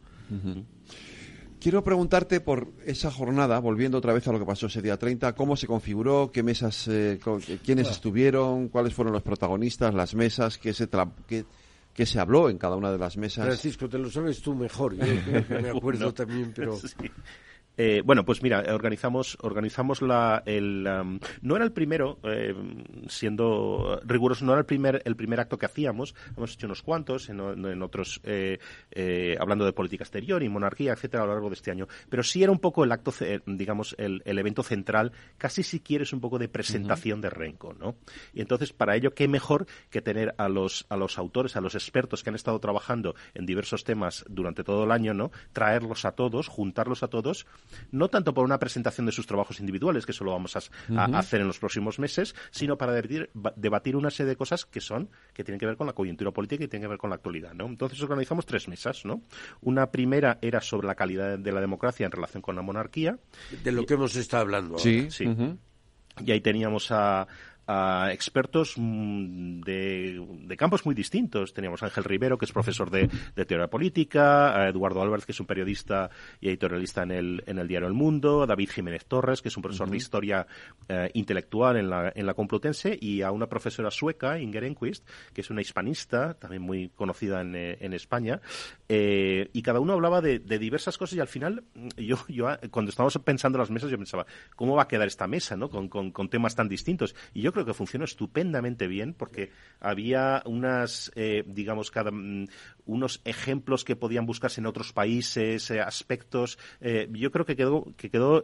Quiero preguntarte por esa jornada, volviendo otra vez a lo que pasó ese día 30, cómo se configuró, qué mesas, eh, quiénes estuvieron, cuáles fueron los protagonistas, las mesas, qué se, qué, se habló en cada una de las mesas. Francisco, te lo sabes tú mejor, yo me acuerdo también, pero... Eh, bueno, pues mira, organizamos, organizamos la, el, no era el primero, eh, siendo riguroso, no era el primer, el primer acto que hacíamos, hemos hecho unos cuantos en, otros, eh, hablando de política exterior y monarquía, etcétera, a lo largo de este año, pero sí era un poco el acto, digamos, el, evento central, casi si quieres un poco de presentación de Renco, ¿no? Y entonces, para ello, qué mejor que tener a los, a los autores, a los expertos que han estado trabajando en diversos temas durante todo el año, ¿no? Traerlos a todos, juntarlos a todos no tanto por una presentación de sus trabajos individuales, que eso lo vamos a, hacer en los próximos meses, sino para debatir, debatir, una serie de cosas que son, que tienen que ver con la coyuntura política y tienen que ver con la actualidad, ¿no? Entonces organizamos tres mesas, ¿no? Una primera era sobre la calidad de la democracia en relación con la monarquía. De lo que hemos estado hablando ahora. Sí, sí. Y ahí teníamos a, a expertos mm, de, de, campos muy distintos. Teníamos a Ángel Rivero, que es profesor de, teoría política, a Eduardo Álvarez, que es un periodista y editorialista en el, en el diario El Mundo, a David Jiménez Torres, que es un profesor de historia eh, intelectual en la, en la Complutense, y a una profesora sueca, Inger Enquist, que es una hispanista, también muy conocida en, eh, en España, eh, y cada uno hablaba de, de, diversas cosas y al final, yo, yo cuando estábamos pensando en las mesas, yo pensaba, ¿cómo va a quedar esta mesa, no? Con, con, con temas tan distintos. Y yo creo que funcionó estupendamente bien porque había unas, eh, digamos, cada, mm, unos ejemplos que podían buscarse en otros países, eh, aspectos. Eh, yo creo que quedó, que quedó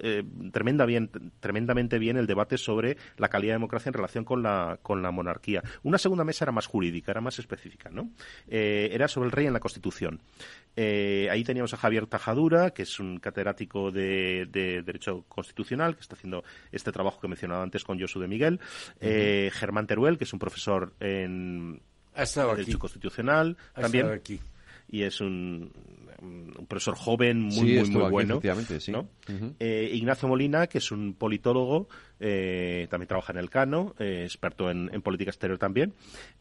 tremenda bien, tremendamente bien el debate sobre la calidad de democracia en relación con la, con la monarquía. Una segunda mesa era más jurídica, era más específica, ¿no? era sobre el rey en la Constitución. Ahí teníamos a Javier Tajadura, que es un catedrático de, Derecho Constitucional, que está haciendo este trabajo que he mencionado antes con Josu de Miguel. Eh, Germán Teruel, que es un profesor en Derecho Constitucional, también. Aquí. Y es un, profesor joven, muy, muy, muy bueno. Eh, Ignacio Molina, que es un politólogo eh, también trabaja en el Cano, eh, experto en, política exterior también,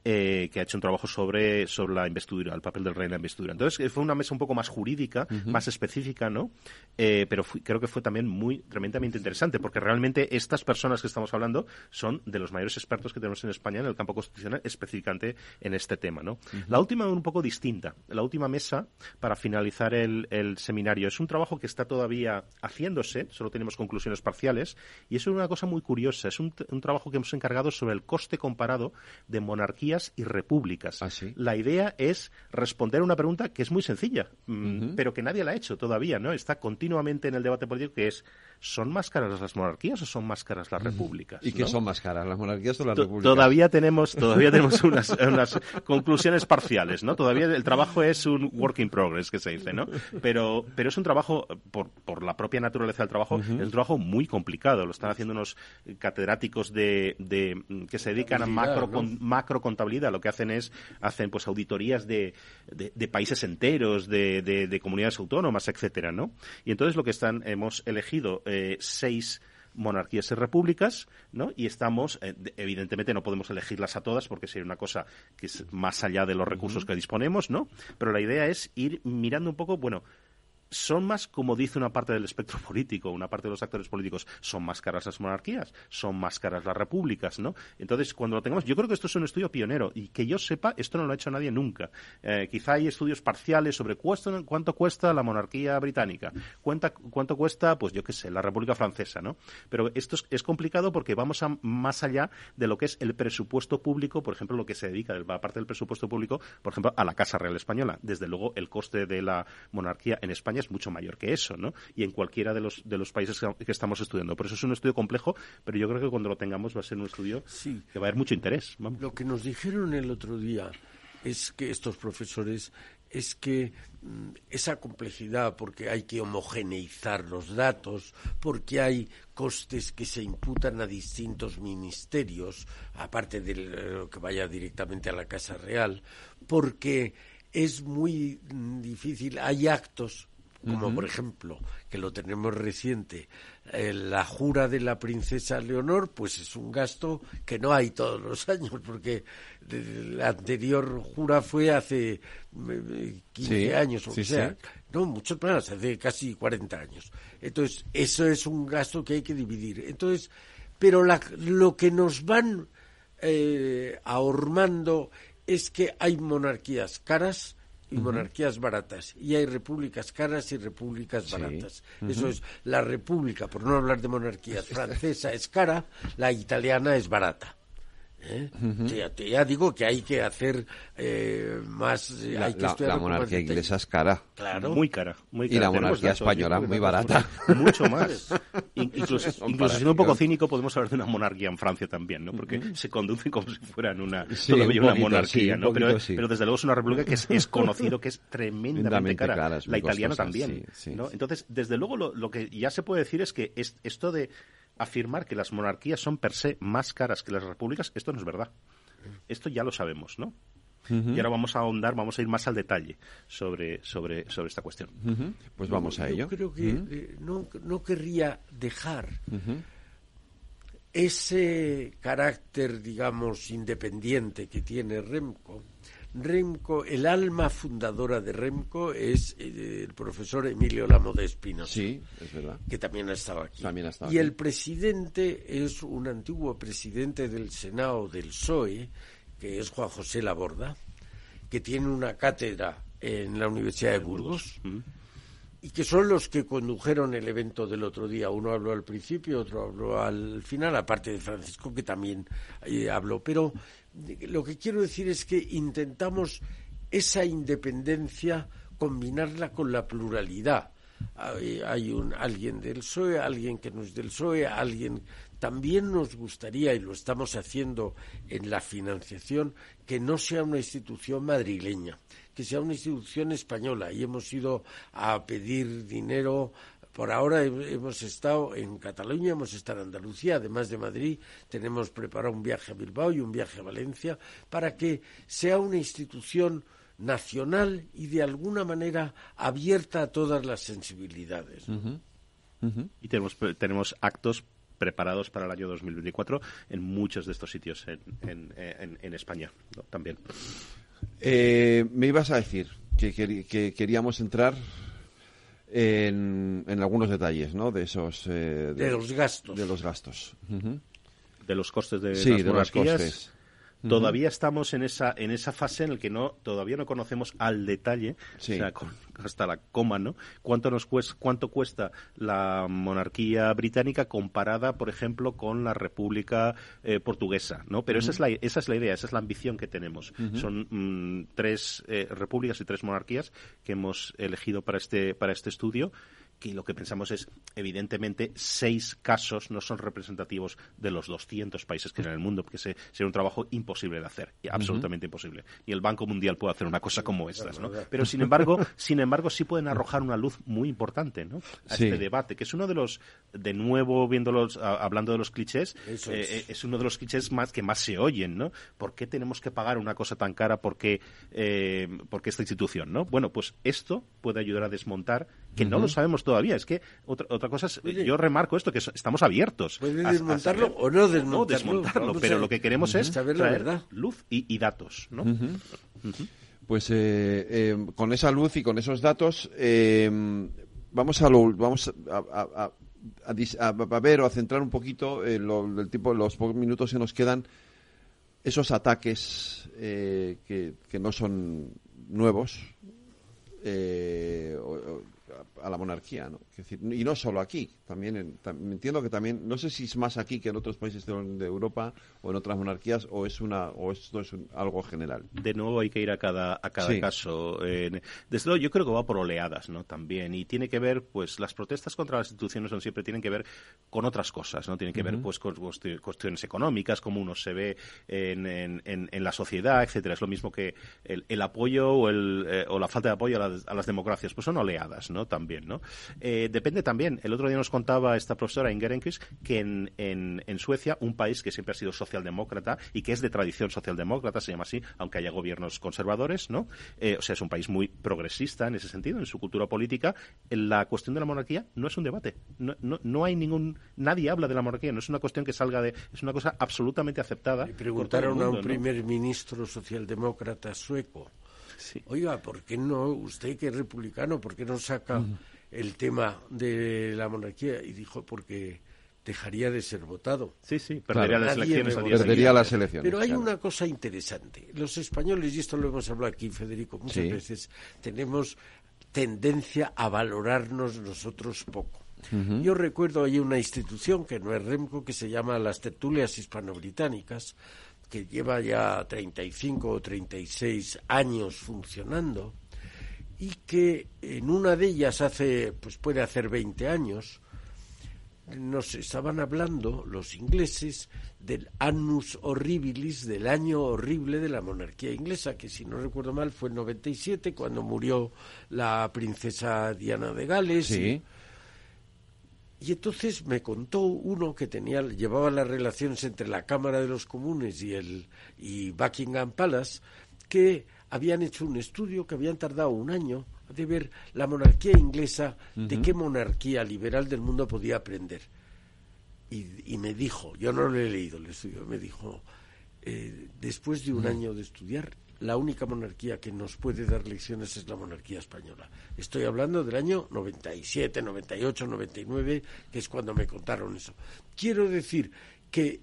eh, que ha hecho un trabajo sobre, sobre la investidura, el papel del rey en la investidura. Entonces, fue una mesa un poco más jurídica, más específica, ¿no? pero creo que fue también muy tremendamente interesante, porque realmente estas personas que estamos hablando son de los mayores expertos que tenemos en España en el campo constitucional, específicamente en este tema, ¿no? La última un poco distinta. La última mesa, para finalizar el, el seminario, es un trabajo que está todavía haciéndose, solo tenemos conclusiones parciales, y es una cosa muy curiosa. Es un, trabajo que hemos encargado sobre el coste comparado de monarquías y repúblicas. ¿Ah, la idea es responder a una pregunta que es muy sencilla, mm, pero que nadie la ha hecho todavía, ¿no? Está continuamente en el debate político que es ¿son más caras las monarquías o son más caras las repúblicas? ¿Y qué son más caras, las monarquías o las repúblicas? Todavía tenemos, todavía tenemos unas, unas, conclusiones parciales, ¿no? Todavía el trabajo es un work in progress, que se dice, ¿no? Pero, pero es un trabajo, por, por la propia naturaleza del trabajo, es un trabajo muy complicado. Lo están haciendo unos catedráticos de, de que se dedican a macro, macro contabilidad. Lo que hacen es, hacen pues auditorías de, de, países enteros, de, de, comunidades autónomas, etcétera, ¿no? Y entonces lo que están, hemos elegido eh, seis monarquías y repúblicas, ¿no? Y estamos, eh, evidentemente no podemos elegirlas a todas porque sería una cosa que es más allá de los recursos que disponemos, ¿no? Pero la idea es ir mirando un poco, bueno, son más, como dice una parte del espectro político, una parte de los actores políticos, son más caras las monarquías, son más caras las repúblicas, ¿no? Entonces, cuando lo tengamos, yo creo que esto es un estudio pionero y que yo sepa, esto no lo ha hecho nadie nunca. Eh, quizá hay estudios parciales sobre cuánto, cuesta la monarquía británica, cuánto, cuánto cuesta, pues yo qué sé, la República Francesa, ¿no? Pero esto es, complicado porque vamos a, más allá de lo que es el presupuesto público, por ejemplo, lo que se dedica, la parte del presupuesto público, por ejemplo, a la Casa Real Española. Desde luego, el coste de la monarquía en España es mucho mayor que eso, ¿no? Y en cualquiera de los, de los países que, estamos estudiando. Por eso es un estudio complejo, pero yo creo que cuando lo tengamos va a ser un estudio que va a haber mucho interés. Lo que nos dijeron el otro día es que estos profesores es que mm, esa complejidad, porque hay que homogeneizar los datos, porque hay costes que se imputan a distintos ministerios, aparte de lo que vaya directamente a la Casa Real, porque es muy mm, difícil, hay actos como por ejemplo, que lo tenemos reciente, eh, la jura de la princesa Leonor, pues es un gasto que no hay todos los años, porque la anterior jura fue hace 15 eh, años o sea. No, muchos más, hace casi 40 años. Entonces, eso es un gasto que hay que dividir. Entonces, pero lo que nos van eh, ahormando es que hay monarquías caras, y monarquías baratas. Y hay repúblicas caras y repúblicas baratas. Eso es, la república, por no hablar de monarquías, francesa es cara, la italiana es barata. ¿Eh? ya, digo que hay que hacer eh, más. La, la, monarquía inglesa es cara. Claro. Muy cara. Muy cara. Y la monarquía española muy barata. Mucho más. incluso, siendo un poco cínico, podemos hablar de una monarquía en Francia también, ¿no? Porque se conducen como si fueran una, todavía una monarquía, ¿no? Pero, pero, desde luego es una república que es, conocido que es tremendamente cara. la italiana también. ¿no? Entonces, desde luego, lo, lo, que ya se puede decir es que es, esto de afirmar que las monarquías son per se más caras que las repúblicas, esto no es verdad. Esto ya lo sabemos, ¿no? Y ahora vamos a ahondar, vamos a ir más al detalle sobre, sobre, sobre esta cuestión. Pues vamos a ello. Yo creo que eh, no, no, querría dejar ese carácter, digamos, independiente que tiene Remco Remco, el alma fundadora de Remco es eh, el profesor Emilio Lamo de Espinosa. Sí, es verdad. Que también ha estado aquí. También ha estado y el presidente es un antiguo presidente del Senado del PSOE, que es Juan José Laborda, que tiene una cátedra en la Universidad de Burgos. Y que son los que condujeron el evento del otro día. Uno habló al principio, otro habló al final, aparte de Francisco, que también eh, habló. Pero lo que quiero decir es que intentamos esa independencia combinarla con la pluralidad. Hay, un, alguien del PSOE, alguien que no es del PSOE, alguien. También nos gustaría, y lo estamos haciendo en la financiación, que no sea una institución madrileña, que sea una institución española. Y hemos ido a pedir dinero por ahora hemos estado en Cataluña, hemos estado en Andalucía, además de Madrid, tenemos preparado un viaje a Bilbao y un viaje a Valencia para que sea una institución nacional y de alguna manera abierta a todas las sensibilidades. Y tenemos, tenemos actos preparados para el año 2024 en muchos de estos sitios en, en, España también. Eh, me ibas a decir que, que queríamos entrar en, en algunos detalles, ¿no? De esos... Eh, de, los gastos. De los gastos. De los costes de sí, las de los costes. Todavía estamos en esa en esa fase en la que no todavía no conocemos al detalle, hasta la coma, ¿no? Cuánto nos cuesta, cuánto cuesta la monarquía británica comparada, por ejemplo, con la República eh, portuguesa, ¿no? Pero esa es la esa es la idea, esa es la ambición que tenemos. Son mm, tres eh, repúblicas y tres monarquías que hemos elegido para este para este estudio que lo que pensamos es, evidentemente, seis casos no son representativos de los 200 países que hay en el mundo, porque sería un trabajo imposible de hacer, absolutamente imposible. Y el Banco Mundial puede hacer una cosa como estas, ¿no? Pero, sin embargo, sin embargo, sí pueden arrojar una luz muy importante, ¿no? A este debate, que es uno de los, de nuevo, viéndolos, hablando de los clichés, eh, eh, es. uno de los clichés más que más se oyen, ¿no? ¿Por qué tenemos que pagar una cosa tan cara porque, eh, porque esta institución, ¿no? Bueno, pues esto puede ayudar a desmontar, que no lo sabemos todavía. Es que otra, otra cosa es, yo remarco esto, que estamos abiertos. Puede desmontarlo o no desmontarlo. pero lo que queremos es saber la verdad. luz y, datos, ¿no? Pues eh, eh, con esa luz y con esos datos eh, vamos a lo, vamos a, a, ver o a centrar un poquito el tipo los pocos minutos que nos quedan esos ataques que, que no son nuevos eh, a la monarquía, ¿no? y no solo aquí, también, entiendo que también, no sé si es más aquí que en otros países de, Europa o en otras monarquías o es una o esto es algo general. De nuevo hay que ir a cada a cada caso. desde luego yo creo que va por oleadas, ¿no? También y tiene que ver, pues las protestas contra las instituciones son siempre tienen que ver con otras cosas, ¿no? Tienen que ver pues con cuestiones económicas, como uno se ve en, en, en, la sociedad, etcétera. Es lo mismo que el, apoyo o el eh, o la falta de apoyo a las, a las democracias, pues son oleadas, ¿no? También, ¿no? Eh, depende también. El otro día nos contaba esta profesora Ingerenkis que en, en, Suecia, un país que siempre ha sido socialdemócrata y que es de tradición socialdemócrata, se llama así, aunque haya gobiernos conservadores, ¿no? Eh, o sea, es un país muy progresista en ese sentido, en su cultura política. La cuestión de la monarquía no es un debate. No, no, no hay ningún. Nadie habla de la monarquía, no es una cuestión que salga de. Es una cosa absolutamente aceptada. Le preguntaron a un primer ministro socialdemócrata sueco. Oiga, ¿por qué no, usted que es republicano, por qué no saca el tema de la monarquía y dijo porque dejaría de ser votado. Sí, sí, perdería las elecciones. Perdería las elecciones. Pero hay una cosa interesante. Los españoles, y esto lo hemos hablado aquí, Federico, muchas veces, tenemos tendencia a valorarnos nosotros poco. Yo recuerdo hay una institución que no es REMCO que se llama las tertulias hispano-británicas, que lleva ya 35 o 36 años funcionando y que en una de ellas hace, pues puede hacer 20 años, nos estaban hablando los ingleses del annus horribilis, del año horrible de la monarquía inglesa, que si no recuerdo mal fue en 97 cuando murió la princesa Diana de Gales. Entonces me contó uno que tenía llevaba las relaciones entre la Cámara de los Comunes y el y Buckingham Palace que habían hecho un estudio que habían tardado un año de ver la monarquía inglesa, de qué monarquía liberal del mundo podía aprender. Y, me dijo, yo no lo he leído el estudio, me dijo, eh, después de un año de estudiar, la única monarquía que nos puede dar lecciones es la monarquía española. Estoy hablando del año 97, 98, 99, que es cuando me contaron eso. Quiero decir que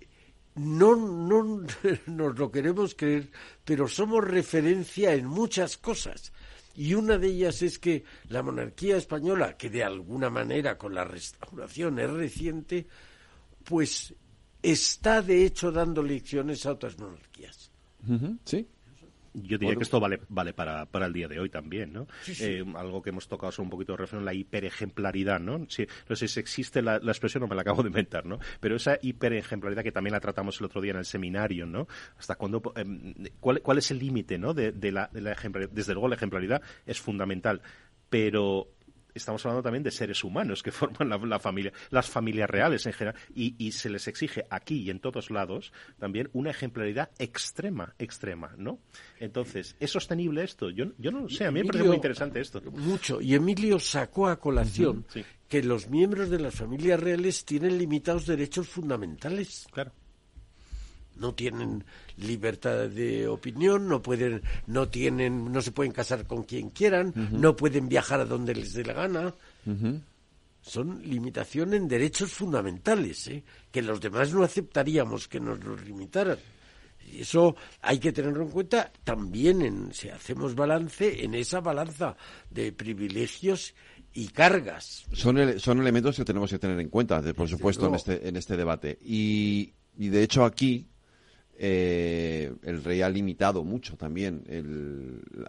no, no nos lo queremos creer, pero somos referencia en muchas cosas. Y una de ellas es que la monarquía española, que de alguna manera con la restauración es reciente, pues está de hecho dando lecciones a otras monarquías. Sí, yo diría que esto vale, vale para, para el día de hoy también, ¿no? Eh, algo que hemos tocado son un poquito de referencia la hiperejemplaridad, ¿no? Si, no sé si existe la, expresión, no me la acabo de inventar, ¿no? Pero esa hiperejemplaridad que también la tratamos el otro día en el seminario, ¿no? Hasta cuándo, em, ¿cuál, ¿cuál, es el límite, ¿no? De, de, la, de la ejemplaridad. Desde luego la ejemplaridad es fundamental, pero estamos hablando también de seres humanos que forman la, familia, las familias reales en general, y, se les exige aquí y en todos lados también una ejemplaridad extrema, extrema, ¿no? Entonces, ¿es sostenible esto? Yo, yo no lo sé, a mí me parece muy interesante esto. Mucho, y Emilio sacó a colación que los miembros de las familias reales tienen limitados derechos fundamentales. Claro no tienen libertad de opinión, no pueden, no tienen, no se pueden casar con quien quieran, no pueden viajar a donde les dé la gana. Son limitaciones en derechos fundamentales, ¿eh? que los demás no aceptaríamos que nos los limitaran. Y eso hay que tenerlo en cuenta también en, si hacemos balance en esa balanza de privilegios y cargas. Son, son elementos que tenemos que tener en cuenta, por supuesto, en este, en este debate. Y, y de hecho aquí eh, el rey ha limitado mucho también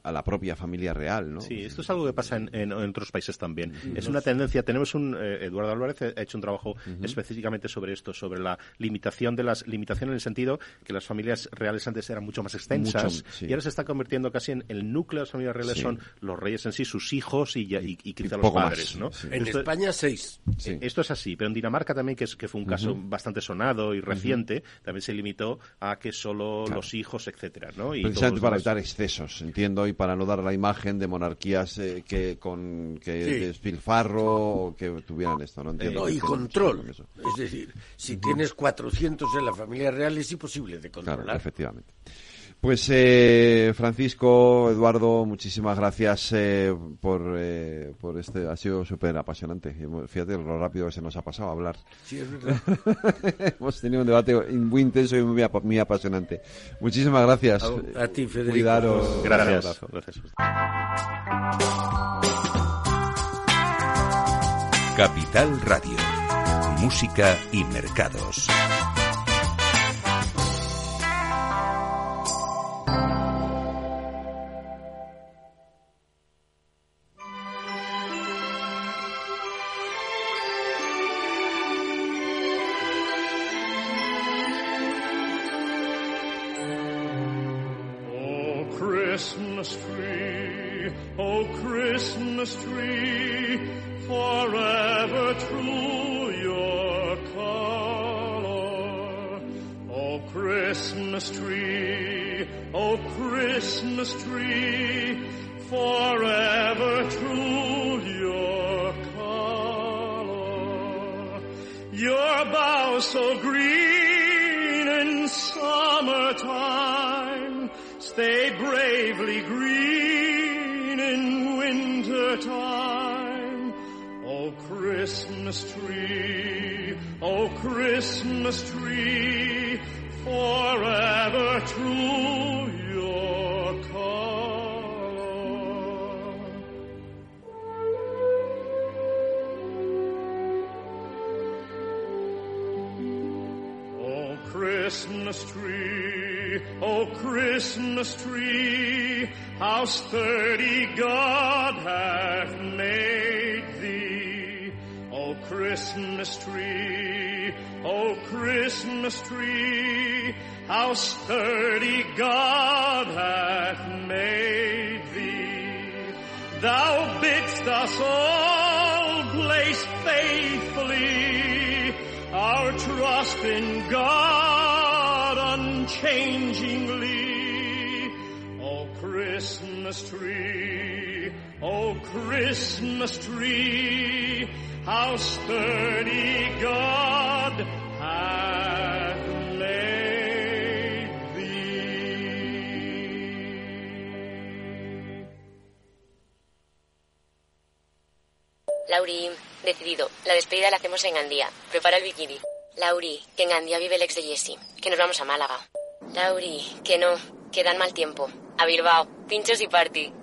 a la propia familia real, ¿no? Sí, esto es algo que pasa en, otros países también. Es una tendencia. Tenemos un eh, Eduardo Álvarez ha hecho un trabajo específicamente sobre esto, sobre la limitación de las limitación en el sentido que las familias reales antes eran mucho más extensas y ahora se está convirtiendo casi en el núcleo de las familias reales son los reyes en sí, sus hijos y, y, quizá los padres, ¿no? En España seis. Esto es así, pero en Dinamarca también que, es, que fue un caso bastante sonado y reciente, también se limitó a que solo los hijos, etcétera, ¿no? Y Precisamente para evitar excesos, entiendo, y para no dar la imagen de monarquías eh, que con que despilfarro o que tuvieran esto, ¿no? Entiendo. y control. Es decir, si tienes 400 en la familia real es imposible de controlar. Claro, efectivamente. Pues eh, Francisco, Eduardo, muchísimas gracias eh, por, eh, por este, ha sido súper apasionante. Fíjate lo rápido que se nos ha pasado a hablar. Sí, es verdad. Hemos tenido un debate muy intenso y muy, muy apasionante. Muchísimas gracias. A, ti, Federico. Cuidaros. Gracias. gracias. Capital Radio. Música y mercados. Christmas tree, oh Christmas tree, forever true your color. Oh Christmas tree, oh Christmas tree, how sturdy. God. Christmas tree, oh Christmas tree, how sturdy God hath made thee. Thou bidst us all place faithfully our trust in God unchangingly. Oh Christmas tree, oh Christmas tree, how sturdy God hath made thee. Lauri, decidido. La despedida la hacemos en Gandía. Prepara el bikini. Lauri, que en Gandía vive el ex de Jessie. Que nos vamos a Málaga. Lauri, que no. Que dan mal tiempo. A Bilbao. Pinchos y party.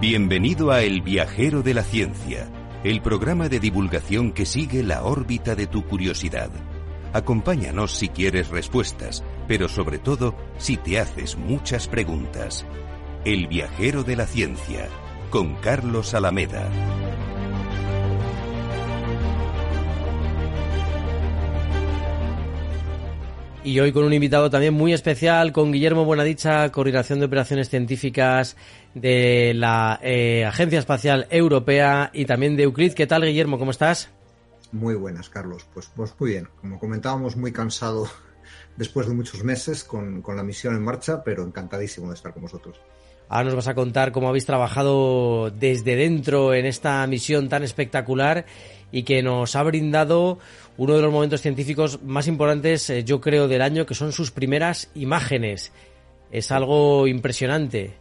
Bienvenido a El Viajero de la Ciencia, el programa de divulgación que sigue la órbita de tu curiosidad. Acompáñanos si quieres respuestas, pero sobre todo si te haces muchas preguntas. El Viajero de la Ciencia, con Carlos Alameda. Y hoy con un invitado también muy especial, con Guillermo Buenadicha, Coordinación de Operaciones Científicas de la eh, Agencia Espacial Europea y también de Euclid. ¿Qué tal, Guillermo? ¿Cómo estás? Muy buenas, Carlos. Pues, pues muy bien. Como comentábamos, muy cansado después de muchos meses con, con la misión en marcha, pero encantadísimo de estar con vosotros. Ahora nos vas a contar cómo habéis trabajado desde dentro en esta misión tan espectacular y que nos ha brindado uno de los momentos científicos más importantes, eh, yo creo, del año, que son sus primeras imágenes. Es algo impresionante.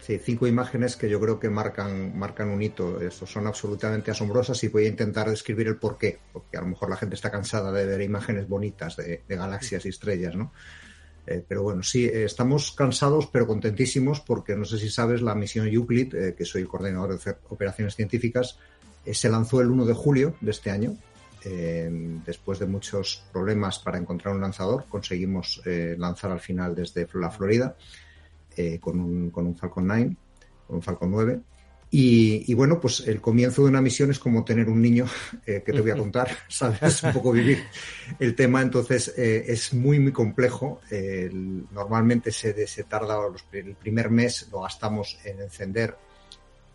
Sí, cinco imágenes que yo creo que marcan, marcan un hito. Estos son absolutamente asombrosas y voy a intentar describir el porqué, porque a lo mejor la gente está cansada de ver imágenes bonitas de, galaxias y estrellas, ¿no? Eh, pero bueno, sí, eh, estamos cansados pero contentísimos porque no sé si sabes, la misión Euclid, que soy el coordinador de operaciones científicas, se lanzó el 1 de julio de este año eh, después de muchos problemas para encontrar un lanzador, conseguimos eh, lanzar al final desde la Florida eh, con, un, con, un, Falcon 9, con un Falcon 9. Y, bueno, pues el comienzo de una misión es como tener un niño, que te voy a contar, sabes, un poco vivir el tema, entonces es muy, muy complejo. normalmente se, tarda, el primer mes lo gastamos en encender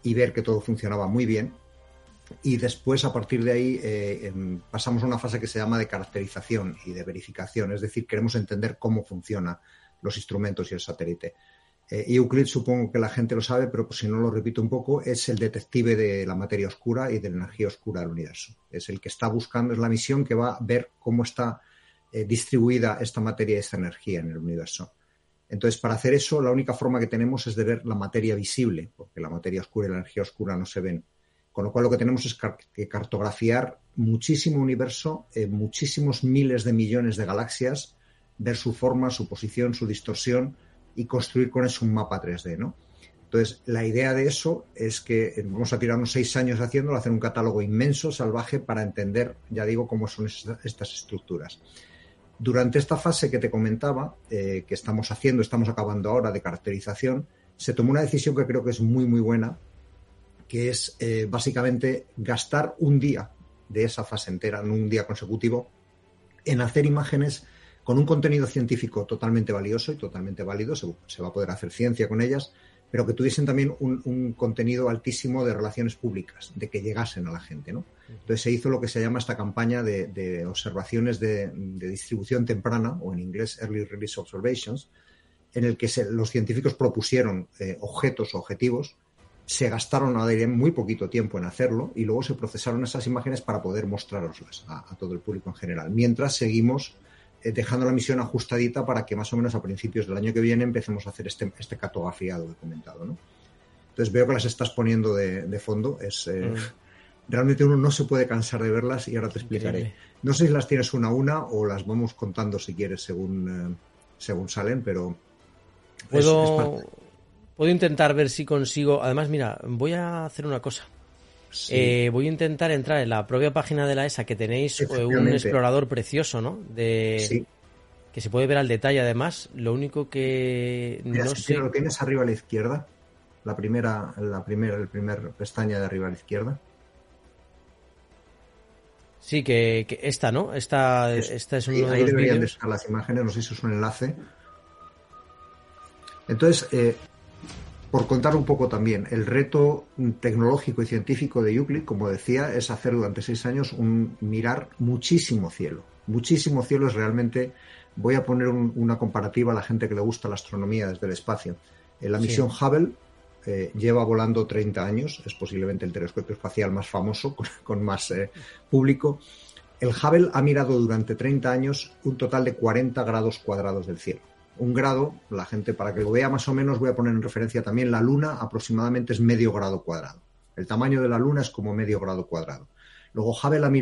y ver que todo funcionaba muy bien y después a partir de ahí eh, em, pasamos a una fase que se llama de caracterización y de verificación, es decir, queremos entender cómo funcionan los instrumentos y el satélite. Eh, Euclid supongo que la gente lo sabe, pero si no lo repito un poco, es el detective de la materia oscura y de la energía oscura del universo. Es el que está buscando, es la misión que va a ver cómo está eh, distribuida esta materia y esta energía en el universo. Entonces, para hacer eso, la única forma que tenemos es de ver la materia visible, porque la materia oscura y la energía oscura no se ven con lo cual lo que tenemos es que cartografiar muchísimo universo, eh, muchísimos miles de millones de galaxias, ver su forma, su posición, su distorsión y construir con eso un mapa 3D, ¿no? Entonces, la idea de eso es que eh, vamos a tirarnos seis años haciéndolo, hacer un catálogo inmenso, salvaje, para entender, ya digo, cómo son estas estructuras. Durante esta fase que te comentaba, eh, que estamos haciendo, estamos acabando ahora de caracterización, se tomó una decisión que creo que es muy, muy buena, que es eh, básicamente gastar un día de esa fase entera, no un día consecutivo, en hacer imágenes con un contenido científico totalmente valioso y totalmente válido, se, se va a poder hacer ciencia con ellas, pero que tuviesen también un, contenido altísimo de relaciones públicas, de que llegasen a la gente. ¿no? Entonces se hizo lo que se llama esta campaña de, observaciones de, distribución temprana, o en inglés Early Release Observations, en el que los científicos propusieron eh, objetos o objetivos, se gastaron muy poquito tiempo en hacerlo y luego se procesaron esas imágenes para poder mostraroslas a todo el público en general, mientras seguimos eh, dejando la misión ajustadita para que más o menos a principios del año que viene empecemos a hacer este, este cartografiado que he comentado. ¿no? Entonces veo que las estás poniendo de, fondo. Es, eh, mm. Realmente uno no se puede cansar de verlas y ahora te explicaré. No sé si las tienes una a una o las vamos contando si quieres según, eh, según salen, pero... Puedo, puedo intentar ver si consigo... Además, mira, voy a hacer una cosa. Eh, voy a intentar entrar en la propia página de la ESA que tenéis eh, un explorador precioso, ¿no? De, Que se puede ver al detalle además. Lo único que no sé... Lo tienes arriba a la izquierda. La primera, la primera, el primer pestaña de arriba a la izquierda. Sí, que, esta, ¿no? Esta, esta es uno de ahí deberían de estar las imágenes, no sé si es un enlace. Entonces, eh, por contar un poco también, el reto tecnológico y científico de Euclid, como decía, es hacer durante seis años un mirar muchísimo cielo. Muchísimo cielo es realmente. Voy a poner una comparativa a la gente que le gusta la astronomía desde el espacio. La misión Hubble eh, lleva volando 30 años, es posiblemente el telescopio espacial más famoso, con, más eh, público. El Hubble ha mirado durante 30 años un total de 40 grados cuadrados del cielo un grado, la gente para que lo vea más o menos, voy a poner en referencia también la Luna, aproximadamente es medio grado cuadrado. El tamaño de la Luna es como medio grado cuadrado. Luego Hubble ha mirado